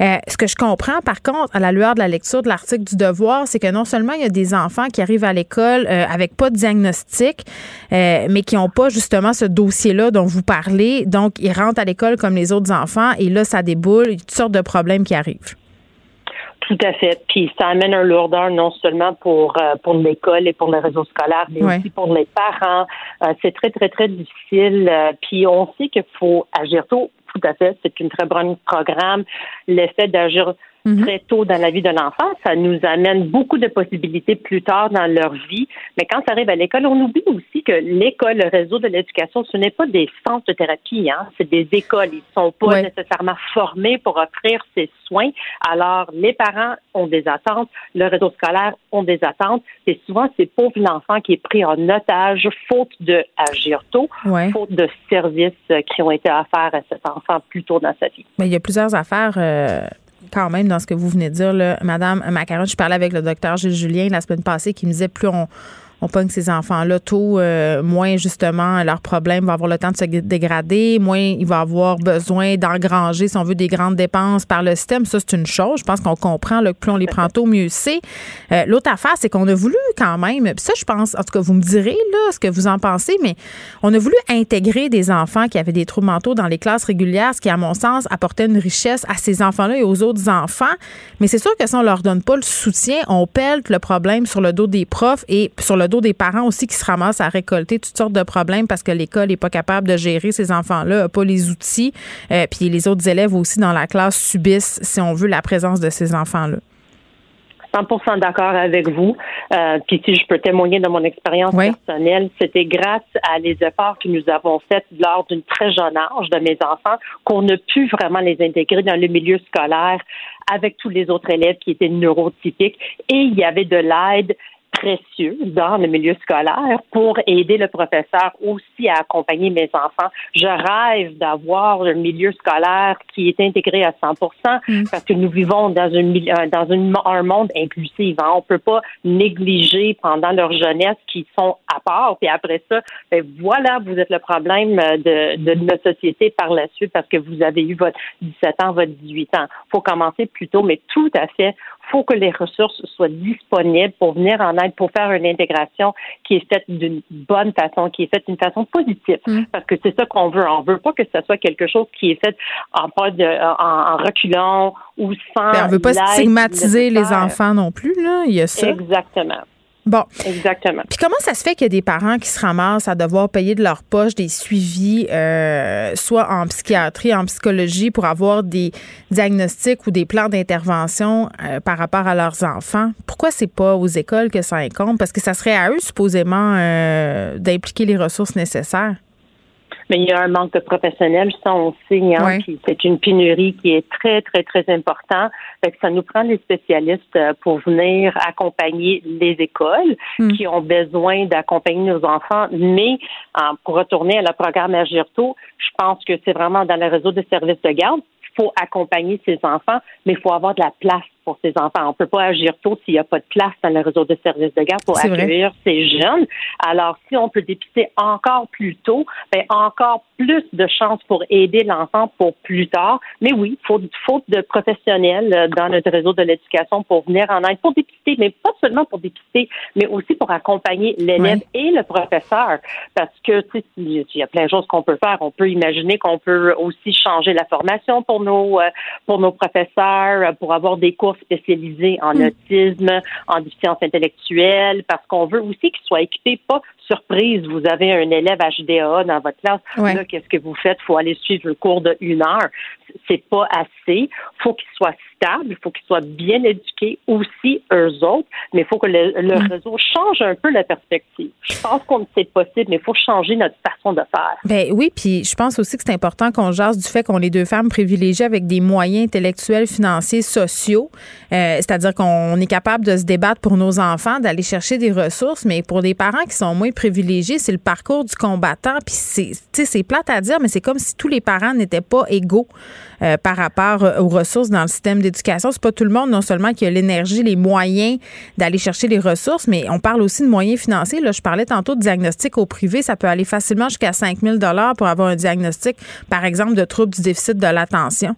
Euh, ce que je comprends, par contre, à la lueur de la lecture de l'article du Devoir, c'est que non seulement il y a des enfants qui arrivent à l'école euh, avec pas de diagnostic, euh, mais qui n'ont pas justement ce dossier-là dont vous parlez. Donc, ils rentrent à l'école comme les autres enfants et là, ça déboule, il y a toutes sortes de problèmes qui arrivent. Tout à fait. Puis ça amène un lourdeur non seulement pour pour l'école et pour le réseau scolaire, mais aussi pour les parents. c'est très très très difficile. puis on sait qu'il faut agir tôt tout à fait. C'est une très bonne programme. L'effet d'agir Mhm. très tôt dans la vie de l'enfant. Ça nous amène beaucoup de possibilités plus tard dans leur vie. Mais quand ça arrive à l'école, on oublie aussi que l'école, le réseau de l'éducation, ce n'est pas des centres de thérapie, hein. c'est des écoles. Ils ne sont pas nécessairement formés pour offrir ces soins. Alors, les parents ont des attentes, le réseau scolaire ont des attentes. Et souvent, c'est pauvre l'enfant qui est pris en otage, faute de agir tôt, faute de services qui ont été offerts à cet enfant plus tôt dans sa vie. Mais il y a plusieurs affaires. Euh, quand même dans ce que vous venez de dire, là, Madame Macaron. Je parlais avec le docteur Gilles Julien la semaine passée qui me disait plus on on pogne ces enfants-là tôt, euh, moins justement leur problème va avoir le temps de se dégrader, moins il va avoir besoin d'engranger, si on veut, des grandes dépenses par le système. Ça, c'est une chose. Je pense qu'on comprend là, que plus on les prend tôt, mieux c'est. Euh, l'autre affaire, c'est qu'on a voulu quand même, ça, je pense, en tout cas, vous me direz là ce que vous en pensez, mais on a voulu intégrer des enfants qui avaient des troubles mentaux dans les classes régulières, ce qui, à mon sens, apportait une richesse à ces enfants-là et aux autres enfants. Mais c'est sûr que si on leur donne pas le soutien, on pèle le problème sur le dos des profs et sur le dos des parents aussi qui se ramassent à récolter toutes sortes de problèmes parce que l'école n'est pas capable de gérer ces enfants-là, n'a pas les outils. Euh, puis les autres élèves aussi dans la classe subissent, si on veut, la présence de ces enfants-là. 100% d'accord avec vous. Euh, puis si je peux témoigner de mon expérience personnelle, c'était grâce à les efforts que nous avons faits lors d'une très jeune âge de mes enfants qu'on a pu vraiment les intégrer dans le milieu scolaire avec tous les autres élèves qui étaient neurotypiques et il y avait de l'aide précieux dans le milieu scolaire pour aider le professeur aussi à accompagner mes enfants. Je rêve d'avoir un milieu scolaire qui est intégré à 100 mm. parce que nous vivons dans, une, euh, dans une, un monde inclusif. Hein. On peut pas négliger pendant leur jeunesse qui sont à part. Puis après ça, ben voilà, vous êtes le problème de, de notre société par la suite parce que vous avez eu votre 17 ans, votre 18 ans. faut commencer plus tôt, mais tout à fait faut que les ressources soient disponibles pour venir en aide, pour faire une intégration qui est faite d'une bonne façon, qui est faite d'une façon positive. Mm. Parce que c'est ça qu'on veut. On veut pas que ce soit quelque chose qui est fait en pas de, en, reculant ou sans. Ben, on veut pas stigmatiser les enfants non plus, là. Il y a ça. Exactement. Bon. Exactement. Puis comment ça se fait qu'il y a des parents qui se ramassent à devoir payer de leur poche des suivis, euh, soit en psychiatrie, en psychologie, pour avoir des diagnostics ou des plans d'intervention euh, par rapport à leurs enfants? Pourquoi c'est pas aux écoles que ça incombe? Parce que ça serait à eux, supposément, euh, d'impliquer les ressources nécessaires. Mais il y a un manque de professionnels, ça on sait, hein, c'est une pénurie qui est très, très, très importante. Fait que ça nous prend des spécialistes euh, pour venir accompagner les écoles Hmm. qui ont besoin d'accompagner nos enfants, mais pour retourner à la programme Agirto, je pense que c'est vraiment dans le réseau de services de garde. Il faut accompagner ces enfants, mais il faut avoir de la place pour ces enfants. On peut pas agir tôt s'il n'y a pas de place dans le réseau de services de garde pour vrai. accueillir ces jeunes. Alors, si on peut dépister encore plus tôt, ben, encore plus de chances pour aider l'enfant pour plus tard. Mais oui, faute, faute de professionnels euh, dans notre réseau de l'éducation pour venir en aide, pour dépister, mais pas seulement pour dépister, mais aussi pour accompagner l'élève et le professeur. Parce que, tu sais, il y a plein de choses qu'on peut faire. On peut imaginer qu'on peut aussi changer la formation pour nos, euh, pour nos professeurs, euh, pour avoir des cours spécialisés en Mm. autisme, en déficience intellectuelle, parce qu'on veut aussi qu'ils soient équipés, pas surprise, vous avez un élève HDA dans votre classe, Ouais. là, qu'est-ce que vous faites? faut aller suivre le cours de une heure. C'est pas assez. faut qu'ils soient stables, il faut qu'ils soient bien éduqués aussi, eux autres, mais il faut que le, le Mm. réseau change un peu la perspective. Je pense qu'on c'est possible, mais il faut changer notre façon de faire. Ben oui, puis je pense aussi que c'est important qu'on jase du fait qu'on est deux femmes privilégiées avec des moyens intellectuels, financiers, sociaux. Euh, C'est-à-dire qu'on est capable de se débattre pour nos enfants, d'aller chercher des ressources, mais pour des parents qui sont moins privilégiés, c'est le parcours du combattant. Puis c'est, c'est plate à dire, mais c'est comme si tous les parents n'étaient pas égaux euh, par rapport aux ressources dans le système d'éducation. C'est pas tout le monde, non seulement qui a l'énergie, les moyens d'aller chercher les ressources, mais on parle aussi de moyens financiers. Là, je parlais tantôt de diagnostic au privé. Ça peut aller facilement jusqu'à 5 000 pour avoir un diagnostic, par exemple, de troubles du déficit de l'attention.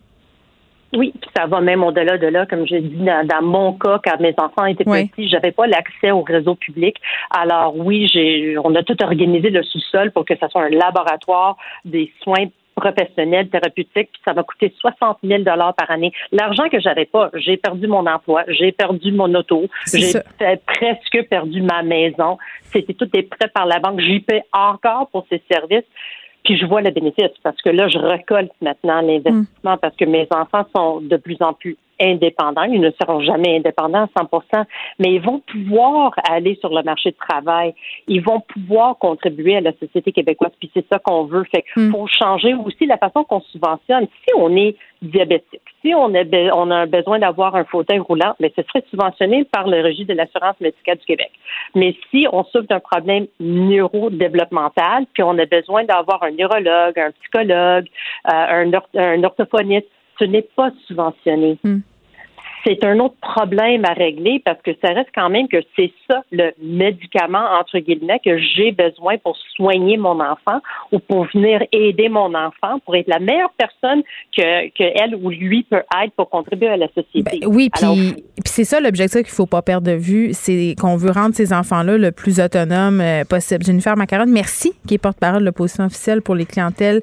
Oui, puis ça va même au-delà de là, comme j'ai dit dans, dans mon cas, quand mes enfants étaient Oui. petits, j'avais pas l'accès au réseau public. Alors oui, j'ai, on a tout organisé le sous-sol pour que ça soit un laboratoire des soins professionnels thérapeutiques, puis ça m'a coûté 60 000 dollars par année. L'argent que j'avais pas, j'ai perdu mon emploi, j'ai perdu mon auto, j'ai presque perdu ma maison. C'était tout des prêts par la banque. J'y paie encore pour ces services. Puis je vois le bénéfice parce que là, je récolte maintenant l'investissement parce que mes enfants sont de plus en plus indépendants. Ils ne seront jamais indépendants à 100 mais ils vont pouvoir aller sur le marché de travail. Ils vont pouvoir contribuer à la société québécoise. Puis c'est ça qu'on veut. Fait qu'il faut changer aussi la façon qu'on subventionne. Si on est diabétique, si on a, on a un besoin d'avoir un fauteuil roulant, mais ce serait subventionné par le registre de l'assurance médicale du Québec. Mais si on souffre d'un problème neurodéveloppemental, puis on a besoin d'avoir un neurologue, un psychologue, euh, un orthophoniste, ce n'est pas subventionné. C'est un autre problème à régler parce que ça reste quand même que c'est ça le médicament entre guillemets que j'ai besoin pour soigner mon enfant ou pour venir aider mon enfant pour être la meilleure personne que, que elle ou lui peut être pour contribuer à la société. Ben Oui, puis c'est ça l'objectif qu'il faut pas perdre de vue, c'est qu'on veut rendre ces enfants-là le plus autonomes euh, possible. Jennifer Macaron, merci, qui est porte-parole de l'opposition officielle pour les clientèles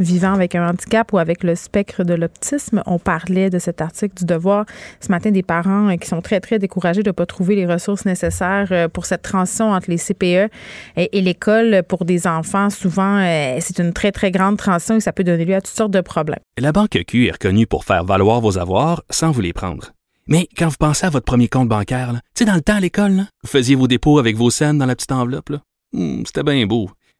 vivant avec un handicap ou avec le spectre de l'autisme. On parlait de cet article du Devoir ce matin des parents euh, qui sont très, très découragés de ne pas trouver les ressources nécessaires euh, pour cette transition entre les CPE et, l'école pour des enfants. Souvent, euh, c'est une très, très grande transition et ça peut donner lieu à toutes sortes de problèmes. La Banque Q est reconnue pour faire valoir vos avoirs sans vous les prendre. Mais quand vous pensez à votre premier compte bancaire, tu sais, dans le temps à l'école, vous faisiez vos dépôts avec vos scènes dans la petite enveloppe. Hmm, C'était bien beau.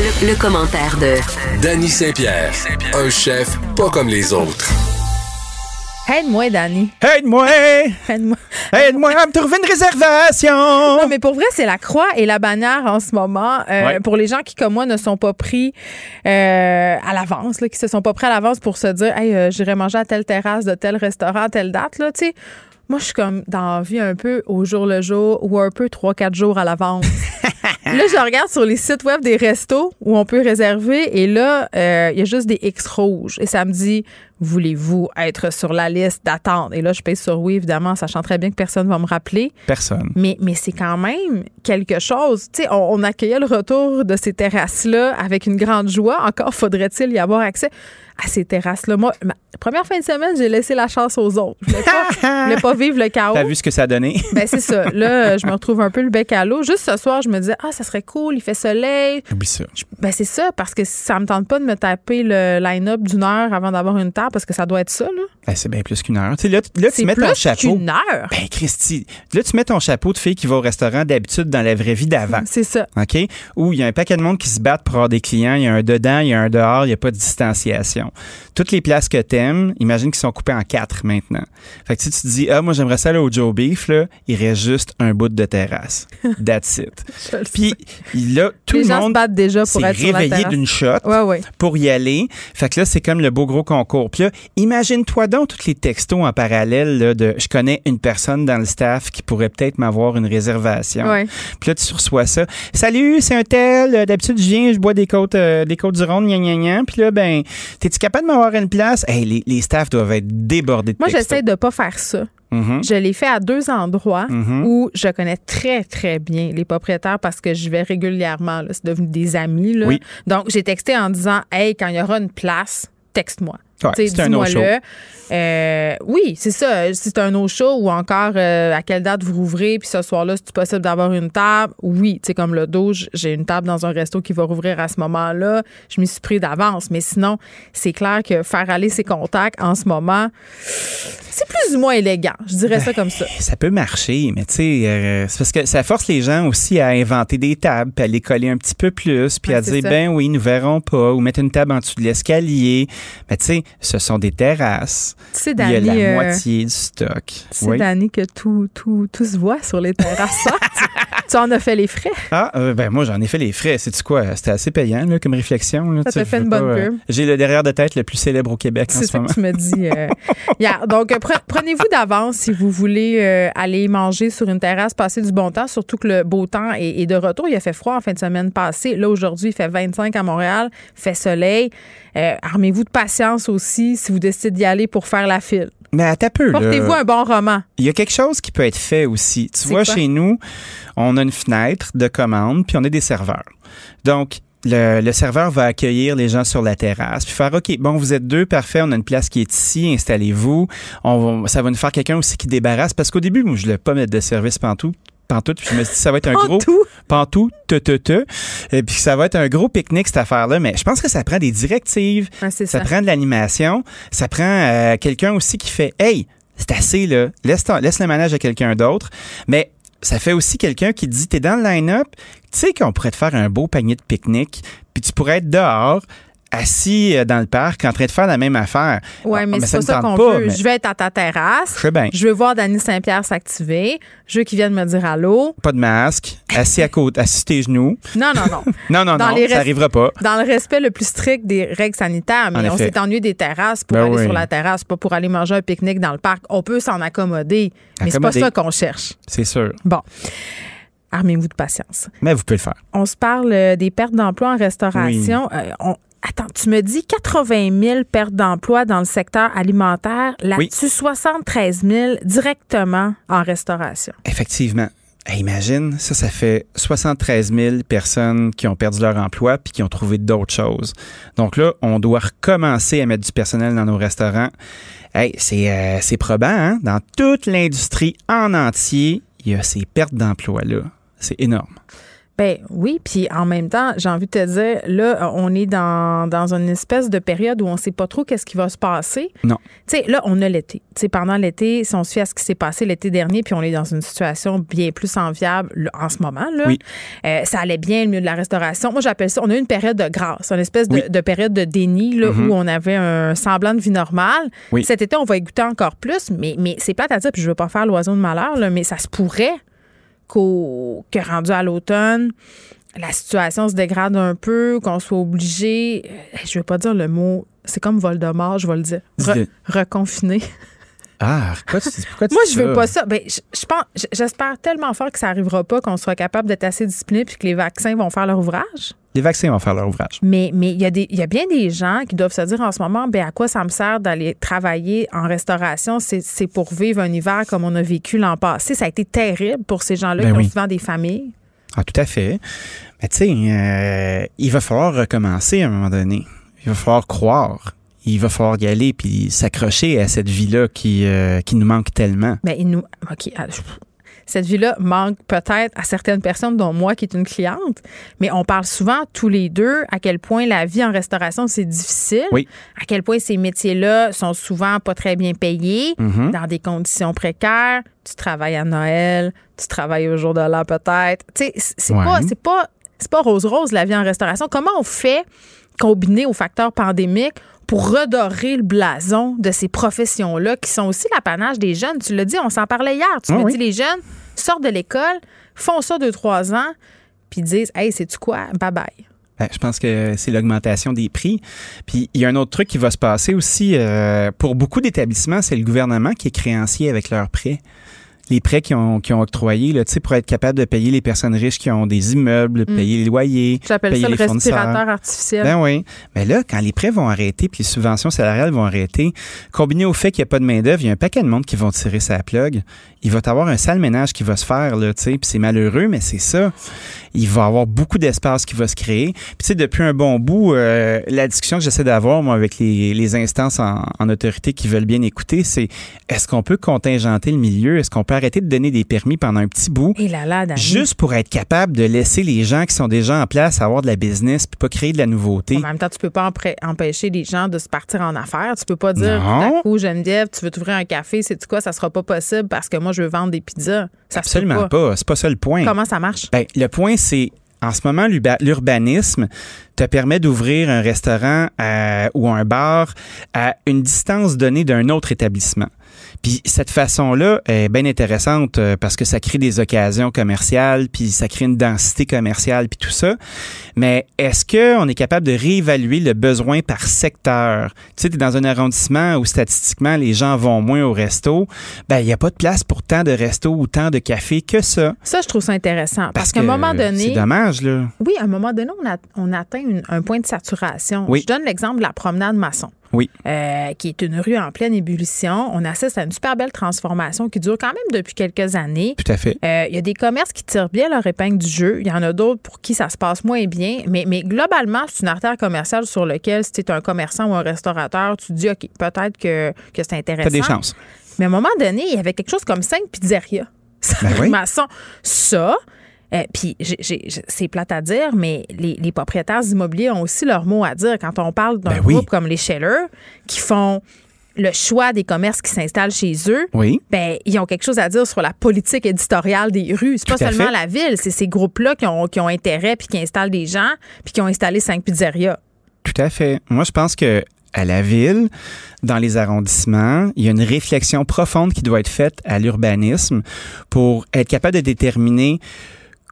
Le, le commentaire de Danny Saint-Pierre, un chef pas comme les autres. Aide-moi, Dani. Aide-moi! Aide-moi. Aide-moi à me trouver une réservation! Non, mais pour vrai, c'est la croix et la bannière en ce moment. Euh, Ouais. Pour les gens qui, comme moi, ne sont pas pris euh, à l'avance, là, qui se sont pas pris à l'avance pour se dire, hey, euh, j'irai manger à telle terrasse de tel restaurant à telle date, là, tu sais. Moi, je suis comme dans la vie un peu au jour le jour ou un peu trois, quatre jours à l'avance. là, je regarde sur les sites web des restos où on peut réserver et là, euh, il y a juste des X rouges. Et ça me dit, voulez-vous être sur la liste d'attente? Et là, je pèse sur oui, évidemment, sachant très bien que personne va me rappeler. Personne. Mais, mais c'est quand même quelque chose. Tu sais, on, on accueillait le retour de ces terrasses-là avec une grande joie. Encore faudrait-il y avoir accès à ces terrasses-là. Moi, ma première fin de semaine, j'ai laissé la chance aux autres. Je voulais je voulais pas vivre le chaos. T'as vu ce que ça a donné? Ben c'est ça. Là, je me retrouve un peu le bec à l'eau. Juste ce soir, je me disais, ah, ça serait cool, il fait soleil. Oublie ça. Ben c'est ça, parce que ça me tente pas de me taper le line-up d'une heure avant d'avoir une table, parce que ça doit être ça, là. Ben, c'est bien plus qu'une heure. Là, tu- là, tu mets ton chapeau. qu'une heure. Ben, Christy, là, tu mets ton chapeau de fille qui va au restaurant d'habitude dans la vraie vie d'avant. C'est ça. OK? Où il y a un paquet de monde qui se battent pour avoir des clients. Il y a un dedans, il y a un dehors, il n'y a pas de distanciation. Toutes les places que t'aimes, imagine qu'ils sont coupées en quatre maintenant. Fait que si tu te dis, ah, moi, j'aimerais ça aller au Joe Beef, là, il reste juste un bout de terrasse. That's it. Puis là, tout Les le monde battent déjà pour s'est réveillé d'une shot Ouais, ouais. pour y aller. Fait que là, c'est comme le beau gros concours. Puis imagine-toi donc tous les textos en parallèle là, de je connais une personne dans le staff qui pourrait peut-être m'avoir une réservation. Ouais. Puis là, tu reçois ça. Salut, c'est un tel. D'habitude, je viens, je bois des côtes, euh, des côtes du rond, gna gna gna. Puis là, ben, t'es-tu capable de m'avoir une place? Hey, les, les staffs doivent être débordés de Moi, j'essaie de pas faire ça. Mhm. Je l'ai fait à deux endroits Mhm. où je connais très, très bien les propriétaires parce que je vais régulièrement. là. C'est devenu des amis. là. Oui. Donc, j'ai texté en disant Hey, quand il y aura une place, texte-moi. Ouais, c'est un no-show. dis-moi-le. Euh, oui, c'est ça. Si c'est un no-show ou encore euh, à quelle date vous rouvrez, puis ce soir-là, c'est possible d'avoir une table? Oui, tu sais, comme le dos, j'ai une table dans un resto qui va rouvrir à ce moment-là. Je m'y suis pris d'avance. Mais sinon, c'est clair que faire aller ses contacts en ce moment, c'est plus ou moins élégant. Je dirais ça comme ça. Ça peut marcher, mais tu sais, euh, c'est parce que ça force les gens aussi à inventer des tables, puis à les coller un petit peu plus, puis Ouais, à c'est dire, ça. ben oui, nous verrons pas, ou mettre une table en dessous de l'escalier. Mais tu sais, ce sont des terrasses. Tu sais, Il y a la euh, moitié du stock. Tu sais, que tout, tout, tout se voit sur les terrasses. tu, en as fait les frais? Ah, euh, ben moi, j'en ai fait les frais. C'est-tu quoi? C'était assez payant là, comme réflexion. Là, Ça t'a fait une bonne euh, pub. J'ai le derrière de tête le plus célèbre au Québec en C'est ce ça moment. que tu me dis euh. Donc, pre- prenez-vous d'avance si vous voulez aller manger sur une terrasse, passer du bon temps, surtout que le beau temps est, est de retour. Il a fait froid en fin de semaine passée. Là, aujourd'hui, il fait 25 à Montréal, fait soleil. Euh, armez-vous de patience aussi si vous décidez d'y aller pour faire la file. Mais à ta peu. Portez-vous un bon roman. Il y a quelque chose qui peut être fait aussi. Tu vois, quoi? chez nous, on a une fenêtre de commande, puis on a des serveurs. Donc, le, le serveur va accueillir les gens sur la terrasse, puis faire OK, bon, vous êtes deux, parfait, on a une place qui est ici, installez-vous. On va- ça va nous faire quelqu'un aussi qui débarrasse, parce qu'au début, moi, je ne voulais pas mettre de service pantoute. Pantoute, puis je me suis dit, ça va être un gros. Pantoute, te, te, te. Et puis ça va être un gros pique-nique, cette affaire-là. Mais je pense que ça prend des directives. ça. ça prend de l'animation. Ça prend euh, quelqu'un aussi qui fait Hey, c'est assez, là. Laisse, ton- laisse le manège à quelqu'un d'autre. Mais ça fait aussi quelqu'un qui dit T'es dans le line-up, tu sais qu'on pourrait te faire un beau panier de pique-nique, puis tu pourrais être dehors, assis euh, dans le parc, en train de faire la même affaire. Ouais, Ah, mais, c'est ça tente qu'on veut. mais Je vais être à ta terrasse. Je bien. Je veux voir Dany Saint-Pierre s'activer. Je veux qu'il vienne me dire allô. Pas de masque, assis à côté, assis tes genoux. Non, non, non. Non, non, Dans non, ça res- arrivera pas. Dans le respect le plus strict des règles sanitaires, mais En on s'est ennuyé des terrasses pour Ben aller oui. sur la terrasse, pas pour aller manger un pique-nique dans le parc. On peut s'en accommoder, mais c'est pas ça qu'on cherche. C'est sûr. Bon. Armez-vous de patience. Mais vous pouvez le faire. On se parle euh, des pertes d'emploi en restauration. Euh, on- Attends, tu me dis 80 000 pertes d'emploi dans le secteur alimentaire. Là-dessus, 73 000 directement en restauration. Effectivement. Hey, imagine, ça, ça fait 73 000 personnes qui ont perdu leur emploi puis qui ont trouvé d'autres choses. Donc là, on doit recommencer à mettre du personnel dans nos restaurants. Hey, c'est euh, probant, hein? Dans toute l'industrie en entier, il y a ces pertes d'emploi-là. C'est énorme. Ben oui, puis en même temps, j'ai envie de te dire, là, on est dans, dans une espèce de période où on sait pas trop qu'est-ce qui va se passer. Non. Tu sais, là, on a l'été. Tu sais, pendant l'été, si on se fie à ce qui s'est passé l'été dernier, puis on est dans une situation bien plus enviable en ce moment, là. Oui. Euh, ça allait bien, le milieu de la restauration. Moi, j'appelle ça, on a eu une période de grâce, une espèce de, Oui. de période de déni, là, Mhm. où on avait un semblant de vie normale. Oui. Cet été, on va y goûter encore plus, mais, mais c'est plate à dire, puis je veux pas faire l'oiseau de malheur, là, mais ça se pourrait qu'au, que rendu à l'automne, la situation se dégrade un peu, qu'on soit obligé, euh, je veux pas dire le mot, c'est comme Voldemort, je vais le dire, re- Dis-le. Ah, pourquoi tu, pourquoi tu Moi, je veux pas ça. Ben, je, je pense, j'espère tellement fort que ça arrivera pas, qu'on sera capable d'être assez discipliné puis que les vaccins vont faire leur ouvrage. Les vaccins vont faire leur ouvrage. Mais mais il y a des il y a bien des gens qui doivent se dire en ce moment ben à quoi ça me sert d'aller travailler en restauration? C'est c'est pour vivre un hiver comme on a vécu l'an passé. Ça a été terrible pour ces gens-là Ben qui oui. ont souvent des familles. Ah, tout à fait. Mais tu sais, euh, il va falloir recommencer à un moment donné. Il va falloir croire. Il va falloir y aller puis s'accrocher à cette vie-là qui, euh, qui nous manque tellement. Mais il nous OK, ah, cette vie-là manque peut-être à certaines personnes, dont moi qui est une cliente, mais on parle souvent tous les deux à quel point la vie en restauration, c'est difficile, Oui. à quel point ces métiers-là sont souvent pas très bien payés, Mhm. dans des conditions précaires. Tu travailles à Noël, tu travailles au jour de l'an peut-être. Tu sais, c'est Ouais. pas, c'est pas, c'est pas rose-rose la vie en restauration. Comment on fait, combiné aux facteurs pandémiques, pour redorer le blason de ces professions-là qui sont aussi l'apanage des jeunes. Tu l'as dit, on s'en parlait hier. Tu Ah m'as oui. dit, les jeunes sortent de l'école, font ça deux, trois ans, puis disent, hey, sais-tu quoi? Bye bye. Ben, je pense que c'est l'augmentation des prix. Puis il y a un autre truc qui va se passer aussi. euh, pour beaucoup d'établissements, c'est le gouvernement qui est créancier avec leurs prêts. Les prêts qu'ils ont, qu'ils ont octroyés, là, pour être capable de payer les personnes riches qui ont des immeubles, payer les loyers, Mm. J'appelle payer ça le les fournisseurs. respirateur artificiel. Ben oui. Mais là, quand les prêts vont arrêter puis les subventions salariales vont arrêter, combiné au fait qu'il n'y a pas de main-d'œuvre, il y a un paquet de monde qui vont tirer sa plug. Il va y avoir un sale ménage qui va se faire, là, tu sais, puis c'est malheureux, mais c'est ça. Il va y avoir beaucoup d'espace qui va se créer. Puis tu sais, depuis un bon bout, euh, la discussion que j'essaie d'avoir, moi, avec les, les instances en, en autorité qui veulent bien écouter, c'est est-ce qu'on peut contingenter le milieu? Est-ce qu'on peut arrêter de donner des permis pendant un petit bout? Et là là, Dani. Juste pour être capable de laisser les gens qui sont déjà en place avoir de la business puis pas créer de la nouveauté. En même temps, tu peux pas empêcher les gens de se partir en affaires. Tu peux pas dire à coup, Geneviève, tu veux t'ouvrir un café, c'est quoi, ça sera pas possible parce que moi, je veux vendre des pizzas. Ça Absolument pas. C'est pas ça le point. Comment ça marche? Ben, le point, c'est en ce moment, l'urba- l'urbanisme te permet d'ouvrir un restaurant euh, ou un bar à une distance donnée d'un autre établissement. Puis cette façon-là est bien intéressante euh, parce que ça crée des occasions commerciales, puis ça crée une densité commerciale, puis tout ça. Mais est-ce qu'on est capable de réévaluer le besoin par secteur? Tu sais, tu es dans un arrondissement où statistiquement les gens vont moins au resto. Ben, il n'y a pas de place pour tant de restos ou tant de cafés que ça. Ça, je trouve ça intéressant. Parce, Parce qu'à un moment donné. c'est dommage, là. Oui, à un moment donné, on, a- on atteint une- un point de saturation. Oui. Je donne l'exemple de la promenade Masson. Oui. euh, qui est une rue en pleine ébullition. On assiste à une super belle transformation qui dure quand même depuis quelques années. Tout à fait. Euh, Il y a des commerces qui tirent bien leur épingle du jeu. Il y en a d'autres pour qui ça se passe moins bien. Mais, mais globalement, c'est une artère commerciale sur laquelle, si tu es un commerçant ou un restaurateur, tu te dis, OK, peut-être que, que c'est intéressant. T'as des chances. Mais à un moment donné, il y avait quelque chose comme cinq pizzerias. Ça, Ben oui. Ça, euh, puis c'est plate à dire, mais les, les propriétaires immobiliers ont aussi leur mot à dire quand on parle d'un Ben oui. groupe comme les Scheller qui font le choix des commerces qui s'installent chez eux. Oui. Ben, ils ont quelque chose à dire sur la politique éditoriale des rues. C'est pas seulement fait. la ville, c'est ces groupes-là qui ont, qui ont intérêt puis qui installent des gens puis qui ont installé cinq pizzerias. Tout à fait. Moi, je pense que à la ville, dans les arrondissements, il y a une réflexion profonde qui doit être faite à l'urbanisme pour être capable de déterminer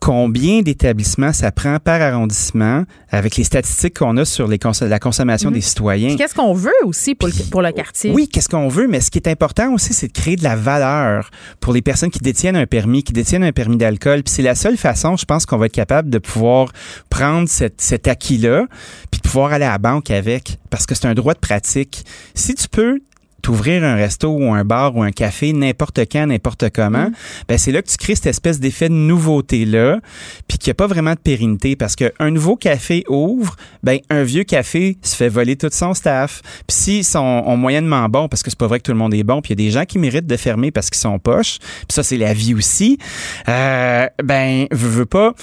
combien d'établissements ça prend par arrondissement avec les statistiques qu'on a sur les cons- la consommation des citoyens. Qu'est-ce qu'on veut aussi pour le, pour le quartier? Oui, qu'est-ce qu'on veut, mais ce qui est important aussi, c'est de créer de la valeur pour les personnes qui détiennent un permis, qui détiennent un permis d'alcool. Puis c'est la seule façon, je pense, qu'on va être capable de pouvoir prendre cette- cet acquis-là, puis de pouvoir aller à la banque avec, parce que c'est un droit de pratique. Si tu peux t'ouvrir un resto ou un bar ou un café n'importe quand, n'importe comment, ben c'est là que tu crées cette espèce d'effet de nouveauté-là, puis qu'il n'y a pas vraiment de pérennité, parce qu'un nouveau café ouvre, ben un vieux café se fait voler tout son staff. Puis s'ils sont ont moyennement bons, parce que c'est pas vrai que tout le monde est bon, puis il y a des gens qui méritent de fermer parce qu'ils sont poches, puis ça c'est la vie aussi, euh, ben veux, veux pas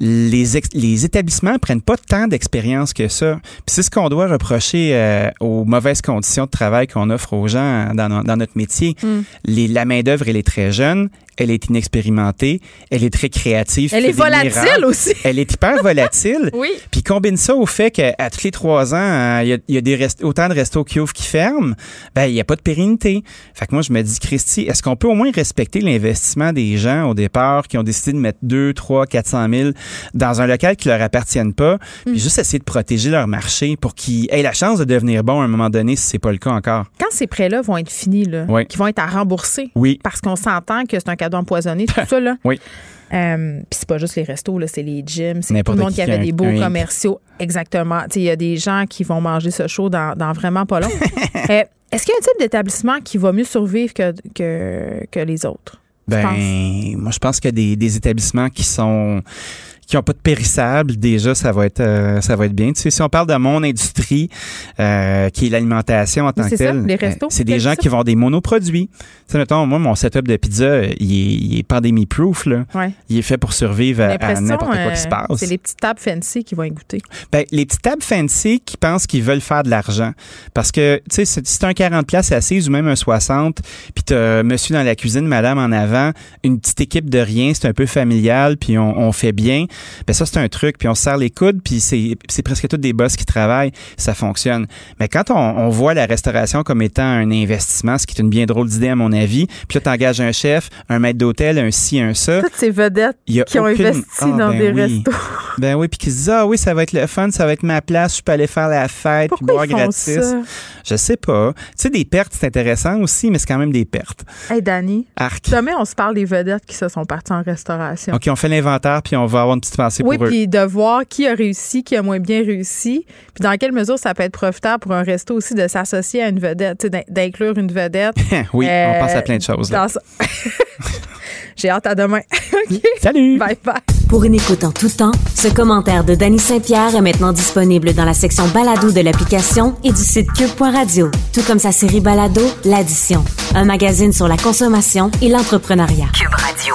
les, les établissements prennent pas tant d'expérience que ça. Puis c'est ce qu'on doit reprocher euh, aux mauvaises conditions de travail qu'on offre aux gens dans notre métier. Mm. Les, la main-d'œuvre, elle est très jeune, elle est inexpérimentée, elle est très créative. Elle est volatile miracles. aussi. Elle est hyper volatile. Oui. Puis combine ça au fait qu'à tous les trois ans, euh, il y a, il y a des rest- autant de restos qui ouvrent qui ferment, ben il n'y a pas de pérennité. Fait que moi, je me dis, Christy, est-ce qu'on peut au moins respecter l'investissement des gens au départ qui ont décidé de mettre 2, 3, 400 000 dans un local qui leur appartienne pas, Mm. puis juste essayer de protéger leur marché pour qu'ils aient la chance de devenir bons à un moment donné si c'est pas le cas encore? Quand ces prêts-là vont être finis, là, Oui. qui vont être à rembourser, Oui. parce qu'on s'entend que c'est un cadeau empoisonné, tout ça, là, Oui. Euh, puis c'est pas juste les restos, là, c'est les gyms, c'est tout le monde qui avait un- des beaux un- commerciaux. Exactement. Tu sais, Il y a des gens qui vont manger ce show dans, dans vraiment pas long. Euh, Est-ce qu'il y a un type d'établissement qui va mieux survivre que, que, que les autres? Ben, moi, je pense que des, des établissements qui sont qui n'ont pas de périssables, déjà, ça va être euh, ça va être bien. Tu sais, si on parle de mon industrie, euh, qui est l'alimentation en tant que telle, euh, c'est des gens ça? qui vont des monoproduits. Tu sais, mettons, moi, mon setup de pizza, euh, il est, il est pandémie-proof, là. Ouais. Il est fait pour survivre à, n'importe quoi euh, qui se passe. C'est les petites tables fancy qui vont y goûter. Ben, les petites tables fancy qui pensent qu'ils veulent faire de l'argent. Parce que, tu sais, si c'est un 40 places assise ou même un 60, puis t'as monsieur dans la cuisine, madame en avant, une petite équipe de rien, c'est un peu familial, puis on, on fait bien. Ben ça, c'est un truc, puis on se serre les coudes, puis c'est c'est presque tous des boss qui travaillent, ça fonctionne. Mais quand on, on voit la restauration comme étant un investissement, ce qui est une bien drôle d'idée à mon avis, puis là, t'engages un chef, un maître d'hôtel, un ci, un ça. Toutes ces vedettes qui ont investi Ah, dans ben des oui. restos. Ben oui, puis qui se disent Ah oui, ça va être le fun, ça va être ma place, je peux aller faire la fête, puis boire ils font gratis. ça? Je sais pas. Tu sais, des pertes, c'est intéressant aussi, mais c'est quand même des pertes. Hey, Dani, Arc. jamais on se parle des vedettes qui se sont parties en restauration. OK, on fait l'inventaire, puis on va avoir une petite pensée Oui, pour eux. puis de voir qui a réussi, qui a moins bien réussi, puis dans quelle mesure ça peut être profitable pour un resto aussi de s'associer à une vedette, tu sais, d'in- d'inclure une vedette. oui, Euh, on pense à plein de choses. là. dans ça. J'ai hâte à demain. OK. Salut! Bye bye. Pour une écoute en tout temps, ce commentaire de Danny Saint-Pierre est maintenant disponible dans la section balado de l'application et du site cube.radio, tout comme sa série balado L'Addition, un magazine sur la consommation et l'entrepreneuriat. Cube Radio.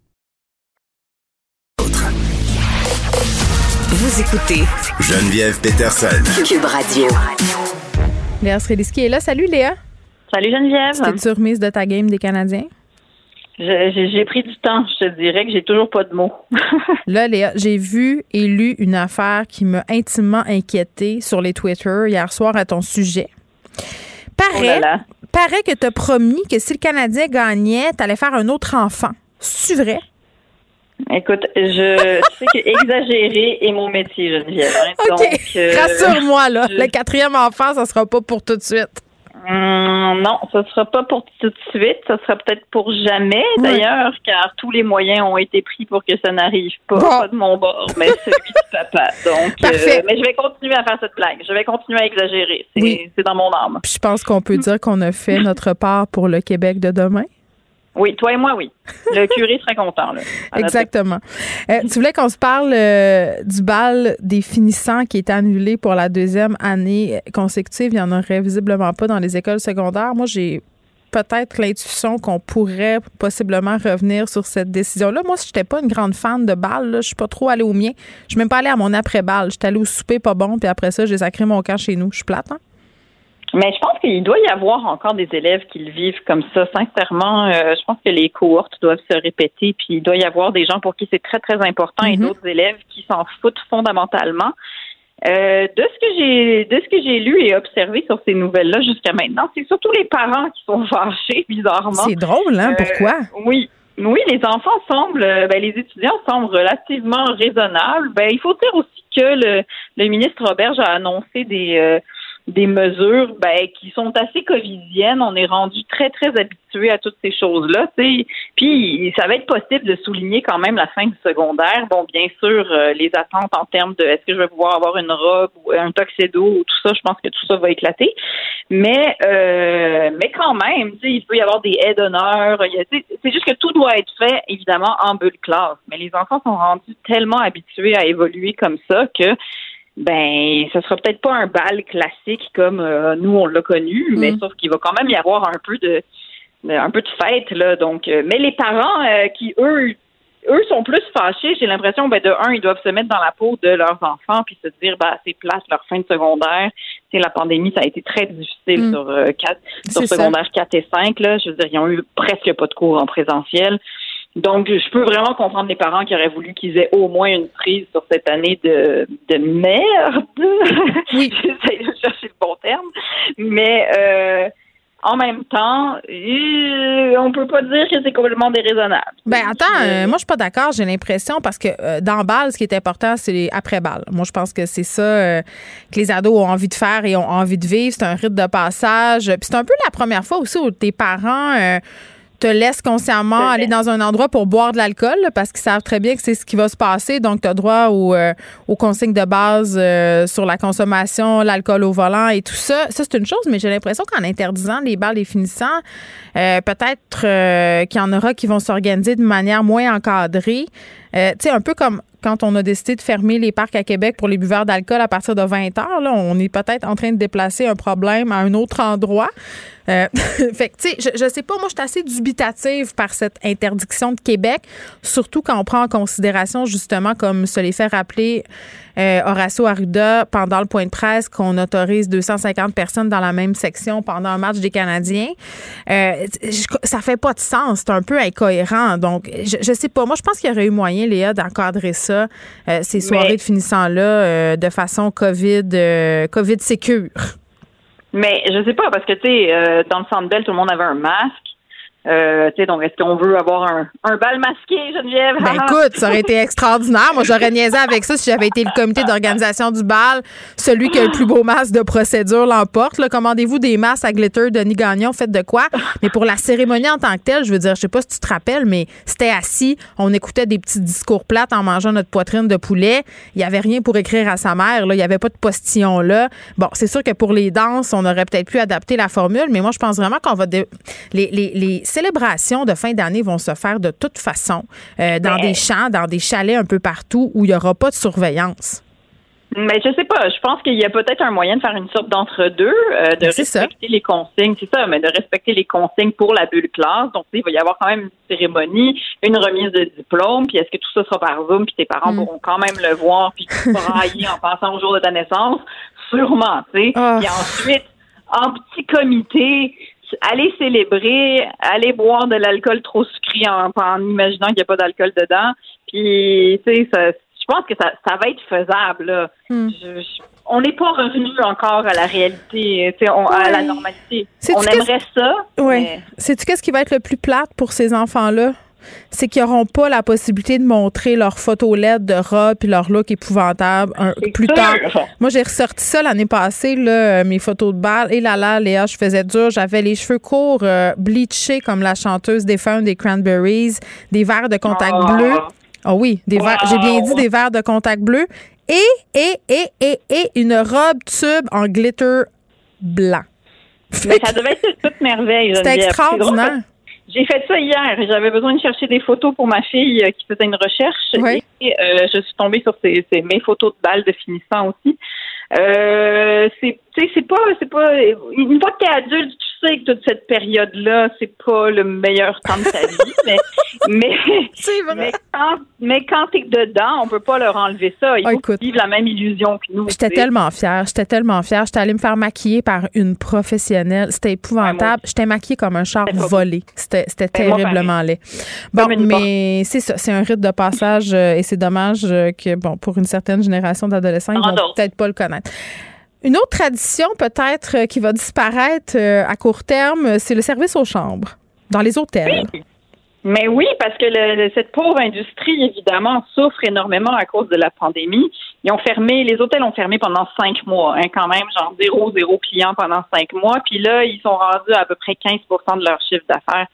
Vous écoutez Geneviève Peterson. Cube Radio. Léa Srediski est là. Salut Léa. Salut Geneviève. T'es-tu remise de ta game des Canadiens? Je- J'ai pris du temps. Je te dirais que j'ai toujours pas de mots. Là, Léa, j'ai vu et lu une affaire qui m'a intimement inquiétée sur les Twitter hier soir à ton sujet. Paraît, Oh là là. paraît que tu as promis que si le Canadien gagnait, tu allais faire un autre enfant. C'est vrai? Écoute, je sais que exagérer est mon métier, Geneviève. hein. Donc, euh, Rassure-moi, là. je- Le quatrième enfant, ça sera pas pour tout de suite. Hum, non, ce sera pas pour tout de suite. Ce sera peut-être pour jamais, d'ailleurs, car tous les moyens ont été pris pour que ça n'arrive pas. Pas de mon bord, mais celui du papa. Donc, euh, mais je vais continuer à faire cette blague. Je vais continuer à exagérer. C'est Oui. c'est dans mon âme. Puis je pense qu'on peut dire qu'on a fait notre part pour le Québec de demain. Oui, toi et moi, oui. Le curé serait content, là. Exactement. Euh, tu voulais qu'on se parle euh, du bal des finissants qui est annulé pour la deuxième année consécutive. Il n'y en aurait visiblement pas dans les écoles secondaires. Moi, j'ai peut-être l'intuition qu'on pourrait possiblement revenir sur cette décision-là. Moi, si j'étais pas une grande fan de bal, je suis pas trop allée au mien. Je suis même pas allée à mon après-bal. J'étais allée au souper pas bon, puis après ça, j'ai sacré mon camp chez nous. Je suis plate, hein? Mais je pense qu'il doit y avoir encore des élèves qui le vivent comme ça. Sincèrement, euh, je pense que les cohortes doivent se répéter, puis il doit y avoir des gens pour qui c'est très, très important et d'autres élèves qui s'en foutent fondamentalement. Euh, de ce que j'ai de ce que j'ai lu et observé sur ces nouvelles-là jusqu'à maintenant, c'est surtout les parents qui sont fâchés, bizarrement. C'est drôle, hein? Euh, Pourquoi? Oui. Oui, les enfants semblent, euh, ben, les étudiants semblent relativement raisonnables. Ben, il faut dire aussi que le, le ministre Roberge a annoncé des, euh, des mesures ben, qui sont assez covidiennes. On est rendu très, très habitué à toutes ces choses-là. Puis, ça va être possible de souligner quand même la fin du secondaire. Bon, bien sûr, euh, les attentes en termes de est-ce que je vais pouvoir avoir une robe ou un tuxedo ou tout ça, je pense que tout ça va éclater. Mais, euh, mais quand même, il peut y avoir des aides d'honneur. C'est juste que tout doit être fait, évidemment, en bulle classe. Mais les enfants sont rendus tellement habitués à évoluer comme ça que ben, ce sera peut-être pas un bal classique comme euh, nous on l'a connu, mais sauf qu'il va quand même y avoir un peu de, de- un peu de fête là. Donc, euh, mais les parents euh, qui eux eux sont plus fâchés, j'ai l'impression, ben, de un, ils doivent se mettre dans la peau de leurs enfants puis se dire, ben, c'est place leur fin de secondaire. La pandémie, ça a été très difficile Mm. sur, euh, quatre, sur C'est ça. secondaire 4 et 5, là. Je veux dire, ils ont eu presque pas de cours en présentiel. Donc, je peux vraiment comprendre les parents qui auraient voulu qu'ils aient au moins une prise sur cette année de, de merde. Oui. J'essaie de chercher le bon terme. Mais euh, en même temps, euh, on peut pas dire que c'est complètement déraisonnable. Ben attends, euh, moi je suis pas d'accord, j'ai l'impression parce que euh, dans balle, ce qui est important, c'est les après balle. Moi je pense que c'est ça euh, que les ados ont envie de faire et ont envie de vivre, c'est un rite de passage. Puis c'est un peu la première fois aussi où tes parents te laissent consciemment aller dans un endroit pour boire de l'alcool parce qu'ils savent très bien que c'est ce qui va se passer. Donc, tu as droit aux, euh, aux, consignes de base euh, sur la consommation, l'alcool au volant et tout ça. Ça, c'est une chose, mais j'ai l'impression qu'en interdisant les balles définissants, euh, peut-être qu'il y en aura qui vont s'organiser de manière moins encadrée. Tu sais, un peu comme quand on a décidé de fermer les parcs à Québec pour les buveurs d'alcool à partir de 20 heures, là, on est peut-être en train de déplacer un problème à un autre endroit. Euh, fait que, tu sais, je, je, sais pas, moi, je suis assez dubitative par cette interdiction de Québec, surtout quand on prend en considération, justement, comme se les fait rappeler euh, Horacio Arruda pendant le point de presse, qu'on autorise 250 personnes dans la même section pendant un match des Canadiens. Euh, ça fait pas de sens. C'est un peu incohérent. Donc, je, je sais pas. Moi, je pense qu'il y aurait eu moyen, Léa, d'encadrer ça, euh, ces soirées de finissant-là, euh, de façon COVID, euh, COVID sécure. Mais je sais pas, parce que, tu sais, euh, dans le centre belle, tout le monde avait un masque. Euh, donc, est-ce qu'on veut avoir un, un bal masqué, Geneviève? Ben écoute, ça aurait été extraordinaire. Moi, j'aurais niaisé avec ça si j'avais été le comité d'organisation du bal. Celui qui a le plus beau masque de procédure l'emporte. Commandez-vous des masques à glitter Denis Gagnon, faites de quoi? Mais pour la cérémonie en tant que telle, je veux dire, je sais pas si tu te rappelles, mais c'était assis, on écoutait des petits discours plates en mangeant notre poitrine de poulet. Il y avait rien pour écrire à sa mère, là. Il y avait pas de postillon là. Bon, c'est sûr que pour les danses, on aurait peut-être pu adapter la formule, mais moi, je pense vraiment qu'on va... les, les, les célébrations de fin d'année vont se faire de toute façon euh, dans Mais- des champs, dans des chalets un peu partout où il n'y aura pas de surveillance. Mais je sais pas, je pense qu'il y a peut-être un moyen de faire une sorte d'entre-deux, euh, de ça. respecter les consignes, c'est ça, mais de respecter les consignes pour la bulle classe. Donc, il va y avoir quand même une cérémonie, une remise de diplôme, puis est-ce que tout ça sera par Zoom, puis tes parents Mm. pourront quand même le voir, puis brailler en pensant au jour de ta naissance? Sûrement, tu sais. Puis ensuite, en petit comité, aller célébrer, aller boire de l'alcool trop sucré en, en imaginant qu'il n'y a pas d'alcool dedans. Puis, tu sais, ça- je pense que ça, ça va être faisable. là. Hmm. Je- je- on n'est pas revenu encore à la réalité, tu sais, on- à la normalité. On aimerait ça. Oui. mais- Sais-tu qu'est-ce qui va être le plus plate pour ces enfants-là? C'est qu'ils n'auront pas la possibilité de montrer leurs photos LED de robe puis leur look épouvantable un- plus sûr. tard. Moi, j'ai ressorti ça l'année passée, là, euh, mes photos de balle. Et là là, Léa, je faisais dur. J'avais les cheveux courts, euh, bleachés comme la chanteuse des femmes des Cranberries, des verres de contact Oh. bleu. Ah oui, des verres, j'ai bien dit des verres de contact bleu. Et, et, et, et, et une robe tube en glitter blanc. Mais ça devait être toute merveille. C'était extraordinaire. J'ai fait ça hier. J'avais besoin de chercher des photos pour ma fille euh, qui faisait une recherche. Oui. Et euh, je suis tombée sur ces, ces- mes photos de balles de finissant aussi. Euh, c'est, tu sais, c'est pas, c'est pas. Une fois que t'es adulte, tu sais que toute cette période-là, c'est pas le meilleur temps de ta vie. mais, mais, mais quand, mais quand t'es dedans, on peut pas leur enlever ça. Ils Ah, qu'ils vivent la même illusion que nous. J'étais tellement fière. J'étais tellement fière. J'étais allée me faire maquiller par une professionnelle. C'était épouvantable. J'étais maquillée comme un char volé. C'était Ben, terriblement laid. Bon, mais c'est ça. C'est un rite de passage euh, et c'est dommage euh, que, bon, pour une certaine génération d'adolescents, ils vont peut-être pas le connaître. Une autre tradition, peut-être, euh, qui va disparaître euh, à court terme, c'est le service aux chambres dans les hôtels. Mais oui, parce que le- cette pauvre industrie, évidemment, souffre énormément à cause de la pandémie. Ils ont fermé, les hôtels ont fermé pendant cinq mois, hein, quand même, genre zéro, zéro client pendant cinq mois. Puis là, ils sont rendus à, à peu près 15% de leur chiffre d'affaires.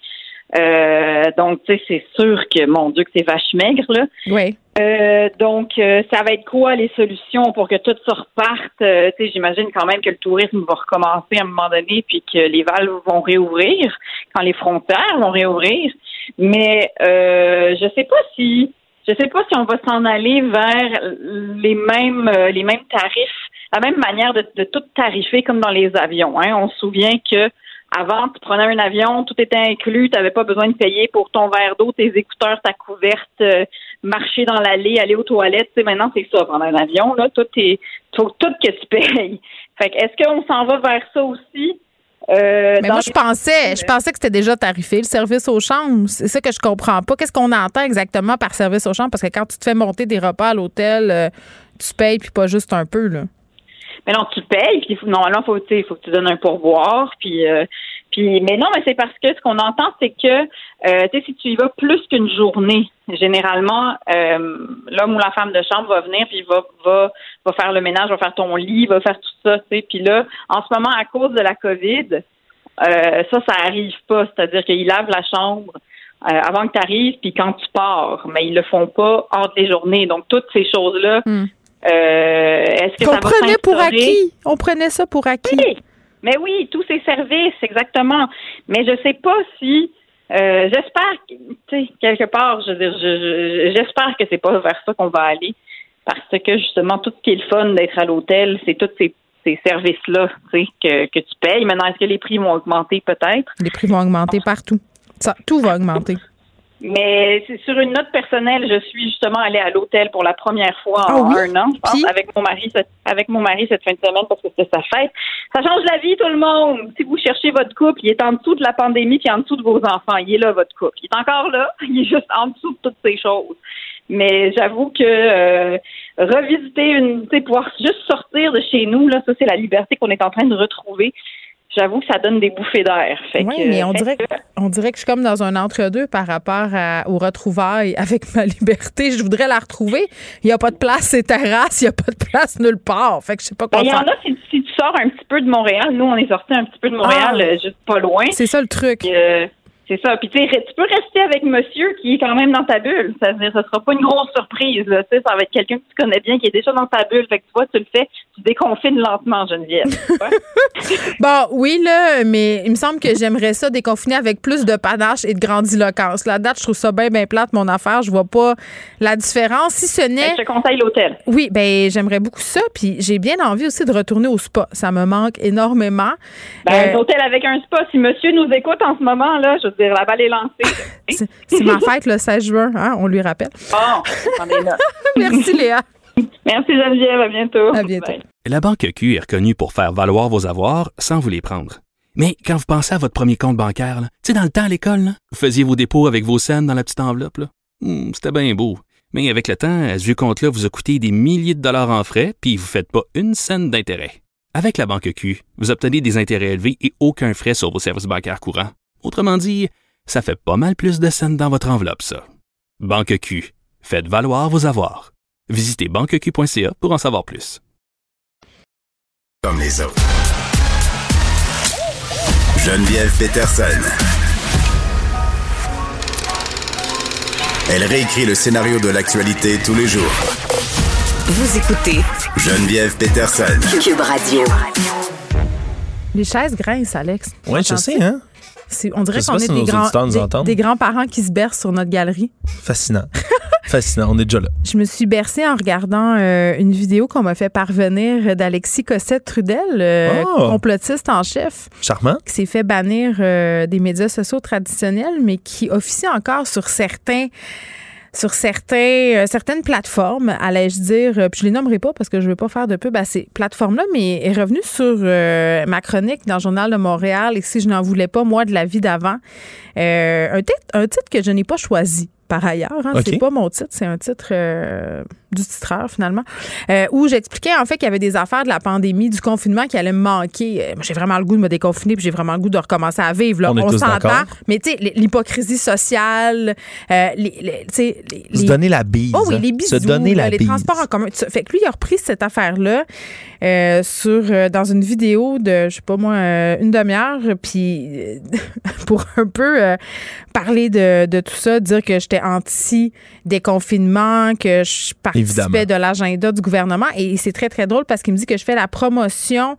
Euh, donc, tu sais, c'est sûr que, mon Dieu, que c'est vache maigre, là. Oui. Euh, donc, euh, ça va être quoi les solutions pour que tout se reparte? Euh, tu sais, j'imagine quand même que le tourisme va recommencer à un moment donné, puis que les valves vont réouvrir quand les frontières vont réouvrir. Mais je sais pas si je sais pas si on va s'en aller vers les mêmes les mêmes tarifs, la même manière de, de tout tarifer comme dans les avions. Hein. On se souvient que avant, tu prenais un avion, tout était inclus, tu n'avais pas besoin de payer pour ton verre d'eau, tes écouteurs, ta couverte, euh, marcher dans l'allée, aller aux toilettes. Tu sais, maintenant, c'est ça, prendre un avion, là, tout est tout, tout que tu payes. Fait que est-ce qu'on s'en va vers ça aussi? Euh, Mais moi, je pensais, je pensais que c'était déjà tarifé, le service aux chambres. C'est ça que je comprends pas. Qu'est-ce qu'on entend exactement par service aux chambres? Parce que quand tu te fais monter des repas à l'hôtel, euh, tu payes, puis pas juste un peu, là. Mais non, tu payes, puis normalement, faut, il faut que tu donnes un pourboire, puis, euh, puis, mais non, mais c'est parce que ce qu'on entend, c'est que, euh, tu sais, si tu y vas plus qu'une journée, généralement, euh, l'homme ou la femme de chambre va venir, puis va, va, va faire le ménage, va faire ton lit, va faire tout ça, tu sais, puis là, en ce moment, à cause de la COVID, euh, ça, ça arrive pas, c'est-à-dire qu'ils lavent la chambre. euh, avant que tu arrives, puis quand tu pars, mais ils le font pas entre les journées. Donc, toutes ces choses-là, euh, est-ce que ça On va prenait pour acquis. On prenait ça pour acquis. Oui, mais oui, tous ces services, exactement. Mais je sais pas si. euh, j'espère, tu quelque part, je veux dire, je- je- j'espère que c'est pas vers ça qu'on va aller, parce que justement, tout ce qui est le fun d'être à l'hôtel, c'est tous ces, ces services-là, que tu payes. Maintenant, est-ce que les prix vont augmenter? Peut-être? Les prix vont augmenter partout. Ça, tout va augmenter. Mais c'est sur une note personnelle, je suis justement allée à l'hôtel pour la première fois Ah en oui? un an, je pense, avec mon mari cette, avec mon mari cette fin de semaine parce que c'était sa fête. Ça change la vie, tout le monde. Si vous cherchez votre couple, il est en dessous de la pandémie puis en dessous de vos enfants. Il est là, votre couple. Il est encore là. Il est juste en dessous de toutes ces choses. Mais j'avoue que euh, revisiter une, tu sais, pouvoir juste sortir de chez nous, là, ça c'est la liberté qu'on est en train de retrouver. J'avoue que ça donne des bouffées d'air. Oui, mais on dirait, que, on dirait que je suis comme dans un entre-deux par rapport à- aux retrouvailles avec ma liberté. Je voudrais la retrouver. Il n'y a pas de place, c'est terrasse. Il n'y a pas de place nulle part. Fait que je sais pas Ben, quoi il y en faire. a, si, si tu sors un petit peu de Montréal, nous, on est sorti un petit peu de Montréal, Ah. euh, juste pas loin. C'est ça le truc. Euh, c'est ça. Puis tu sais, tu peux rester avec monsieur qui est quand même dans ta bulle. Ça ça sera pas une grosse surprise. Là. Ça va être quelqu'un que tu connais bien, qui est déjà dans ta bulle. Fait que tu vois, tu le fais, tu déconfines lentement, Geneviève. Bon, oui, là, mais il me semble que j'aimerais ça déconfiner avec plus de panache et de grandiloquence. La date, je trouve ça bien, bien plate, mon affaire. Je vois pas la différence. Si ce n'est. je te conseille l'hôtel. Oui, ben j'aimerais beaucoup ça. Puis j'ai bien envie aussi de retourner au spa. Ça me manque énormément. Ben, Euh, un hôtel avec un spa, si monsieur nous écoute en ce moment, là, je dire, la balle est lancée. c'est ma fête le 16 juin, hein, on lui rappelle. Bon. Merci, Léa. Merci, Geneviève. À bientôt. À bientôt. La Banque Q est reconnue pour faire valoir vos avoirs sans vous les prendre. Mais quand vous pensez à votre premier compte bancaire, tu sais, dans le temps à l'école, là, vous faisiez vos dépôts avec vos scènes dans la petite enveloppe. là. Hmm, C'était bien beau. Mais avec le temps, ce vieux compte-là vous a coûté des milliers de dollars en frais, puis vous ne faites pas une scène d'intérêt. Avec la Banque Q, vous obtenez des intérêts élevés et aucun frais sur vos services bancaires courants. Autrement dit, ça fait pas mal plus de scènes dans votre enveloppe, ça. Banque Q. Faites valoir vos avoirs. Visitez banqueq.ca pour en savoir plus. Comme les autres. Geneviève Peterson. Elle réécrit le scénario de l'actualité tous les jours. Vous écoutez Geneviève Peterson. Cube Radio. Les chaises grincent, Alex. Oui, je sais, hein? C'est- on dirait qu'on est si des, grands, des, des grands-parents qui se bercent sur notre galerie. Fascinant. Fascinant. On est déjà là. Je me suis bercée en regardant euh, une vidéo qu'on m'a fait parvenir d'Alexis Cossette-Trudel, euh, Oh! complotiste en chef, Charmant. qui s'est fait bannir euh, des médias sociaux traditionnels, mais qui officie encore sur certains sur certains, euh, certaines plateformes, allais-je dire, euh, puis je les nommerai pas parce que je veux pas faire de pub à ces plateformes-là, mais est revenu sur euh, ma chronique dans le Journal de Montréal et si je n'en voulais pas, moi, de la vie d'avant. Euh, un, titre, un titre que je n'ai pas choisi par ailleurs. Hein. C'est pas mon titre, c'est un titre du titreur finalement, euh, où j'expliquais en fait qu'il y avait des affaires de la pandémie, du confinement qui allaient me manquer. Euh, moi, j'ai vraiment le goût de me déconfiner, puis j'ai vraiment le goût de recommencer à vivre. Là. On tous s'entend, mais tu sais, l'hypocrisie sociale, euh, les, les- tu sais, les- Se les- donner la bise. Oh oui, hein. les bisous, Se donner la les bise. transports en commun. Fait que lui, il a repris cette affaire-là euh, sur euh, dans une vidéo de, je sais pas moi, euh, une demi-heure, puis euh, pour un peu euh, parler de, de tout ça, dire que j'étais anti-déconfinement, que je participais Évidemment. de l'agenda du gouvernement. Et c'est très, très drôle parce qu'il me dit que je fais la promotion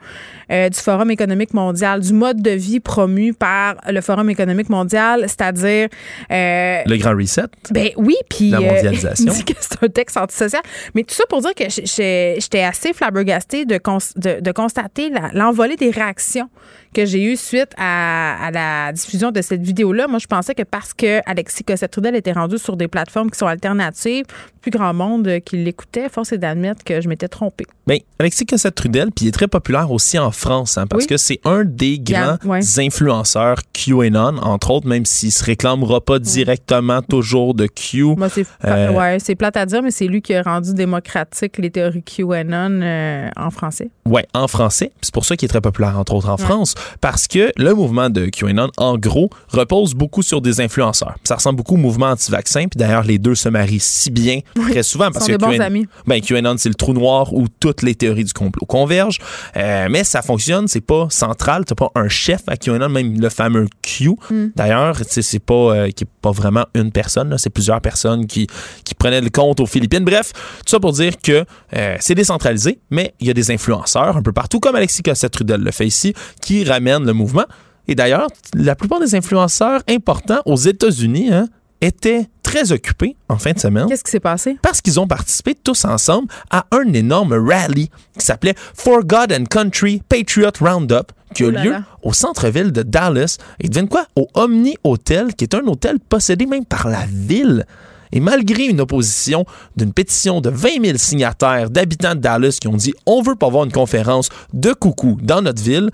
euh, du Forum économique mondial, du mode de vie promu par le Forum économique mondial, c'est-à-dire... euh, Le grand reset? ben oui, puis La euh, mondialisation. il dit que c'est un texte antisocial. Mais tout ça pour dire que j'étais assez flabbergastée de, cons- de, de constater l'envolée des réactions que j'ai eues suite à, à la diffusion de cette vidéo-là. Moi, je pensais que parce que Alexis Cossette-Trudel était rendu sur des plateformes qui sont alternatives, plus grand monde qui l'écoutait, force est d'admettre que je m'étais trompée. Ben, Alexis Cossette-Trudel, puis il est très populaire aussi en France, hein, parce Oui. que c'est un des grands Yeah, ouais. influenceurs QAnon, entre autres, même s'il se réclamera pas directement toujours de Q. Moi, c'est Euh, ouais, c'est plate à dire, mais c'est lui qui a rendu démocratique les théories QAnon euh, en français. Ouais, en français. C'est pour ça qu'il est très populaire, entre autres, en Ouais. France. Parce que le mouvement de QAnon, en gros, repose beaucoup sur des influenceurs. Ça ressemble beaucoup au mouvement anti-vaccin. Puis d'ailleurs, les deux se marient si bien très souvent. Parce sont que des bons QAnon, amis. Ben, QAnon, c'est le trou noir où toutes les théories du complot convergent. Euh, mais ça fonctionne, c'est pas central. T'as pas un chef à QAnon, même le fameux Q. Mm. D'ailleurs, c'est pas, euh, qui est pas vraiment une personne. C'est plusieurs personnes qui, qui prenaient le compte aux Philippines. Bref, tout ça pour dire que euh, c'est décentralisé, mais il y a des influenceurs un peu partout, comme Alexis Cossette-Trudel le fait ici, qui ramènent le mouvement. Et d'ailleurs, la plupart des influenceurs importants aux États-Unis hein, étaient très occupés en fin de semaine. Qu'est-ce qui s'est passé? Parce qu'ils ont participé tous ensemble à un énorme rallye qui s'appelait For God and Country Patriot Roundup qui a lieu au centre-ville de Dallas. Et devinez quoi? Au Omni Hotel, qui est un hôtel possédé même par la ville. Et malgré une opposition d'une pétition de 20 000 signataires d'habitants de Dallas qui ont dit on veut pas avoir une conférence de coucou dans notre ville,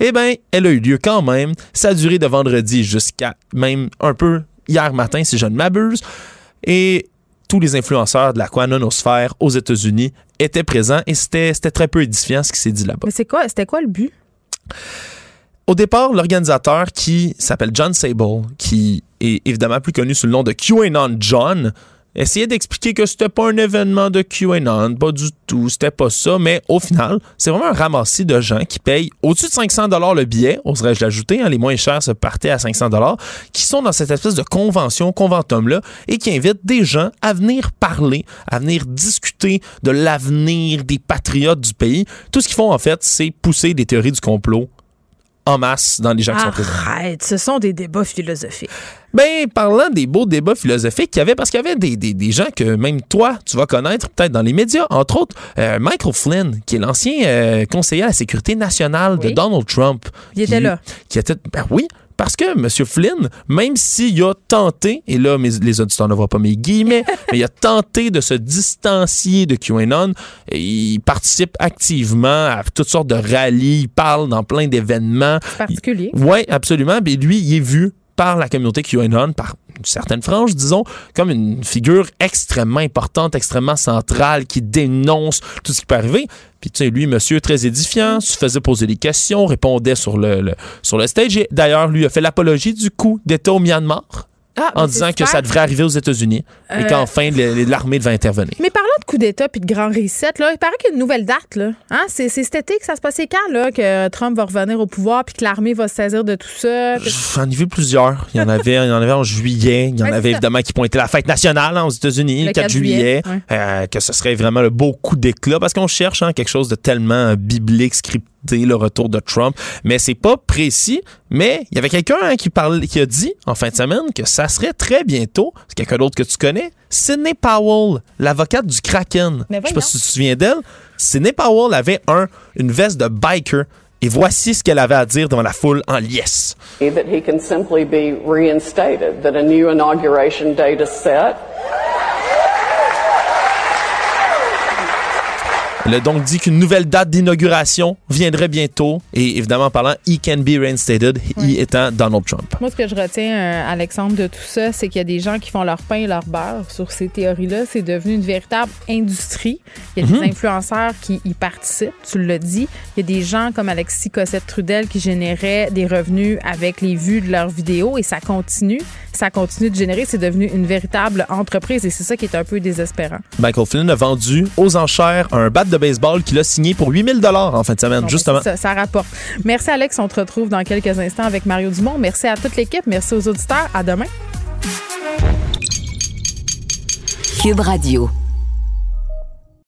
eh bien, elle a eu lieu quand même. Ça a duré de vendredi jusqu'à même un peu hier matin, si je ne m'abuse. Et tous les influenceurs de la quanonosphère aux États-Unis étaient présents et c'était c'était très peu édifiant ce qui s'est dit là-bas. Mais c'est quoi, c'était quoi le but? Au départ, l'organisateur qui s'appelle John Sable, qui est évidemment plus connu sous le nom de QAnon John, essayait d'expliquer que c'était pas un événement de QAnon, pas du tout, c'était pas ça, mais au final, c'est vraiment un ramassis de gens qui payent au-dessus de 500 dollars le billet, oserais-je l'ajouter, hein, les moins chers se partaient à 500 dollars, qui sont dans cette espèce de convention, conventum-là, et qui invitent des gens à venir parler, à venir discuter de l'avenir des patriotes du pays. Tout ce qu'ils font, en fait, c'est pousser des théories du complot en masse dans les gens qui sont présents. Arrête, ce sont des débats philosophiques. Ben, parlant des beaux débats philosophiques qu'il y avait, parce qu'il y avait des, des- des gens que même toi, tu vas connaître peut-être dans les médias, entre autres euh, Michael Flynn, qui est l'ancien euh, conseiller à la sécurité nationale de. Donald Trump. Il était qui- là. Qui était, ben oui, parce que M. Flynn, même s'il a tenté, et là, mes- les auditeurs ne voient pas mes guillemets, mais il a tenté de se distancier de QAnon, et il participe activement à toutes sortes de rallyes, il parle dans plein d'événements. particulier. Oui, absolument. Mais lui, il est vu par la communauté QAnon, par une certaine frange, disons, comme une figure extrêmement importante, extrêmement centrale, qui dénonce tout ce qui peut arriver. Puis, tu sais, lui, monsieur, très édifiant, se faisait poser des questions, répondait sur le, le- sur le stage. Et d'ailleurs, lui a fait l'apologie du coup d'État au Myanmar. Ah, en disant que ça devrait arriver aux États-Unis et Euh, qu'enfin l'armée devait intervenir. Mais parlant de coup d'État puis de grand reset, là, il paraît qu'il y a une nouvelle date. Là. Hein? C'est, c'est cet été que ça se passait quand là, que Trump va revenir au pouvoir puis que l'armée va se saisir de tout ça? que- J'en ai vu plusieurs. Il y en avait, il y en avait en juillet. Il y en Ouais, avait évidemment qui pointaient la fête nationale hein, aux États-Unis, le 4, juillet. ouais. Euh, que ce serait vraiment le beau coup d'éclat parce qu'on cherche hein, quelque chose de tellement biblique, scripté, le retour de Trump. Mais c'est pas précis. Mais il y avait quelqu'un hein, qui, parlait, qui a dit en fin de semaine que ça serait très bientôt. C'est quelqu'un d'autre que tu connais. Sidney Powell, l'avocate du Kraken. Je sais pas si tu te souviens d'elle. Sidney Powell avait un, une veste de biker. Et voici ce qu'elle avait à dire devant la foule en liesse. that he can simply be reinstated, that a new inauguration date is set. Elle a donc dit qu'une nouvelle date d'inauguration viendrait bientôt. Et évidemment, en parlant, he can be reinstated, he étant Donald Trump. Moi, ce que je retiens, euh, Alexandre, de tout ça, c'est qu'il y a des gens qui font leur pain et leur beurre sur ces théories-là. C'est devenu une véritable industrie. Il y a Mhm. des influenceurs qui y participent, tu l'as dit. Il y a des gens comme Alexis Cossette-Trudel qui généraient des revenus avec les vues de leurs vidéos et ça continue. Ça continue de générer. C'est devenu une véritable entreprise et c'est ça qui est un peu désespérant. Michael Flynn a vendu aux enchères un bat de baseball qu'il a signé pour 8000 dollars en fin de semaine, Bon, justement. ben, Ça, ça rapporte. Merci, Alex. On te retrouve dans quelques instants avec Mario Dumont. Merci à toute l'équipe. Merci aux auditeurs. À demain. Cube Radio.